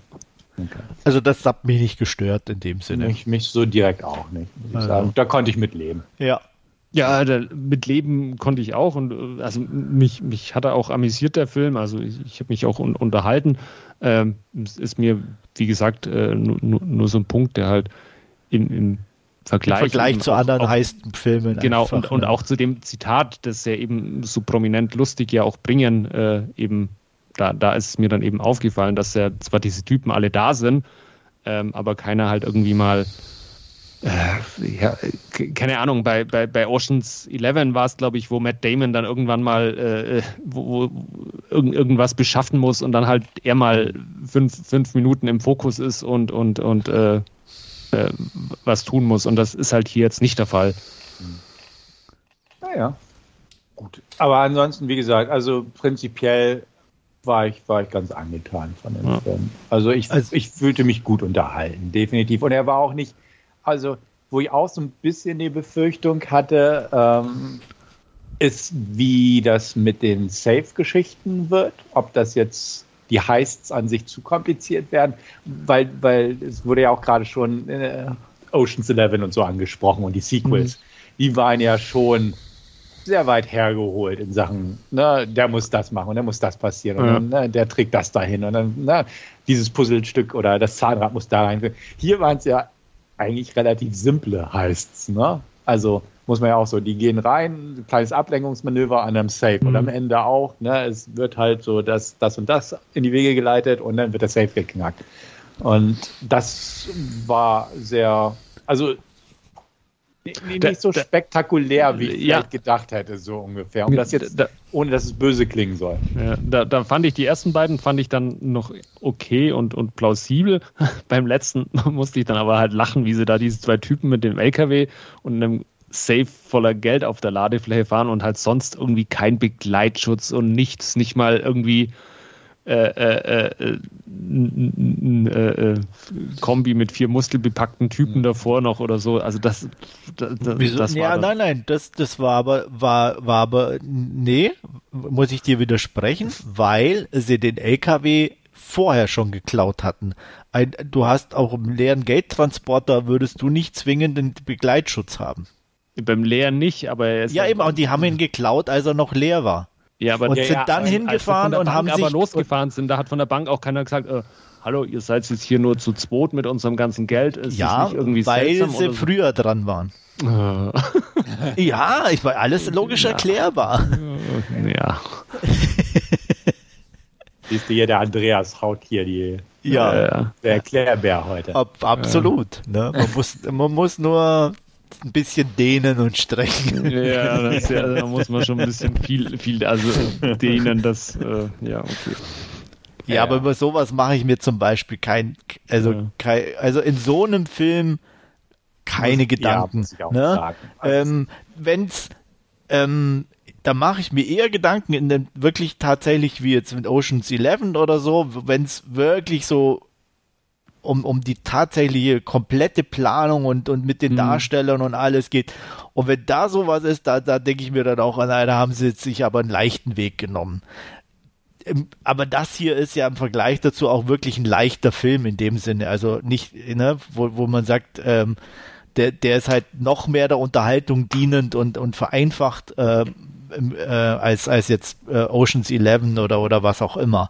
Okay. Also das hat mich nicht gestört in dem Sinne. Mich, mich so direkt auch nicht, muss ich also. sagen. Da konnte ich mitleben. Ja, ja, da, mit Leben konnte ich auch und also mich, mich hat er auch amüsiert, der Film. Also ich, ich habe mich auch un, unterhalten. Ähm, es ist mir, wie gesagt, äh, nur, nur, so ein Punkt, der halt im, im Vergleich, Im Vergleich zu anderen auch, heißen Filmen. Genau, einfach, und, und auch zu dem Zitat, das er eben so prominent lustig ja auch bringen, äh, eben, da, da ist es mir dann eben aufgefallen, dass ja zwar diese Typen alle da sind, ähm, aber keiner halt irgendwie mal ja, keine Ahnung, bei, bei, bei Oceans 11 war es, glaube ich, wo Matt Damon dann irgendwann mal äh, wo, wo irgend, irgendwas beschaffen muss und dann halt er mal fünf, fünf Minuten im Fokus ist und, und, und äh, äh, was tun muss. Und das ist halt hier jetzt nicht der Fall. Naja, gut. Aber ansonsten, wie gesagt, also prinzipiell war ich, war ich ganz angetan von dem ja. Film. Also ich, also ich fühlte mich gut unterhalten, definitiv. Und er war auch nicht also wo ich auch so ein bisschen die Befürchtung hatte, ähm, ist, wie das mit den Safe-Geschichten wird. Ob das jetzt die Heists an sich zu kompliziert werden, weil, weil es wurde ja auch gerade schon äh, Ocean's Eleven und so angesprochen und die Sequels, mhm. die waren ja schon sehr weit hergeholt in Sachen, ne, der muss das machen und der muss das passieren und ja. dann, ne, der trägt das dahin und dann ne, dieses Puzzlestück oder das Zahnrad muss da rein. Hier waren es ja eigentlich relativ simple heißt's, ne? Also muss man ja auch so, die gehen rein, ein kleines Ablenkungsmanöver an einem Safe mhm. und am Ende auch, ne, es wird halt so das, das und das in die Wege geleitet und dann wird der Safe geknackt. Und das war sehr, also nicht da, so spektakulär, wie ich ja. gedacht hätte, so ungefähr. Um das jetzt, da, ohne dass es böse klingen soll. Ja, da, da, fand ich die ersten beiden fand ich dann noch okay und, und plausibel. Beim letzten musste ich dann aber halt lachen, wie sie da diese zwei Typen mit dem LKW und einem safe voller Geld auf der Ladefläche fahren und halt sonst irgendwie kein Begleitschutz und nichts, nicht mal irgendwie äh, äh, äh, äh, Kombi mit vier muskelbepackten Typen davor noch oder so. Also das, das, das ja, nein, nein, das, das war aber, war, war aber, nee, muss ich dir widersprechen, weil sie den LKW vorher schon geklaut hatten. Ein, du hast auch im leeren Geldtransporter würdest du nicht zwingend den Begleitschutz haben. Beim leeren nicht, aber er ist Ja, eben, und die haben ihn geklaut, als er noch leer war. Ja, aber und ja, sind dann als hingefahren und haben sich aber losgefahren sind. Da hat von der Bank auch keiner gesagt, äh, hallo, ihr seid jetzt hier nur zu zweit mit unserem ganzen Geld. Ist ja, weil sie früher dran waren. Äh. ja, ich war alles logisch ja. erklärbar. Ja. Siehst du hier, der Andreas haut hier die ja. Äh, der Erklärbär heute. Ab, absolut. Ne? Man, muss, man muss nur ein bisschen dehnen und strecken. Ja, ja, da muss man schon ein bisschen viel, viel also dehnen, das, äh, ja, okay. Ja, ja, aber über sowas mache ich mir zum Beispiel kein, also, ja. kein, also in so einem Film keine muss, Gedanken. Ja, ne? Ähm, wenn's, ähm, da mache ich mir eher Gedanken in dem wirklich tatsächlich wie jetzt mit Oceans 11 oder so, wenn es wirklich so um, um die tatsächliche komplette Planung und, und mit den mhm. Darstellern und alles geht. Und wenn da sowas ist, da, da denke ich mir dann auch, nein, da haben sie sich aber einen leichten Weg genommen. Ähm, aber das hier ist ja im Vergleich dazu auch wirklich ein leichter Film in dem Sinne. Also nicht, ne, wo, wo man sagt, ähm, der, der ist halt noch mehr der Unterhaltung dienend und, und vereinfacht äh, äh, als, als jetzt äh, Oceans 11 oder, oder was auch immer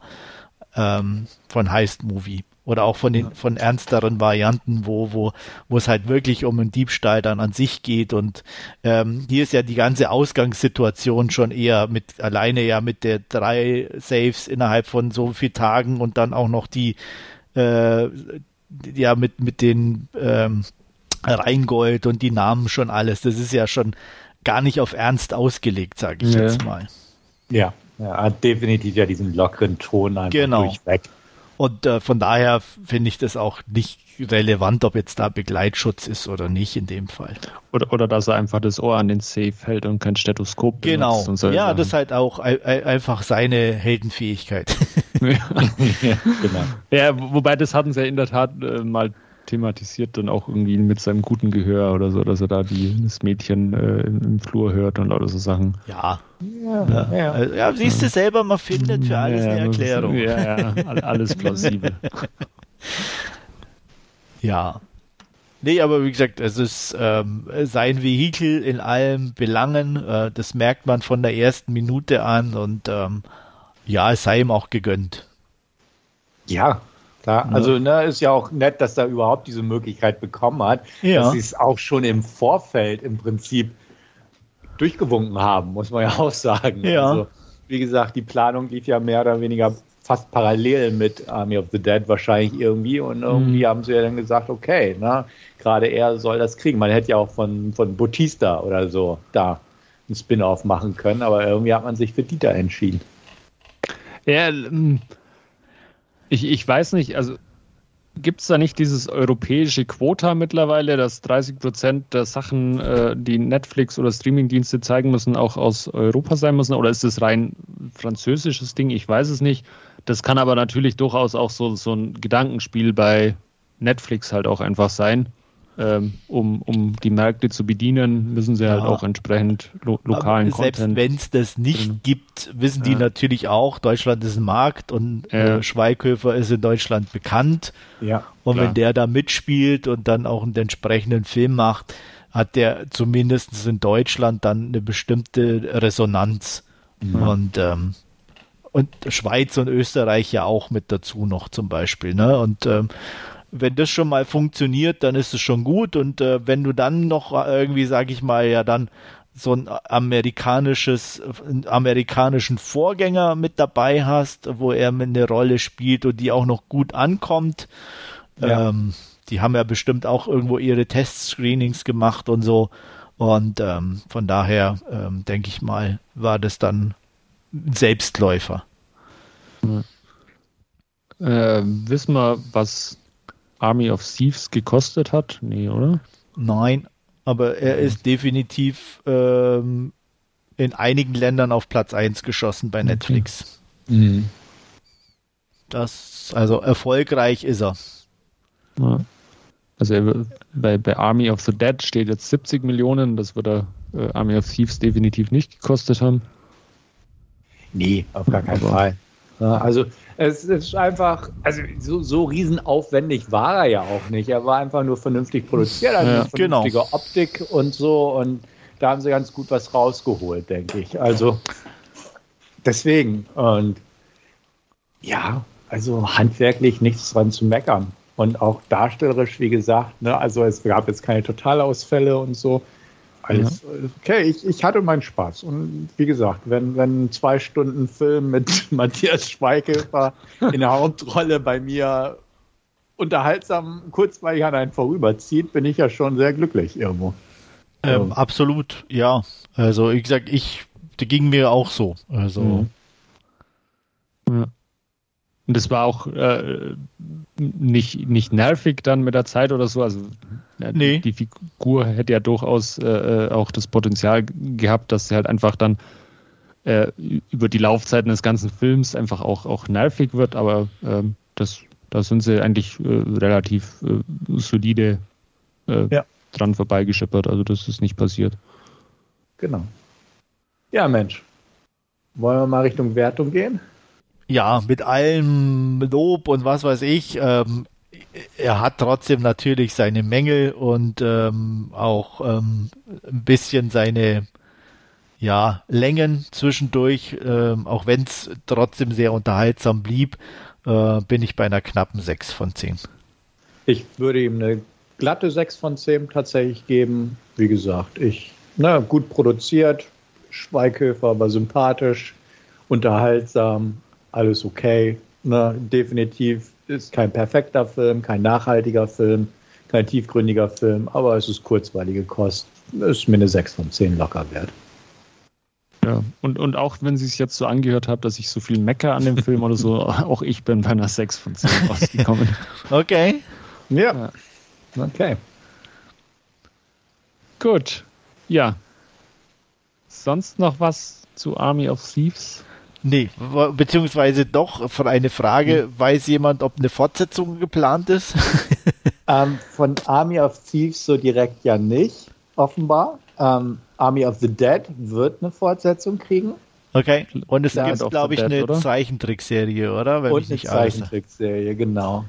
ähm, von Heist Movie oder auch von den von ernsteren Varianten, wo wo wo es halt wirklich um einen Diebstahl dann an sich geht und ähm, hier ist ja die ganze Ausgangssituation schon eher mit alleine ja mit der drei Saves innerhalb von so viel Tagen und dann auch noch die äh, ja mit mit den ähm, Rheingold und die Namen schon alles. Das ist ja schon gar nicht auf Ernst ausgelegt, sage ich ja. jetzt mal. Ja, ja, hat definitiv ja diesen lockeren Ton einfach genau. durchweg. Und äh, von daher finde ich das auch nicht relevant, ob jetzt da Begleitschutz ist oder nicht in dem Fall. Oder, oder dass er einfach das Ohr an den Safe hält und kein Stethoskop genau. benutzt. Genau. Ja, Sachen. das ist halt auch einfach seine Heldenfähigkeit. ja. genau. Ja, wobei das hatten sie ja in der Tat äh, mal thematisiert dann auch irgendwie mit seinem guten Gehör oder so, dass er da die, das Mädchen äh, im Flur hört und all so Sachen. Ja. Ja, ja. ja. Also, ja siehst du selber, man findet für alles eine Erklärung. Ja, ja, alles plausibel. ja. Nee, aber wie gesagt, es ist ähm, sein Vehikel in allen Belangen. Äh, das merkt man von der ersten Minute an und ähm, ja, es sei ihm auch gegönnt. Ja, Klar, also ne, ist ja auch nett, dass er überhaupt diese Möglichkeit bekommen hat, ja. dass sie es auch schon im Vorfeld im Prinzip durchgewunken haben, muss man ja auch sagen. Ja. Also, wie gesagt, die Planung lief ja mehr oder weniger fast parallel mit Army of the Dead wahrscheinlich irgendwie und irgendwie mhm. haben sie ja dann gesagt, okay, ne, gerade er soll das kriegen. Man hätte ja auch von, von Bautista oder so da ein Spin-off machen können, aber irgendwie hat man sich für Dieter entschieden. Ja, ähm, ich, ich weiß nicht, also gibt es da nicht dieses europäische Quota mittlerweile, dass 30 Prozent der Sachen, äh, die Netflix oder Streamingdienste zeigen müssen, auch aus Europa sein müssen? Oder ist das rein französisches Ding? Ich weiß es nicht. Das kann aber natürlich durchaus auch so, so ein Gedankenspiel bei Netflix halt auch einfach sein ähm, um, um die Märkte zu bedienen, müssen sie halt ja. halt auch entsprechend lo lokalen Aber selbst Content. Selbst wenn es das nicht drin. gibt, wissen die ja. natürlich auch, Deutschland ist ein Markt und äh, Schweighöfer ist in Deutschland bekannt. Ja, und klar. wenn der da mitspielt und dann auch einen entsprechenden Film macht, hat der zumindest in Deutschland dann eine bestimmte Resonanz. Mhm. Und ähm, und Schweiz und Österreich ja auch mit dazu noch zum Beispiel. Ne? Und ähm, wenn das schon mal funktioniert, dann ist es schon gut. Und äh, wenn du dann noch irgendwie, sag ich mal, ja dann so ein amerikanisches, einen amerikanischen Vorgänger mit dabei hast, wo er eine Rolle spielt und die auch noch gut ankommt. Ja. Ähm, die haben ja bestimmt auch irgendwo ihre Testscreenings gemacht und so. Und ähm, von daher ähm, denke ich mal, war das dann Selbstläufer. Äh, wissen wir, was Army of Thieves gekostet hat? Nee, oder? Nein. aber er ist definitiv ähm, in einigen Ländern auf Platz 1 geschossen bei Netflix. Okay. Mhm. Das, also erfolgreich ist er. Ja. Also bei, bei Army of the Dead steht jetzt 70 Millionen, das wird er äh, Army of Thieves definitiv nicht gekostet haben. Nee, auf gar keinen Aber, Fall. Also es ist einfach, also so, so riesenaufwendig war er ja auch nicht. Er war einfach nur vernünftig produziert, also ja, vernünftige genau. Optik und so und da haben sie ganz gut was rausgeholt, denke ich. Also deswegen und ja, also handwerklich nichts dran zu meckern. Und auch darstellerisch, wie gesagt, ne, also es gab jetzt keine Totalausfälle und so. Alles ja. okay, ich, ich hatte meinen Spaß. Und wie gesagt, wenn, wenn zwei Stunden Film mit Matthias Schweighöfer in der Hauptrolle bei mir unterhaltsam kurzweilig an einen vorüberzieht, bin ich ja schon sehr glücklich irgendwo. Ähm, absolut, ja. Also, wie gesagt, ich, ging mir auch so. Also. Mhm. Ja. Und das war auch äh, nicht, nicht nervig dann mit der Zeit oder so. Also ja, nee. die Figur hätte ja durchaus äh, äh, auch das Potenzial gehabt, dass sie halt einfach dann äh, über die Laufzeiten des ganzen Films einfach auch, auch nervig wird, aber ähm, das, da sind sie eigentlich äh, relativ äh, solide ja. dran vorbeigeschippert. Also das ist nicht passiert. Genau. Ja, Mensch. Wollen wir mal Richtung Wertung gehen? Ja, mit allem Lob und was weiß ich, ähm, er hat trotzdem natürlich seine Mängel und ähm, auch ähm, ein bisschen seine ja, Längen zwischendurch, ähm, auch wenn es trotzdem sehr unterhaltsam blieb, äh, bin ich bei einer knappen 6 von 10. Ich würde ihm eine glatte 6 von 10 tatsächlich geben. Wie gesagt, ich, na, gut produziert, Schweighöfer war sympathisch, unterhaltsam, alles okay. Ne? Definitiv ist kein perfekter Film, kein nachhaltiger Film, kein tiefgründiger Film, aber es ist kurzweilige Kost. Ist mir eine 6 von 10 locker wert. Ja, und, und auch wenn sie es jetzt so angehört hat, dass ich so viel mecker an dem Film oder so, auch ich bin bei einer 6 von 10 rausgekommen. okay. Ja. Okay. Gut. Ja. Sonst noch was zu Army of Thieves? Nee, beziehungsweise doch von eine Frage, hm. weiß jemand, ob eine Fortsetzung geplant ist? ähm, von Army of Thieves so direkt ja nicht, offenbar. Ähm, Army of the Dead wird eine Fortsetzung kriegen. Okay, und es Land gibt, glaube ich, Dead, eine oder? Zeichentrickserie, oder? Wenn und eine Zeichentrickserie, genau.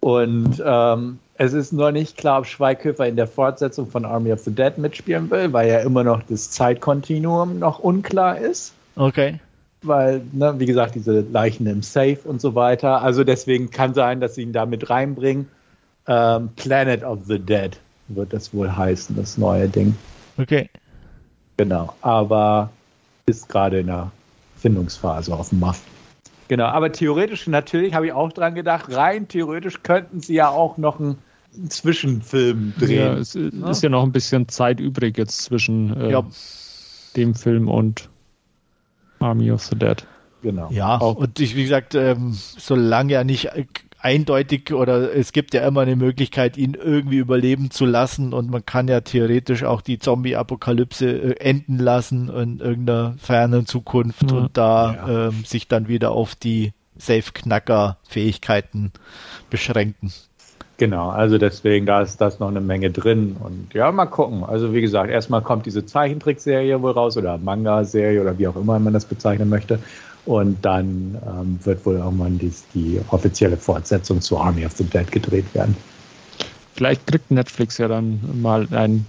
Und ähm, es ist nur nicht klar, ob Schweighöfer in der Fortsetzung von Army of the Dead mitspielen will, weil ja immer noch das Zeitkontinuum noch unklar ist. Okay weil, ne, wie gesagt, diese Leichen im Safe und so weiter. Also deswegen kann sein, dass sie ihn da mit reinbringen. Ähm, Planet of the Dead wird das wohl heißen, das neue Ding. Okay. Genau, aber ist gerade in der Findungsphase offenbar. Genau, aber theoretisch natürlich habe ich auch dran gedacht, rein theoretisch könnten sie ja auch noch einen Zwischenfilm drehen. Ja, es ist ja noch ein bisschen Zeit übrig jetzt zwischen äh, dem Film und Army of the Dead. Genau. Ja, auch. und ich, wie gesagt, ähm, solange er nicht eindeutig oder es gibt ja immer eine Möglichkeit, ihn irgendwie überleben zu lassen und man kann ja theoretisch auch die Zombie-Apokalypse äh, enden lassen in irgendeiner fernen Zukunft mhm. und da ja. ähm, sich dann wieder auf die Safe-Knacker-Fähigkeiten beschränken. Genau, also deswegen, da ist das noch eine Menge drin. Und ja, mal gucken. Also wie gesagt, erstmal kommt diese Zeichentrickserie wohl raus oder Manga-Serie oder wie auch immer man das bezeichnen möchte. Und dann ähm, wird wohl irgendwann die, die offizielle Fortsetzung zu Army of the Dead gedreht werden. Vielleicht kriegt Netflix ja dann mal ein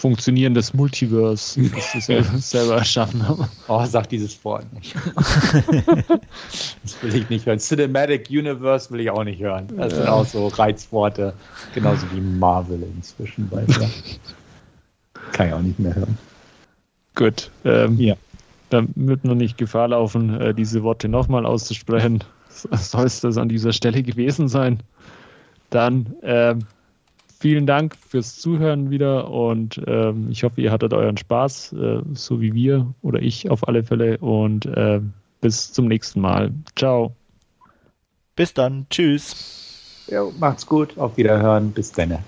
funktionierendes Multiverse, das sie selber erschaffen haben. Oh, sag dieses Wort nicht. das will ich nicht hören. Cinematic Universe will ich auch nicht hören. Das sind auch so Reizworte, genauso wie Marvel inzwischen bei mir. Kann ich auch nicht mehr hören. Gut. Ähm, ja. Damit wir nicht Gefahr laufen, äh, diese Worte nochmal auszusprechen, soll es das an dieser Stelle gewesen sein. Dann ähm, vielen Dank fürs Zuhören wieder und ähm, ich hoffe, ihr hattet euren Spaß, äh, so wie wir oder ich auf alle Fälle und äh, bis zum nächsten Mal. Ciao. Bis dann. Tschüss. Ja, macht's gut. Auf Wiederhören. Bis dann.